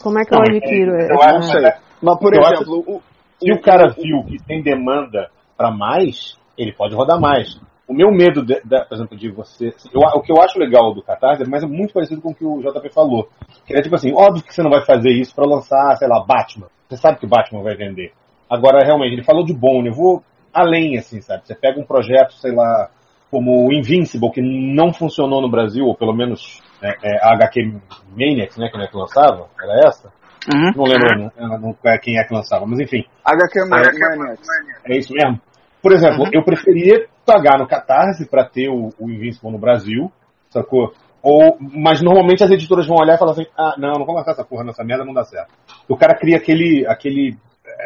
Como é que eu adquiro? É, eu acho, mas, por exemplo, o, se o cara viu que tem demanda para mais, ele pode rodar mais. O meu medo, de, de, por exemplo, de você. Eu, o que eu acho legal do Catarse é mais muito parecido com o que o JP falou. Que é tipo assim, óbvio que você não vai fazer isso para lançar, sei lá, Batman. Você sabe que Batman vai vender. Agora, realmente, ele falou de Bone, eu vou além, assim, sabe? Você pega um projeto, sei lá, como o Invincible, que não funcionou no Brasil, ou pelo menos é, é, a HQ Maniacs, né, que é que lançava, era essa? Uhum. Não lembro não, não, quem é que lançava, mas enfim. HQ Maniacs. É isso mesmo? Por exemplo, uhum. eu preferia pagar no Catarse para ter o, o Invincible no Brasil, sacou? Ou, mas normalmente as editoras vão olhar e falar assim, ah, não, não vou lançar essa porra nessa merda, não dá certo. O cara cria aquele, aquele,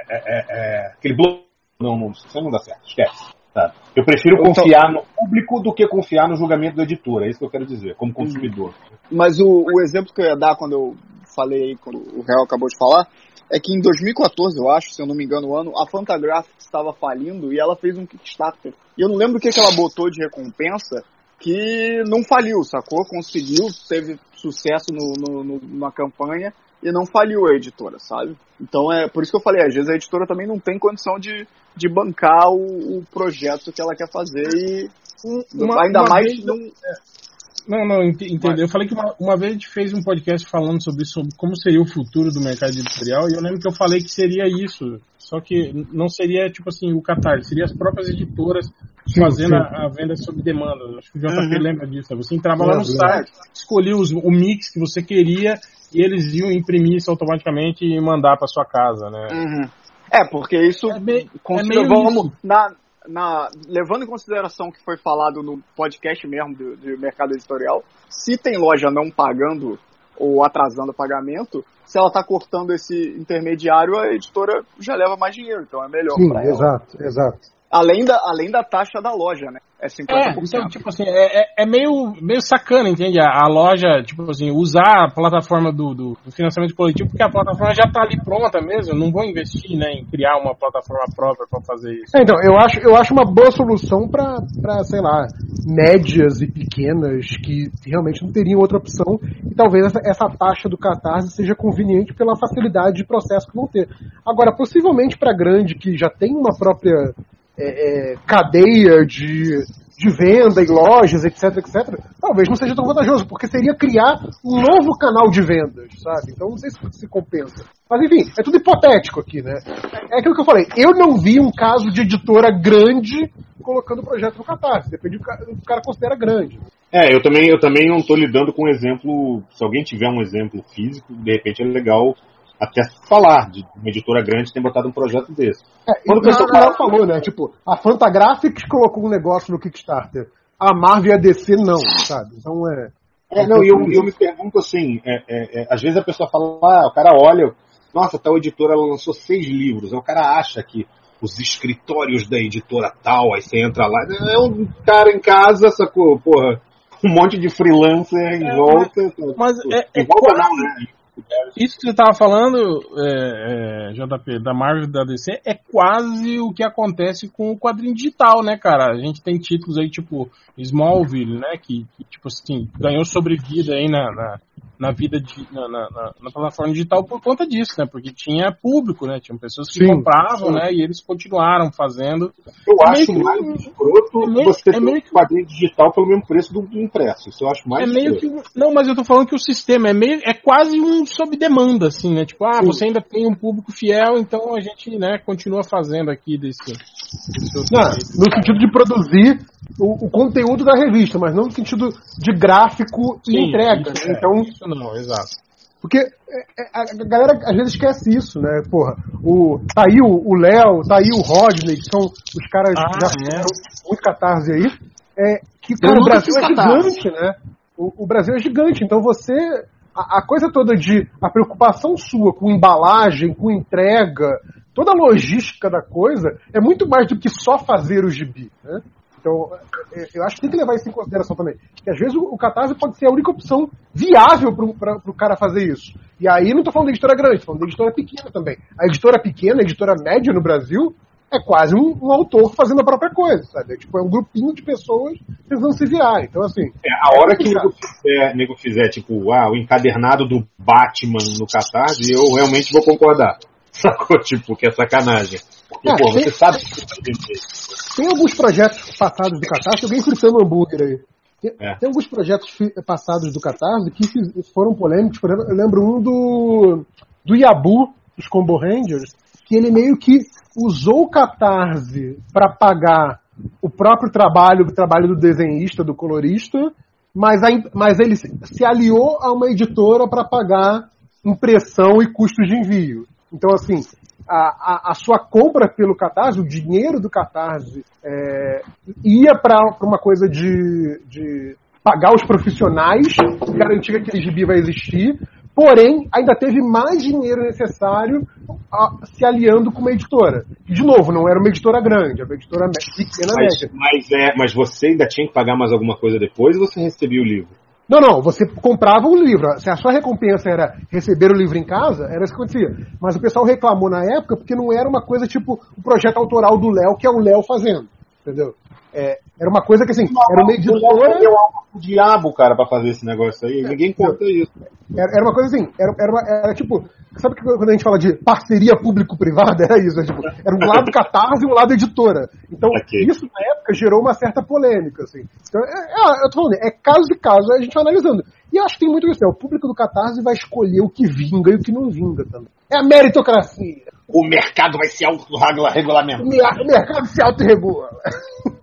é, é, é, aquele bloco, não, não, isso não dá certo, esquece. Tá? Eu prefiro então, confiar no público do que confiar no julgamento da editora, é isso que eu quero dizer, como consumidor. Mas o, o exemplo que eu ia dar quando eu falei aí, quando o Real acabou de falar, é que em 2014, eu acho, se eu não me engano o ano, a Fantagraphics estava falindo e ela fez um Kickstarter. E eu não lembro o que, que ela botou de recompensa que não faliu, sacou? Conseguiu, teve sucesso no, no, no, na campanha e não faliu a editora, sabe? Então é por isso que eu falei, às vezes a editora também não tem condição de, de bancar o, o projeto que ela quer fazer e uma, ainda uma mais vez, não, não, não, entendeu. Eu falei que uma, uma, vez a gente fez um podcast falando sobre, sobre como seria o futuro do mercado editorial e eu lembro que eu falei que seria isso. Só que não seria, tipo assim, o Qatar, seria as próprias editoras fazendo a, a, venda sob demanda. Acho que o JP uhum. lembra disso. Você entrava lá no site, escolhia os, o mix que você queria e eles iam imprimir isso automaticamente e mandar para sua casa, né? Uhum. É, porque isso é, bem, é meio vamos, isso. Na, na, levando em consideração o que foi falado no podcast mesmo do, do mercado editorial, se tem loja não pagando ou atrasando o pagamento, se ela está cortando esse intermediário, a editora já leva mais dinheiro, então é melhor para ela. Exato, exato. Além da, além da taxa da loja, né? É 50%. É, então, tipo assim, é, é, é, meio, meio sacana, entende? A, a, loja, tipo assim, usar a plataforma do, do, do, financiamento coletivo, porque a plataforma já está ali pronta mesmo. Não vou investir né, em criar uma plataforma própria para fazer isso. É, então, eu acho, eu acho uma boa solução para, sei lá, médias e pequenas que realmente não teriam outra opção. E talvez essa, essa taxa do Catarse seja conveniente pela facilidade de processo que vão ter. Agora, possivelmente para grande que já tem uma própria é, é, cadeia de, de venda em lojas, etc, etc, talvez não seja tão vantajoso, porque seria criar um novo canal de vendas, sabe? Então não sei se se compensa. Mas enfim, é tudo hipotético aqui, né? É aquilo que eu falei, eu não vi um caso de editora grande colocando o projeto no Catarse, depende do cara, o cara considera grande. É, eu também, eu também não estou lidando com um exemplo, se alguém tiver um exemplo físico, de repente é legal até falar de uma editora grande ter botado um projeto desse. É, Quando o pessoal falou, né? Tipo, a Fantagraphics colocou um negócio no Kickstarter. A Marvel e a DC não, sabe? Então é. É, não, e eu, eu me pergunto assim, é, é, é, às vezes a pessoa fala, ah, o cara olha, nossa, tal editora lançou seis livros, aí o cara acha que os escritórios da editora tal, aí você entra lá, é um cara em casa, sacou, porra, um monte de freelancer em é, volta. Mas, é, em volta quase, não, né? Isso que você tava falando, é, é, JP, da Marvel e da DC, é quase o que acontece com o quadrinho digital, né, cara? A gente tem títulos aí, tipo Smallville, né, que, que, tipo assim, ganhou sobrevida aí na, na, na vida, de, na, na, na- na plataforma digital por conta disso, né? Porque tinha público, né? Tinham pessoas que Sim, compravam, sim. né? E eles continuaram fazendo. Eu É acho meio que- mais escroto é meio- você é ter meio um quadrinho digital pelo mesmo preço do, do impresso. Isso eu acho mais É meio escroto. que. Não, mas eu tô falando que o sistema é meio. É quase um sob demanda, assim, né? Tipo, ah, você ainda tem um público fiel, então a gente, né, continua fazendo aqui desse. desse Não, no sentido de produzir o, o conteúdo da revista, mas não no sentido de gráfico e Sim, entrega. isso né? é, Então, Isso não, exato. porque é, é, a galera às vezes esquece isso, né? Porra, o, tá aí o Léo, tá aí o Rodney, que são os caras Ah, já é. muito catarse aí. É, que, cara, o Brasil é catarse. gigante, né? O, o Brasil é gigante, então você. A, a coisa toda de. A preocupação sua com embalagem, com entrega, toda a logística da coisa é muito mais do que só fazer o gibi, né? Então, é, eu acho que tem que levar isso em consideração também. Que às vezes o, Catarse pode ser a única opção viável para o cara fazer isso. E aí não estou falando de editora grande, estou falando de editora pequena também. A editora pequena, a editora média no Brasil, é quase um, um autor fazendo a própria coisa, sabe? É, tipo, é um grupinho de pessoas tentando se virar. Então, assim, É, a hora que o complicado. nego fizer, nego fizer, tipo, ah, o encadernado do Batman no Catarse, eu realmente vou concordar. Sacou? Tipo, que é sacanagem. Porque, É, pô, tem- você sabe que. Tem alguns projetos passados do Catarse, alguém fritando hambúrguer aí. Tem, É. tem alguns projetos passados do Catarse que foram polêmicos. Por exemplo, eu lembro um do, do Yabu, dos Combo Rangers, que ele meio que usou o Catarse para pagar o próprio trabalho, o trabalho do desenhista, do colorista, mas, a mas ele se aliou a uma editora para pagar impressão e custos de envio. Então, assim, a, a, a sua compra pelo Catarse, o dinheiro do Catarse, é, ia para uma coisa de, de pagar os profissionais, garantir que aquele gibi vai existir, porém, ainda teve mais dinheiro necessário a- se aliando com uma editora. E, de novo, não era uma editora grande, era uma editora pequena Mas, média. mas, é, mas você ainda tinha que pagar mais alguma coisa depois ou você recebia o livro? Não, não, você comprava o livro. Se a sua recompensa era receber o livro em casa, era isso que acontecia. Mas o pessoal reclamou na época porque não era uma coisa tipo o projeto autoral do Léo, que é o Léo fazendo. Entendeu? É, era uma coisa que assim, era uma editora. Deu alma pro diabo, cara, pra fazer esse negócio aí. Ninguém conta isso. Era, era uma coisa assim, era, era, uma- era tipo. Sabe que quando a gente fala de parceria público-privada? Era isso, é tipo, era um lado catarse e um lado editora. Então, Ok. isso na época gerou uma certa polêmica, assim. Então, é, é, eu tô falando, é caso de caso, a gente vai analisando. E eu acho que tem muito isso, né? O público do catarse vai escolher o que vinga e o que não vinga também. É a meritocracia. O mercado vai se mer- o mercado se autorregula.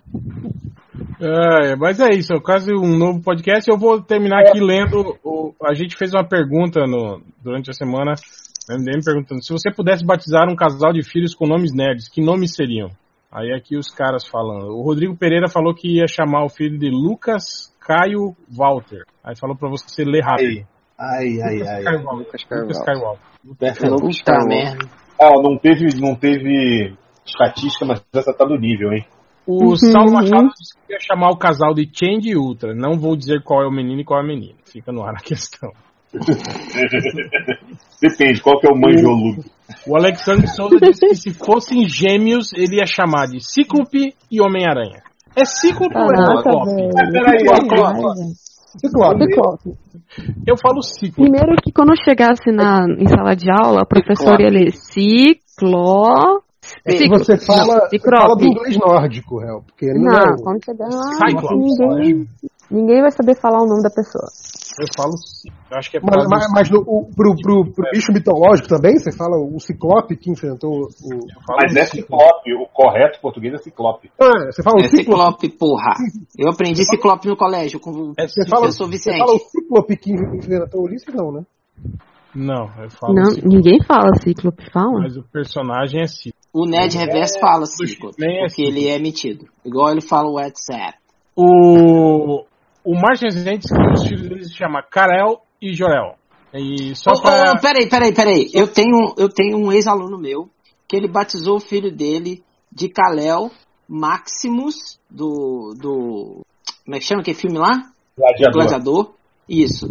É, mas é isso, é quase um novo podcast. Eu vou terminar aqui lendo. O, a gente fez uma pergunta no, durante a semana, no MDM, perguntando se você pudesse batizar um casal de filhos com nomes nerds, que nomes seriam? Aí aqui os caras falando. O Rodrigo Pereira falou que ia chamar o filho de Lucas Caio Walter. Aí falou pra você ler rápido. Ai, ai, Lucas ai. Caio Walter. Lucas Caio Walter. Puta merda. Ah, não teve, não teve estatística, mas essa tá do nível, hein? O Saulo Machado disse que ia chamar o casal de Change e Ultra. Não vou dizer qual é o menino e qual é a menina. Fica no ar a questão. Depende, qual que é o manjoludo? O Alexandre Souza disse que se fossem gêmeos, ele ia chamar de Cíclope e Homem-Aranha. É Cíclope ou é Caraca, Ciclope? velho. Peraí, Ciclope. Ciclope. Ciclope. Eu falo Cíclope. Primeiro que quando eu chegasse na, em sala de aula, a professora ia ler ciclo... Se você fala, não, você fala do inglês nórdico, réu, porque ele não, Não, é o- quando chegar lá, ninguém, ninguém vai saber falar o nome da pessoa. Eu falo. Eu acho que é Mas, mas, do- mas no, o, pro, pro, pro bicho mitológico também, você fala o ciclope que enfrentou o. Mas é ciclope, o correto português é ciclope. Ah, você fala o É ciclope. ciclope, porra. Eu aprendi ciclope no colégio com o É, Você fala, professor você Vicente. fala o ciclope que enfrentou o Ulisses, não, né? Não, eu falo Não, Cíclope. ninguém fala ciclope, fala. Mas o personagem é Cíclope. O Ned Reverso fala ciclope, nem é porque ele é metido. Igual ele fala o WhatsApp. O, o disse que os filhos dele se chamam Karel e Jorel. E só Ô, pra... ô, peraí, peraí, peraí. Eu tenho, eu tenho um ex-aluno meu que ele batizou o filho dele de Kalel Maximus, do. do como é que chama aquele filme lá? Gladiador. Gladiador. Isso.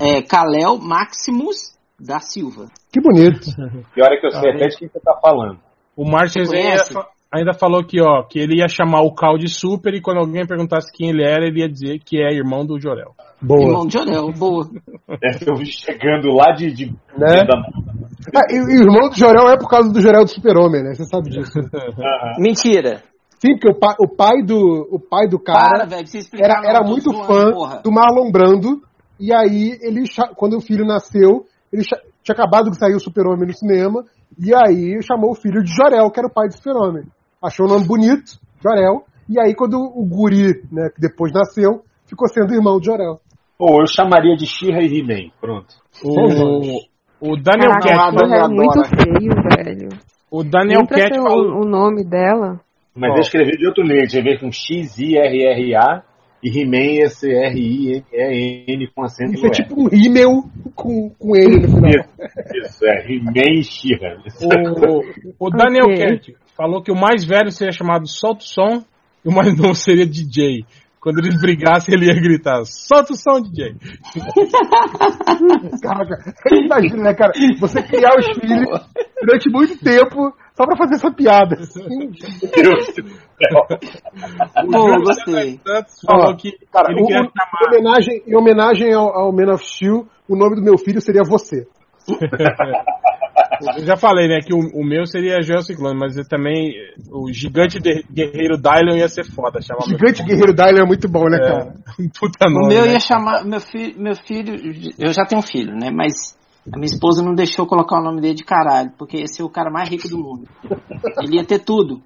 É, Kalel Maximus da Silva. Que bonito. Pior é que eu sei até de quem você tá falando. O Martins Você ainda, conhece? fa- ainda falou aqui, ó, que ele ia chamar o Cal de Super e quando alguém perguntasse quem ele era, ele ia dizer que é irmão do Jorel. Boa. Irmão de Jorel, boa. É, eu vi chegando lá de. de Né? da- Ah, e, e o irmão do Jorel é por causa do Jorel do Super-Homem, né? Você sabe disso. Mentira. Sim, porque o pai, o pai do, o pai do Para, cara precisa explicar. era, era muito zoando, fã porra. do Marlon Brando. E aí, ele, quando o filho nasceu, ele tinha acabado de sair o Super-Homem no cinema. E aí, chamou o filho de Jorel, que era o pai do Super-Homem. Achou o nome bonito, Jorel. E aí, quando o guri, né, que depois nasceu, ficou sendo irmão de Jorel. Pô, eu chamaria de She-Ra e He-Man. Pronto. O, o Daniel Caraca, Cat, Shira é muito feio, velho. o Daniel Cat falou, o, o nome dela. Mas Ó. eu escrevi de outro jeito. Escrevi com X-I-R-R-A e He-Man S-R-I-E-N com acento Isso é E. tipo um rímel com, com ele no final. Isso, isso, é. He-Man e She-Ra. o, o Daniel Ok. Cat falou que o mais velho seria chamado Solta o Som e o mais novo seria DJ. Quando eles brigassem, ele ia gritar, solta o som, DJ. Caraca, imagina, né, cara? Você criar os filhos durante muito tempo só pra fazer essa piada. assim. Céu. Pô, gostei. Falou que Cara, ele o- queria o- em homenagem, em homenagem ao, ao Man of Steel, o nome do meu filho seria você. Eu já falei, né, que o, o meu seria Joel Ciclone, mas eu também o gigante de- guerreiro Dylan ia ser foda, chamar meu Gigante Guerreiro Dylan é muito bom, né, É, cara? puta O nome. meu né? ia chamar. Meu filho, meu filho. Eu já tenho um filho, né? Mas a minha esposa não deixou colocar o nome dele de caralho, porque esse é o cara mais rico do mundo. Ele ia ter tudo.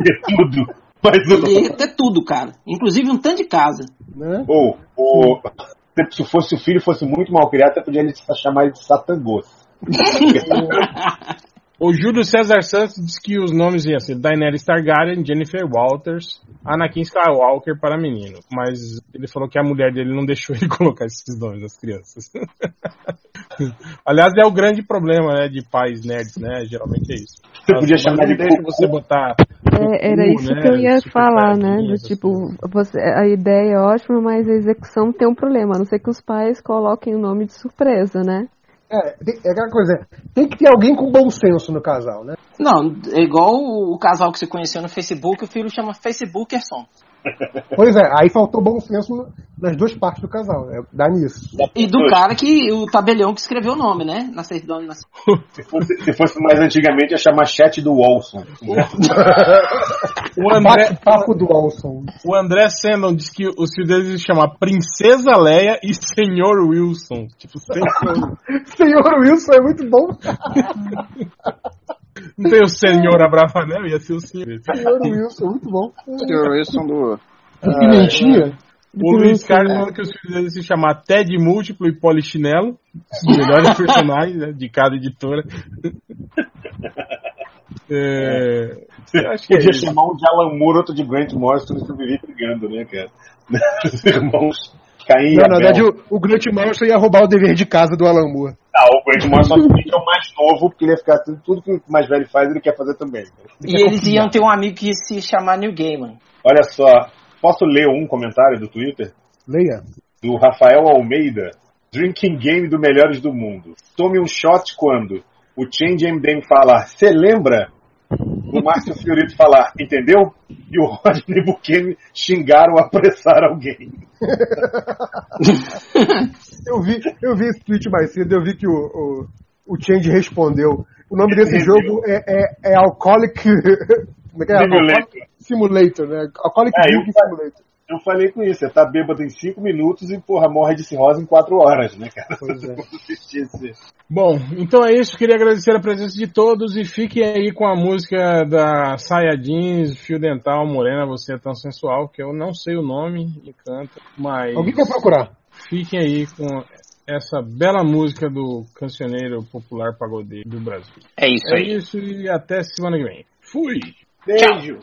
De tudo. Mas Ele o. ia ter tudo, cara. Inclusive um tanto de casa. Né? Ou, o- se fosse o filho fosse muito mal criado, até podia ele chamar ele de Satangos. O Júlio César Santos disse que os nomes iam ser Daenerys Targaryen, Jennifer Walters, Anakin Skywalker para menino. Mas ele falou que a mulher dele não deixou ele colocar esses nomes das crianças. Aliás, é o grande problema né, de pais nerds, né? Geralmente é isso. Você podia chamar de deixam Goku. você botar. É, era isso né, que eu ia falar, Saiyajin, né? Do tipo, você, a ideia é ótima, mas a execução tem um problema. A não ser que os pais coloquem o nome de surpresa, né? É, é aquela coisa, tem que ter alguém com bom senso no casal, né? Não, é igual o, o casal que você conheceu no Facebook, o filho chama Facebookerson. Pois é, aí faltou bom senso nas duas partes do casal, né? Dá nisso. E do cara que. o tabelião que escreveu o nome, né? Na certidão de nascimento. Se fosse, se fosse mais antigamente, ia chamar chat do Walson. O André, Bate-papo do Olson. o André Sandon disse que os filhos dele se chamam Princesa Leia e Senhor Wilson. Tipo, senhor. Senhor Wilson é muito bom. não tem o Senhor Abravanel, ia ser o senhor. Senhor Wilson, muito bom. Senhor Wilson do. De pimentinha? O Luiz Carlos falou que os filhos dele se chamam Ted Múltiplo e Polichinelo, os melhores personagens né, de cada editora. É, eu acho que é Podia isso. chamar um de Alan Moore, outro de Grant Morrison, eles viver brigando, né, cara? Os irmãos Caim e Não, na verdade, o, o Grant Morrison ia roubar o dever de casa do Alan Moore. Ah, o Grant Morrison é o mais novo, porque ele ia ficar tudo, tudo que o mais velho faz, ele quer fazer também. E eles iam ter um amigo que ia se chamar New Gaiman. Olha só, posso ler um comentário do Twitter? Leia. Do Rafael Almeida. Drinking Game do Melhores do Mundo. Tome um shot quando o Change MDM falar, você lembra? O Márcio Fiorito falar, entendeu? E o Rodney Bukemi xingar ou apressar alguém. Eu vi, eu vi esse tweet mais cedo, eu vi que o, o, o Change respondeu. O nome desse jogo é, é, é Alcoholic. Como é que é? Simulator. Alcoholic Simulator, né? Alcoholic É, Simulator. Eu falei com isso, você tá bêbado em 5 minutos e, porra, morre de cirrose em 4 horas, né, cara? Pois é. Bom, então é isso. Queria agradecer a presença de todos e fiquem aí com a música da Saia Jeans, Fio Dental, Morena, Você é Tão Sensual, que eu não sei o nome e canta, mas Alguém vai procurar. fiquem aí com essa bela música do cancioneiro popular pagodeiro do Brasil. É isso É aí. isso e até semana que vem. Fui! Beijo!